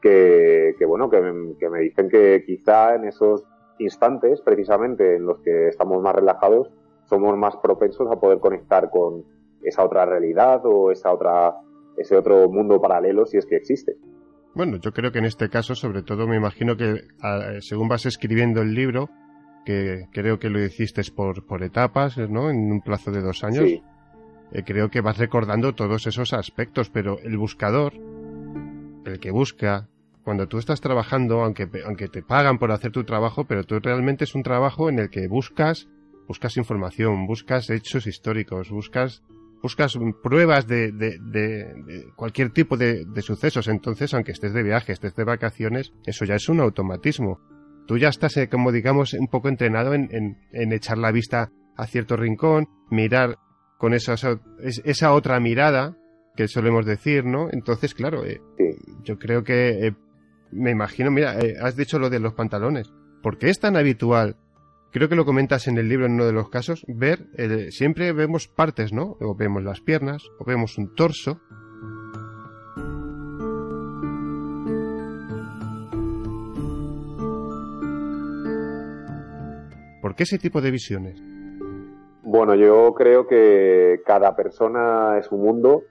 que, bueno, que me, dicen que quizá en esos instantes, precisamente en los que estamos más relajados, somos más propensos a poder conectar con esa otra realidad o esa otra, ese otro mundo paralelo si es que existe. Bueno, yo creo que en este caso, sobre todo, me imagino que según vas escribiendo el libro, que creo que lo hiciste por, por etapas, ¿no? En un plazo de dos años. Eh, creo que vas recordando todos esos aspectos, pero el buscador, el que busca, cuando tú estás trabajando, aunque, aunque te pagan por hacer tu trabajo, pero tú realmente es un trabajo en el que buscas, buscas información, buscas hechos históricos, buscas, buscas pruebas de, cualquier tipo de, sucesos. Entonces, aunque estés de viaje, estés de vacaciones, eso ya es un automatismo. Tú ya estás, eh, como digamos, un poco entrenado en, echar la vista a cierto rincón, mirar con esa, esa otra mirada que solemos decir, ¿no? Entonces, claro, eh, yo creo que eh, me imagino, mira, has dicho lo de los pantalones. ¿Por qué es tan habitual? Creo que lo comentas en el libro en uno de los casos, ver, eh, siempre vemos partes, ¿no? O vemos las piernas, o vemos un torso. ¿Por qué ese tipo de visiones? Bueno, yo creo que cada persona es un mundo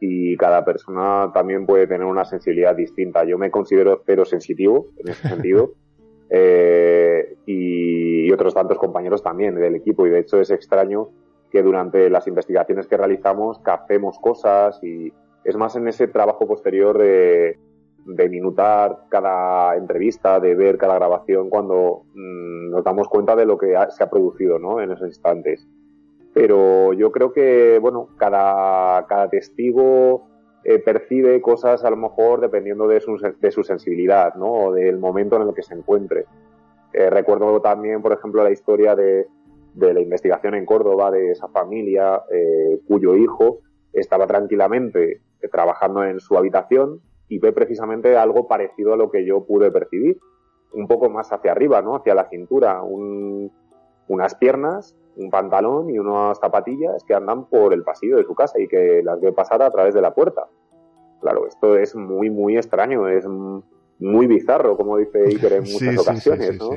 y cada persona también puede tener una sensibilidad distinta. Yo me considero cero sensitivo en ese sentido eh, y, otros tantos compañeros también del equipo y de hecho es extraño que durante las investigaciones que realizamos capemos cosas y es más en ese trabajo posterior de, de minutar cada entrevista, de ver cada grabación cuando mm, nos damos cuenta de lo que se ha producido ¿no? en esos instantes pero yo creo que, bueno, cada, cada testigo eh, percibe cosas a lo mejor dependiendo de su, de su sensibilidad, ¿no? O del momento en el que se encuentre. Eh, recuerdo también, por ejemplo, la historia de, la investigación en Córdoba de esa familia eh, cuyo hijo estaba tranquilamente trabajando en su habitación y ve precisamente algo parecido a lo que yo pude percibir, un poco más hacia arriba, ¿no? Hacia la cintura, un, unas piernas, un pantalón y unas zapatillas que andan por el pasillo de su casa y que las ve pasar a través de la puerta. Claro, esto es muy, muy extraño, es muy bizarro, como dice Iker en muchas ocasiones, ¿no?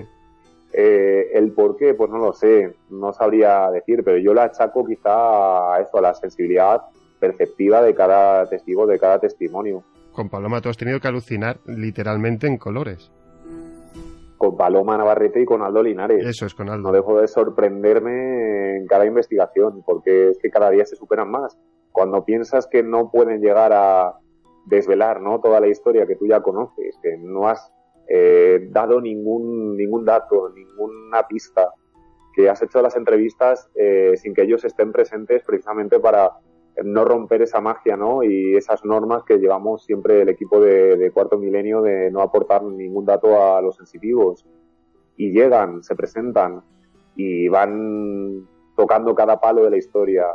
Eh, el por qué, pues no lo sé, no sabría decir, pero yo la achaco quizá a eso, a la sensibilidad perceptiva de cada testigo, de cada testimonio. Con Paloma tú has tenido que alucinar literalmente en colores con Paloma Navarrete y con Aldo Linares. Eso es con Aldo. No dejo de sorprenderme en cada investigación, porque es que cada día se superan más. Cuando piensas que no pueden llegar a desvelar ¿no? toda la historia que tú ya conoces, que no has eh, dado ningún, ningún dato, ninguna pista, que has hecho las entrevistas eh, sin que ellos estén presentes precisamente para no romper esa magia, ¿no? Y esas normas que llevamos siempre el equipo de, Cuarto Milenio de no aportar ningún dato a los sensitivos. Y llegan, se presentan y van tocando cada palo de la historia,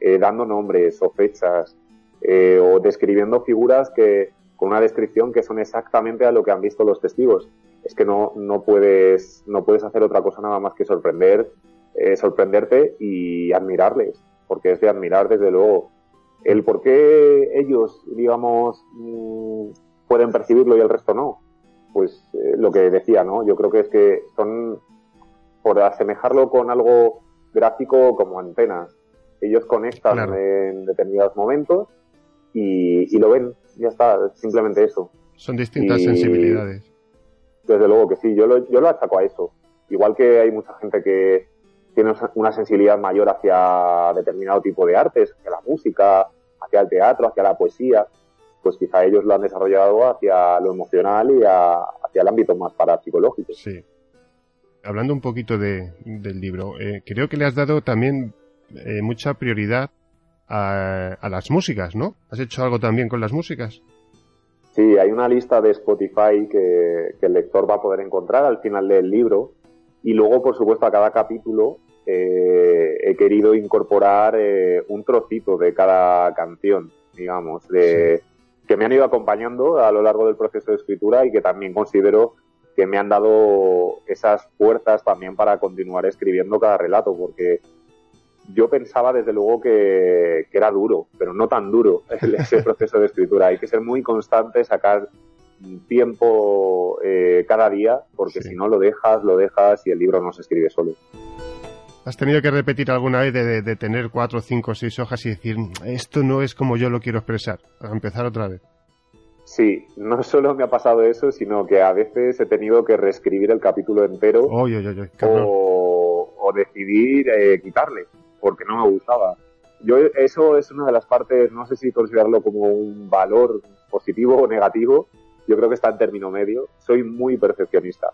eh, dando nombres o fechas, eh, o describiendo figuras que con una descripción que son exactamente a lo que han visto los testigos. Es que no, no puedes, no puedes hacer otra cosa nada más que sorprender, eh, sorprenderte y admirarles porque es de admirar desde luego. El por qué ellos, digamos, mm, pueden percibirlo y el resto no, pues eh, lo que decía, ¿no? Yo creo que es que son, por asemejarlo con algo gráfico como antenas, ellos conectan en determinados momentos y, lo ven, ya está, simplemente eso. Son distintas sensibilidades. Desde luego que sí, yo lo, yo lo achaco a eso. Igual que hay mucha gente que, tiene una sensibilidad mayor hacia determinado tipo de artes, hacia la música, hacia el teatro, hacia la poesía, pues quizá ellos lo han desarrollado hacia lo emocional y hacia el ámbito más parapsicológico. Sí. Hablando un poquito de, del libro, eh, creo que le has dado también eh, mucha prioridad a, a, las músicas, ¿no? ¿Has hecho algo también con las músicas? Sí, hay una lista de Spotify que, que el lector va a poder encontrar al final del libro y luego, por supuesto, a cada capítulo eh, he querido incorporar eh, un trocito de cada canción, digamos, de, que me han ido acompañando a lo largo del proceso de escritura y que también considero que me han dado esas fuerzas también para continuar escribiendo cada relato, porque yo pensaba desde luego que, era duro, pero no tan duro ese proceso de escritura. Hay que ser muy constante, sacar tiempo eh, cada día, porque si no lo dejas, lo dejas y el libro no se escribe solo. ¿Has tenido que repetir alguna vez de, tener cuatro, cinco, seis hojas y decir, esto no es como yo lo quiero expresar? A empezar otra vez. Sí, no solo me ha pasado eso, sino que a veces he tenido que reescribir el capítulo entero o, decidir eh, quitarle, porque no me gustaba. Yo eso es una de las partes, no sé si considerarlo como un valor positivo o negativo, yo creo que está en término medio. Soy muy perfeccionista.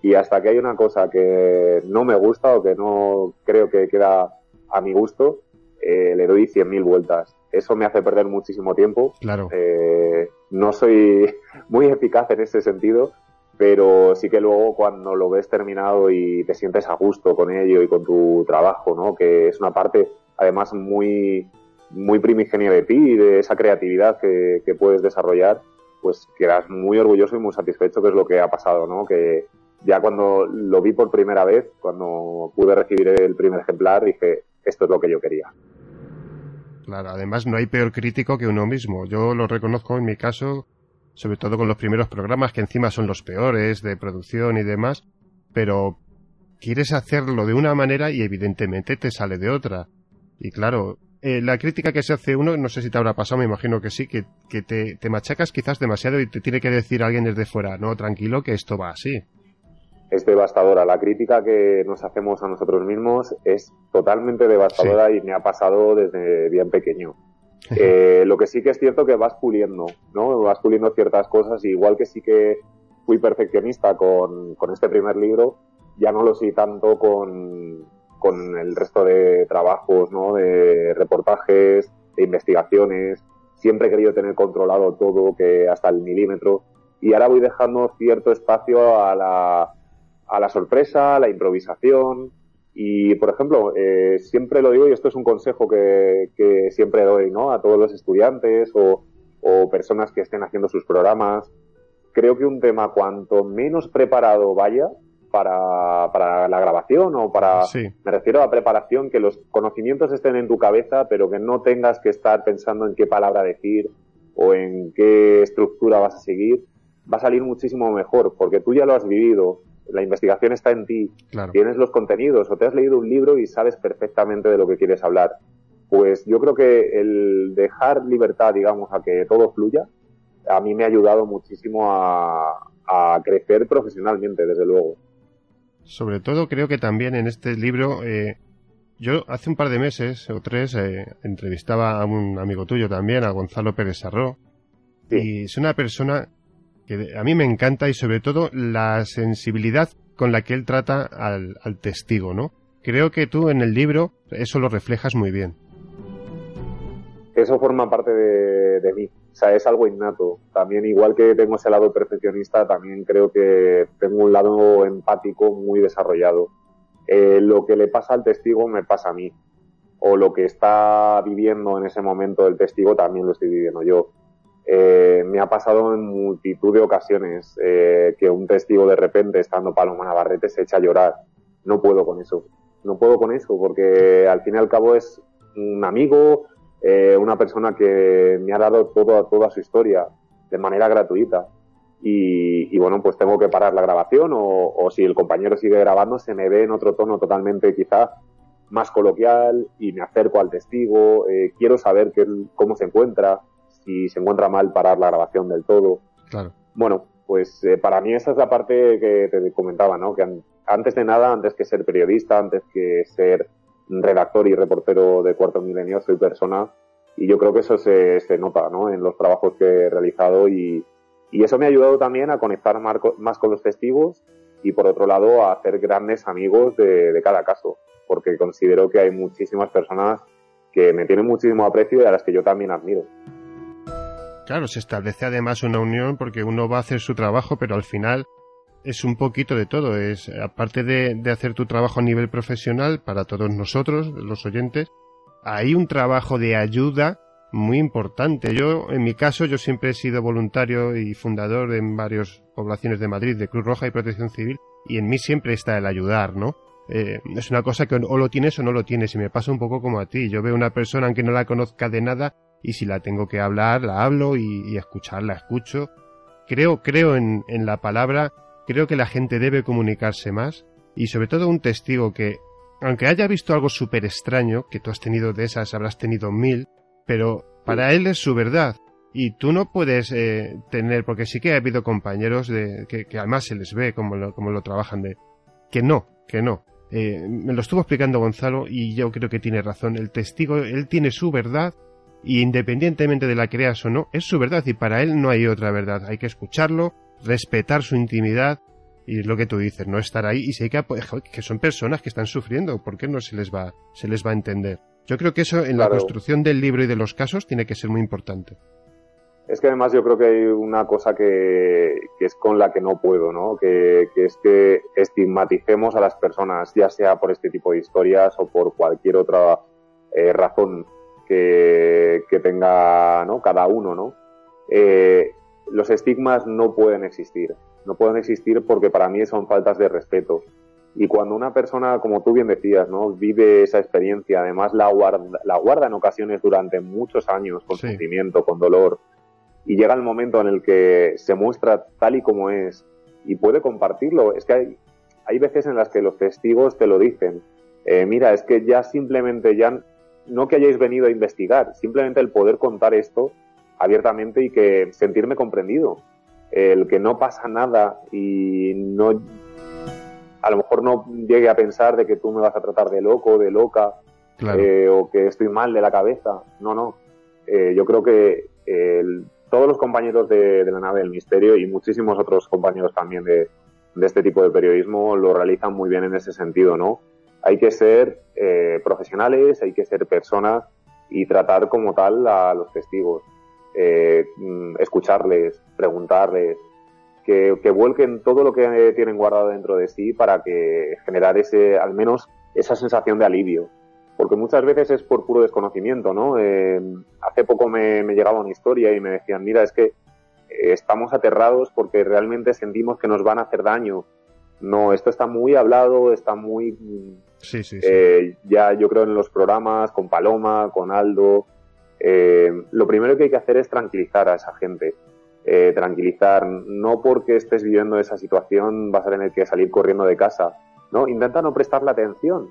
Y hasta que hay una cosa que no me gusta o que no creo que queda a mi gusto, eh, le doy 100.000 vueltas. Eso me hace perder muchísimo tiempo. Claro. Eh, no soy muy eficaz en ese sentido, pero sí que luego cuando lo ves terminado y te sientes a gusto con ello y con tu trabajo, ¿no? Que es una parte además muy, muy primigenia de ti y de esa creatividad que, puedes desarrollar, pues quedas muy orgulloso y muy satisfecho, que es lo que ha pasado, ¿no? Que ya cuando lo vi por primera vez, cuando pude recibir el primer ejemplar, dije, esto es lo que yo quería. Claro, además no hay peor crítico que uno mismo. Yo lo reconozco en mi caso, sobre todo con los primeros programas, que encima son los peores de producción y demás, pero quieres hacerlo de una manera y evidentemente te sale de otra. Y claro, eh, la crítica que se hace uno, no sé si te habrá pasado, me imagino que sí, que, que te, te machacas quizás demasiado y te tiene que decir alguien desde fuera, no, tranquilo, que esto va así es devastadora. La crítica que nos hacemos a nosotros mismos es totalmente devastadora y me ha pasado desde bien pequeño. Eh, lo que sí que es cierto que vas puliendo, ¿no? Vas puliendo ciertas cosas, igual que sí que fui perfeccionista con, con este primer libro, ya no lo soy tanto con, con el resto de trabajos, ¿no? De reportajes, de investigaciones. Siempre he querido tener controlado todo, que hasta el milímetro. Y ahora voy dejando cierto espacio a la, a la sorpresa, a la improvisación. Y, por ejemplo, eh, siempre lo digo y esto es un consejo que, que siempre doy ¿no? a todos los estudiantes o, o, personas que estén haciendo sus programas. Creo que un tema cuanto menos preparado vaya para, para la grabación o para... Me refiero a preparación, que los conocimientos estén en tu cabeza, pero que no tengas que estar pensando en qué palabra decir o en qué estructura vas a seguir, va a salir muchísimo mejor, porque tú ya lo has vivido, la investigación está en ti, tienes los contenidos o te has leído un libro y sabes perfectamente de lo que quieres hablar. Pues yo creo que el dejar libertad, digamos, a que todo fluya, a mí me ha ayudado muchísimo a, crecer profesionalmente, desde luego. Sobre todo creo que también en este libro, eh, yo hace un par de meses o tres eh, entrevistaba a un amigo tuyo también, a Gonzalo Pérez Sarró, y es una persona que a mí me encanta y sobre todo la sensibilidad con la que él trata al, testigo, ¿no? Creo que tú en el libro eso lo reflejas muy bien. Eso forma parte de, mí, o sea, es algo innato. También, igual que tengo ese lado perfeccionista, también creo que tengo un lado empático muy desarrollado. Eh, lo que le pasa al testigo me pasa a mí. O lo que está viviendo en ese momento el testigo también lo estoy viviendo yo. Eh, me ha pasado en multitud de ocasiones eh, que un testigo de repente, estando Paloma Navarrete, se echa a llorar. No puedo con eso. No puedo con eso porque al fin y al cabo es un amigo, eh, una persona que me ha dado toda su historia de manera gratuita. Y, bueno, pues tengo que parar la grabación o, si el compañero sigue grabando se me ve en otro tono totalmente quizá más coloquial y me acerco al testigo, quiero saber cómo se encuentra, si se encuentra mal parar la grabación del todo. Claro. Bueno, pues eh, para mí esa es la parte que te comentaba, ¿no? Que antes de nada, antes que ser periodista, antes que ser redactor y reportero de Cuarto Milenio, soy persona y yo creo que eso se, se nota, ¿no? En los trabajos que he realizado y, y eso me ha ayudado también a conectar más con los testigos y por otro lado a hacer grandes amigos de, de cada caso, porque considero que hay muchísimas personas que me tienen muchísimo aprecio y a las que yo también admiro. Claro, se establece además una unión porque uno va a hacer su trabajo, pero al final es un poquito de todo. Es aparte de, hacer tu trabajo a nivel profesional para todos nosotros, los oyentes, hay un trabajo de ayuda muy importante. Yo, en mi caso, yo siempre he sido voluntario y fundador en varias poblaciones de Madrid de Cruz Roja y Protección Civil, y en mí siempre está el ayudar, ¿no? Eh, es una cosa que o lo tienes o no lo tienes, y me pasa un poco como a ti. Yo veo una persona, aunque no la conozca de nada, y si la tengo que hablar, la hablo y, escuchar, la escucho. Creo, creo en, en la palabra, creo que la gente debe comunicarse más y sobre todo un testigo que, aunque haya visto algo súper extraño, que tú has tenido de esas, habrás tenido mil, pero para él es su verdad. Y tú no puedes eh, tener, porque sí que ha habido compañeros de, que, además se les ve como lo, como lo trabajan de, que no, que no. Eh, me lo estuvo explicando Gonzalo y yo creo que tiene razón. El testigo, él tiene su verdad y independientemente de la creas o no, es su verdad y para él no hay otra verdad. Hay que escucharlo, respetar su intimidad y lo que tú dices, no estar ahí y sé que, que son personas que están sufriendo, ¿por qué no se les va, se les va a entender? Yo creo que eso en la construcción del libro y de los casos tiene que ser muy importante. Es que además yo creo que hay una cosa que, es con la que no puedo, ¿no? Que, es que estigmaticemos a las personas, ya sea por este tipo de historias o por cualquier otra eh, razón que, tenga ¿no? cada uno, ¿no? Eh, los estigmas no pueden existir. No pueden existir porque para mí son faltas de respeto. Y cuando una persona, como tú bien decías, ¿no? vive esa experiencia, además la guarda, la guarda en ocasiones durante muchos años con sentimiento, con dolor, y llega el momento en el que se muestra tal y como es y puede compartirlo. Es que hay, hay veces en las que los testigos te lo dicen. Eh, mira, es que ya simplemente, ya no que hayáis venido a investigar, simplemente el poder contar esto abiertamente y que sentirme comprendido. El que no pasa nada y no a lo mejor no llegue a pensar de que tú me vas a tratar de loco, de loca, eh, o que estoy mal de la cabeza. No, no. Eh, yo creo que el, todos los compañeros de, la nave del misterio y muchísimos otros compañeros también de, este tipo de periodismo lo realizan muy bien en ese sentido, ¿no? Hay que ser eh, profesionales, hay que ser personas y tratar como tal a los testigos, eh, mm, escucharles, preguntarles, que, que, vuelquen todo lo que tienen guardado dentro de sí para que generar ese, al menos esa sensación de alivio porque muchas veces es por puro desconocimiento, ¿no? Eh, hace poco me, llegaba una historia y me decían, mira, es que eh, estamos aterrados porque realmente sentimos que nos van a hacer daño. No, esto está muy hablado, está muy... Sí, sí, eh, ya yo creo en los programas, con Paloma, con Aldo. lo primero que hay que hacer es tranquilizar a esa gente. tranquilizar, no porque estés viviendo esa situación vas a tener que salir corriendo de casa. No, intenta no prestarle atención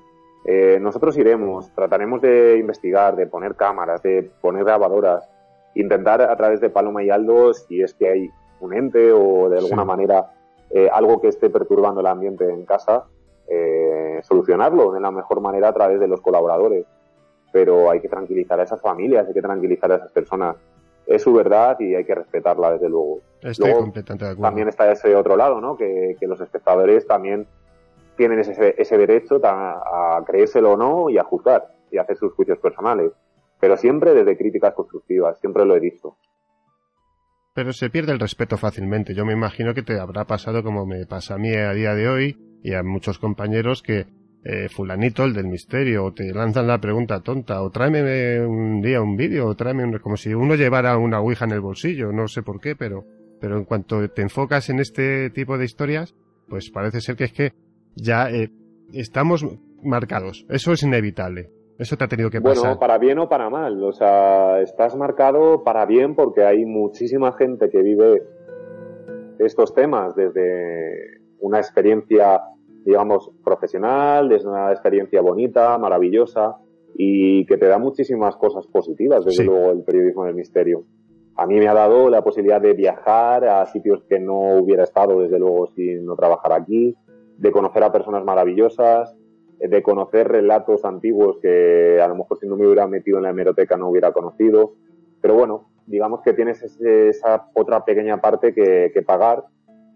eh, nosotros iremos, trataremos de investigar, de poner cámaras, de poner grabadoras, intentar a través de Paloma y Aldo, si es que hay un ente o de alguna manera eh, algo que esté perturbando el ambiente en casa, eh, solucionarlo de la mejor manera a través de los colaboradores. Pero hay que tranquilizar a esas familias, hay que tranquilizar a esas personas. Es su verdad y hay que respetarla, desde luego. Estoy completamente de acuerdo. También está ese otro lado, ¿no? Que, que los espectadores también tienen ese, ese derecho a, creérselo o no y a juzgar y hacer sus juicios personales. Pero siempre desde críticas constructivas, siempre lo he dicho. Pero se pierde el respeto fácilmente. Yo me imagino que te habrá pasado como me pasa a mí a día de hoy y a muchos compañeros que eh, fulanito, el del misterio, o te lanzan la pregunta tonta, o tráeme un día un vídeo, o tráeme un... como si uno llevara una ouija en el bolsillo, no sé por qué, pero, pero en cuanto te enfocas en este tipo de historias, pues parece ser que es que ya eh, estamos marcados. Eso es inevitable. Eso te ha tenido que pasar. Bueno, para bien o para mal. O sea, estás marcado para bien porque hay muchísima gente que vive estos temas desde una experiencia, digamos, profesional, desde una experiencia bonita, maravillosa y que te da muchísimas cosas positivas, desde luego, el periodismo del misterio. A mí me ha dado la posibilidad de viajar a sitios que no hubiera estado, desde luego, si no trabajar aquí de conocer a personas maravillosas, de conocer relatos antiguos que a lo mejor si no me hubiera metido en la hemeroteca no hubiera conocido. Pero bueno, digamos que tienes esa otra pequeña parte que, pagar,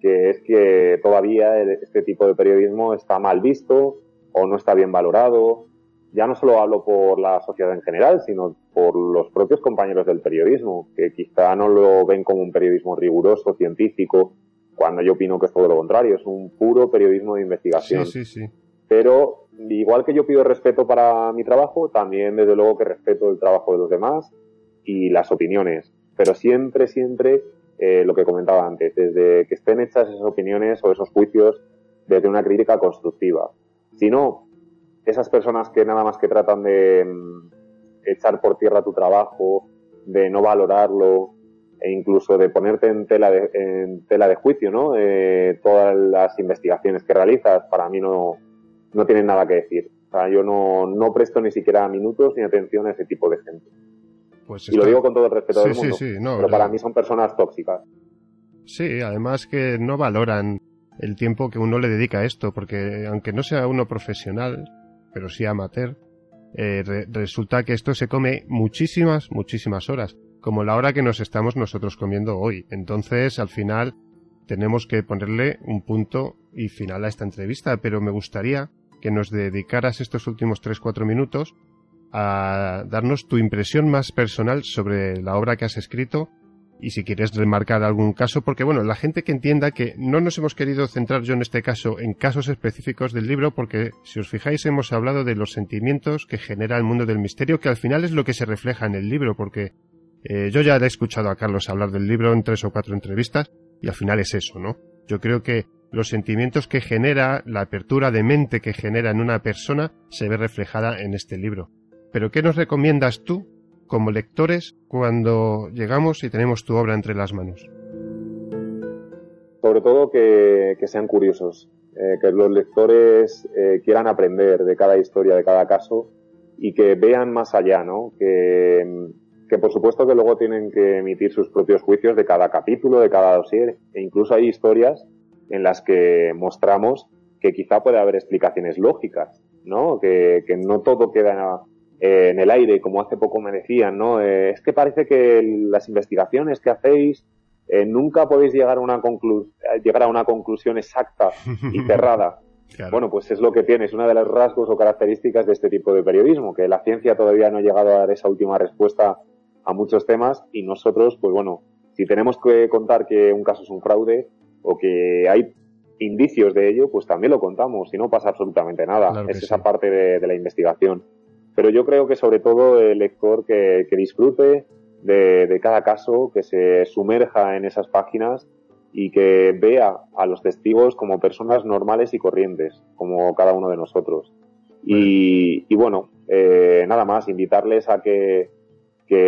que es que todavía este tipo de periodismo está mal visto o no está bien valorado. Ya no solo hablo por la sociedad en general, sino por los propios compañeros del periodismo, que quizá no lo ven como un periodismo riguroso, científico, cuando yo opino que es todo lo contrario, es un puro periodismo de investigación. Sí, sí, sí. Pero igual que yo pido respeto para mi trabajo, también desde luego que respeto el trabajo de los demás y las opiniones. Pero siempre, siempre, eh, lo que comentaba antes, desde que estén hechas esas opiniones o esos juicios desde una crítica constructiva. Si no, esas personas que nada más que tratan de mm, echar por tierra tu trabajo, de no valorarlo, e incluso de ponerte en tela de, en tela de juicio, ¿no? Eh, todas las investigaciones que realizas, para mí no, no tienen nada que decir. O sea, yo no, no presto ni siquiera minutos ni atención a ese tipo de gente. Pues y lo digo con todo el respeto del mundo. Sí, pero para mí son personas tóxicas. Sí, además que no valoran el tiempo que uno le dedica a esto, porque aunque no sea uno profesional, pero sí amateur, eh, resulta que esto se come muchísimas, muchísimas horas, como la hora que nos estamos nosotros comiendo hoy. Entonces, al final, tenemos que ponerle un punto y final a esta entrevista, pero me gustaría que nos dedicaras estos últimos 3-4 minutos a darnos tu impresión más personal sobre la obra que has escrito y si quieres remarcar algún caso, porque bueno, la gente que entienda que no nos hemos querido centrar yo en este caso en casos específicos del libro, porque si os fijáis hemos hablado de los sentimientos que genera el mundo del misterio, que al final es lo que se refleja en el libro, porque eh, yo ya he escuchado a Carlos hablar del libro en tres o cuatro entrevistas y al final es eso, ¿no? Yo creo que los sentimientos que genera, la apertura de mente que genera en una persona, se ve reflejada en este libro. Pero ¿qué nos recomiendas tú como lectores cuando llegamos y tenemos tu obra entre las manos? Sobre todo que, sean curiosos, eh, que los lectores eh, quieran aprender de cada historia, de cada caso y que vean más allá, ¿no? Que, que por supuesto que luego tienen que emitir sus propios juicios de cada capítulo, de cada dossier, e incluso hay historias en las que mostramos que quizá puede haber explicaciones lógicas, ¿no? Que, que no todo queda eh, en el aire, como hace poco me decían, ¿no? Eh, es que parece que las investigaciones que hacéis eh, nunca podéis llegar a, una llegar a una conclusión exacta y cerrada. Bueno, pues es lo que tiene, es una de las rasgos o características de este tipo de periodismo, que la ciencia todavía no ha llegado a dar esa última respuesta a muchos temas y nosotros, pues bueno, si tenemos que contar que un caso es un fraude o que hay indicios de ello, pues también lo contamos y no pasa absolutamente nada. es esa parte de la investigación. Pero yo creo que sobre todo el lector que, disfrute de, cada caso, que se sumerja en esas páginas y que vea a los testigos como personas normales y corrientes, como cada uno de nosotros. Y, bueno, eh, nada más, invitarles a que,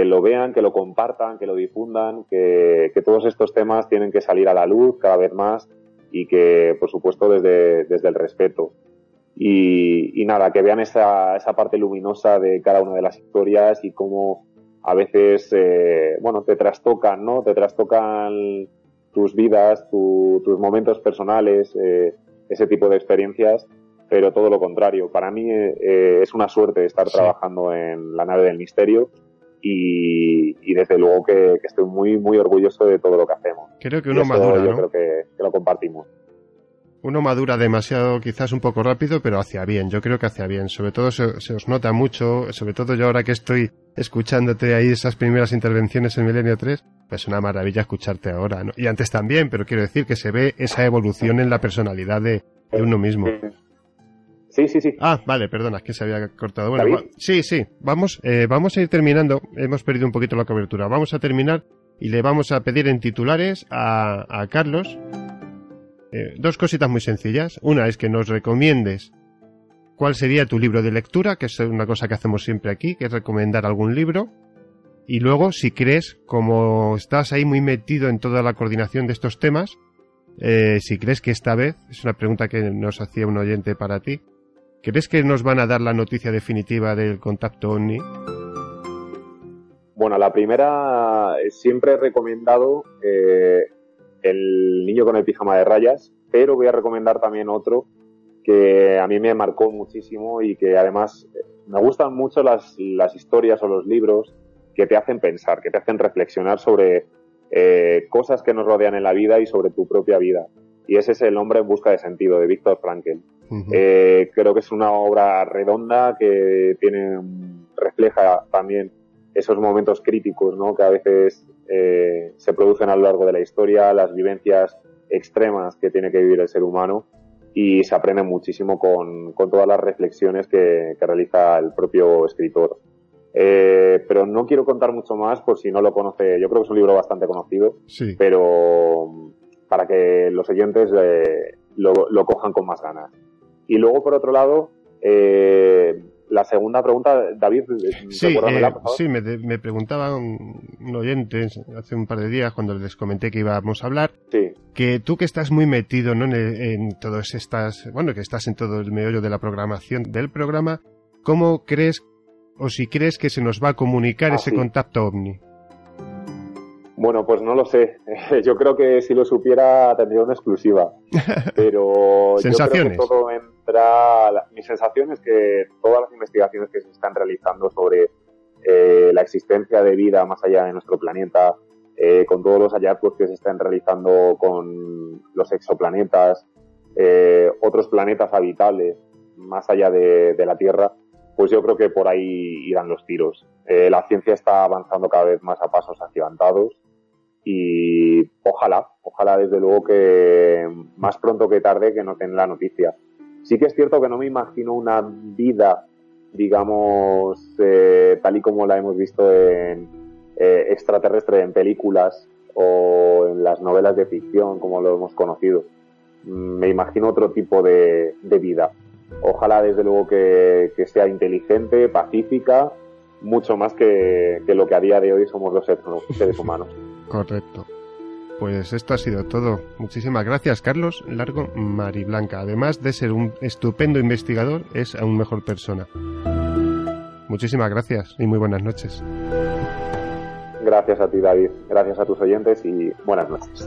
lo vean, que lo compartan, que lo difundan, que, que, todos estos temas tienen que salir a la luz cada vez más y que, por supuesto, desde, desde el respeto. Y, nada, que vean esa, esa parte luminosa de cada una de las historias y cómo a veces, eh, bueno, te trastocan, ¿no? Te trastocan tus vidas, tus momentos personales, eh, ese tipo de experiencias, pero todo lo contrario. Para mí eh, es una suerte estar trabajando en la nave del misterio y, desde luego que, estoy muy, muy orgulloso de todo lo que hacemos. Creo que uno madura, Yo creo que lo compartimos uno madura demasiado, quizás un poco rápido, pero hacia bien. Yo creo que hacia bien. Sobre todo se, os nota mucho, sobre todo yo ahora que estoy escuchándote ahí esas primeras intervenciones en Milenio 3, es una maravilla escucharte ahora. ¿no? Y antes también, pero quiero decir que se ve esa evolución en la personalidad de, uno mismo. Sí, sí, sí. Ah, vale, perdona, es que se había cortado. Bueno, sí, sí, vamos, eh, vamos a ir terminando. Hemos perdido un poquito la cobertura. Vamos a terminar y le vamos a pedir en titulares a, a Carlos eh, dos cositas muy sencillas. Una es que nos recomiendes cuál sería tu libro de lectura, que es una cosa que hacemos siempre aquí, que es recomendar algún libro. Y luego, si crees, como estás ahí muy metido en toda la coordinación de estos temas, eh, si crees que esta vez, es una pregunta que nos hacía un oyente para ti, ¿crees que nos van a dar la noticia definitiva del contacto OVNI? Bueno, la primera, siempre he recomendado eh, el niño con el pijama de rayas, pero voy a recomendar también otro que a mí me marcó muchísimo y que además eh, me gustan mucho las, las historias o los libros que te hacen pensar, que te hacen reflexionar sobre eh, cosas que nos rodean en la vida y sobre tu propia vida. Y ese es El hombre en busca de sentido, de Víctor Frankel. Eh, creo que es una obra redonda que tiene, refleja también esos momentos críticos ¿no? que a veces eh, se producen a lo largo de la historia, las vivencias extremas que tiene que vivir el ser humano y se aprende muchísimo con, todas las reflexiones que, realiza el propio escritor. Eh, pero no quiero contar mucho más por si no lo conoce. Yo creo que es un libro bastante conocido, pero para que los oyentes eh, lo, cojan con más ganas. Y luego, por otro lado, eh, la segunda pregunta, David, sí, eh, sí me, preguntaba un, oyente hace un par de días cuando les comenté que íbamos a hablar, que tú que estás muy metido ¿no? en, en todas estas, bueno, que estás en todo el meollo de la programación del programa, ¿cómo crees o si crees que se nos va a comunicar ah, ese contacto ovni? Bueno, pues no lo sé. Yo creo que si lo supiera tendría una exclusiva. Pero ¿Sensaciones? yo creo que todo en nuestra, mi sensación es que todas las investigaciones que se están realizando sobre eh, la existencia de vida más allá de nuestro planeta, eh, con todos los hallazgos que se están realizando con los exoplanetas, eh, otros planetas habitables más allá de, la Tierra, pues yo creo que por ahí irán los tiros. la ciencia está avanzando cada vez más a pasos agigantados y ojalá, ojalá desde luego que más pronto que tarde que nos den la noticia. Sí que es cierto que no me imagino una vida, digamos, eh, tal y como la hemos visto en eh, extraterrestre en películas o en las novelas de ficción, como lo hemos conocido. Mm, me imagino otro tipo de, vida. Ojalá, desde luego, que, sea inteligente, pacífica, mucho más que, que, lo que a día de hoy somos los seres humanos. Correcto. Pues esto ha sido todo. Muchísimas gracias, Carlos Largo Mariblanca. Además de ser un estupendo investigador, es aún mejor persona. Muchísimas gracias y muy buenas noches. Gracias a ti, David. Gracias a tus oyentes y buenas noches.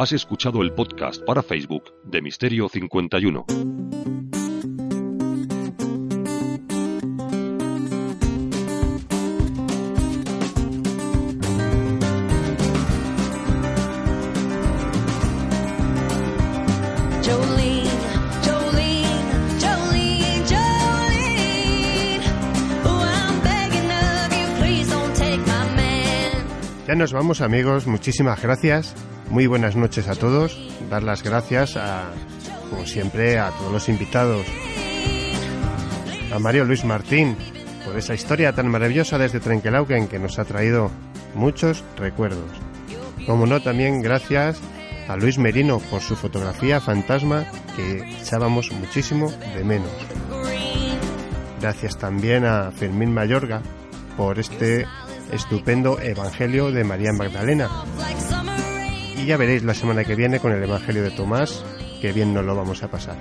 Has escuchado el podcast para Facebook de Misterio 51. Ya nos vamos amigos, muchísimas gracias muy buenas noches a todos. Dar las gracias a, como siempre, a todos los invitados. A Mario Luis Martín por esa historia tan maravillosa desde Trenquelauquen que nos ha traído muchos recuerdos. Como no, también gracias a Luis Merino por su fotografía fantasma que echábamos muchísimo de menos. Gracias también a Fermín Mayorga por este estupendo Evangelio de María Magdalena ya veréis la semana que viene con el Evangelio de Tomás, que bien nos lo vamos a pasar.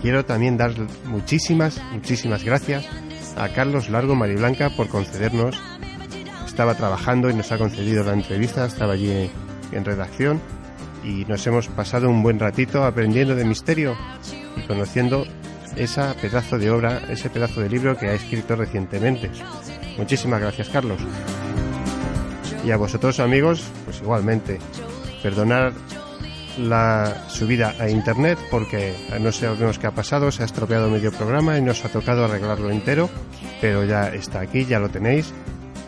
Quiero también dar muchísimas, muchísimas gracias a Carlos Largo Mariblanca por concedernos, estaba trabajando y nos ha concedido la entrevista, estaba allí en redacción y nos hemos pasado un buen ratito aprendiendo de misterio y conociendo ese pedazo de obra, ese pedazo de libro que ha escrito recientemente. Muchísimas gracias, Carlos. Y a vosotros amigos, pues igualmente, perdonar la subida a internet porque no sabemos qué ha pasado, se ha estropeado medio programa y nos ha tocado arreglarlo entero, pero ya está aquí, ya lo tenéis.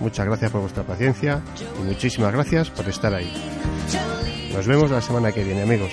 Muchas gracias por vuestra paciencia y muchísimas gracias por estar ahí. Nos vemos la semana que viene, amigos.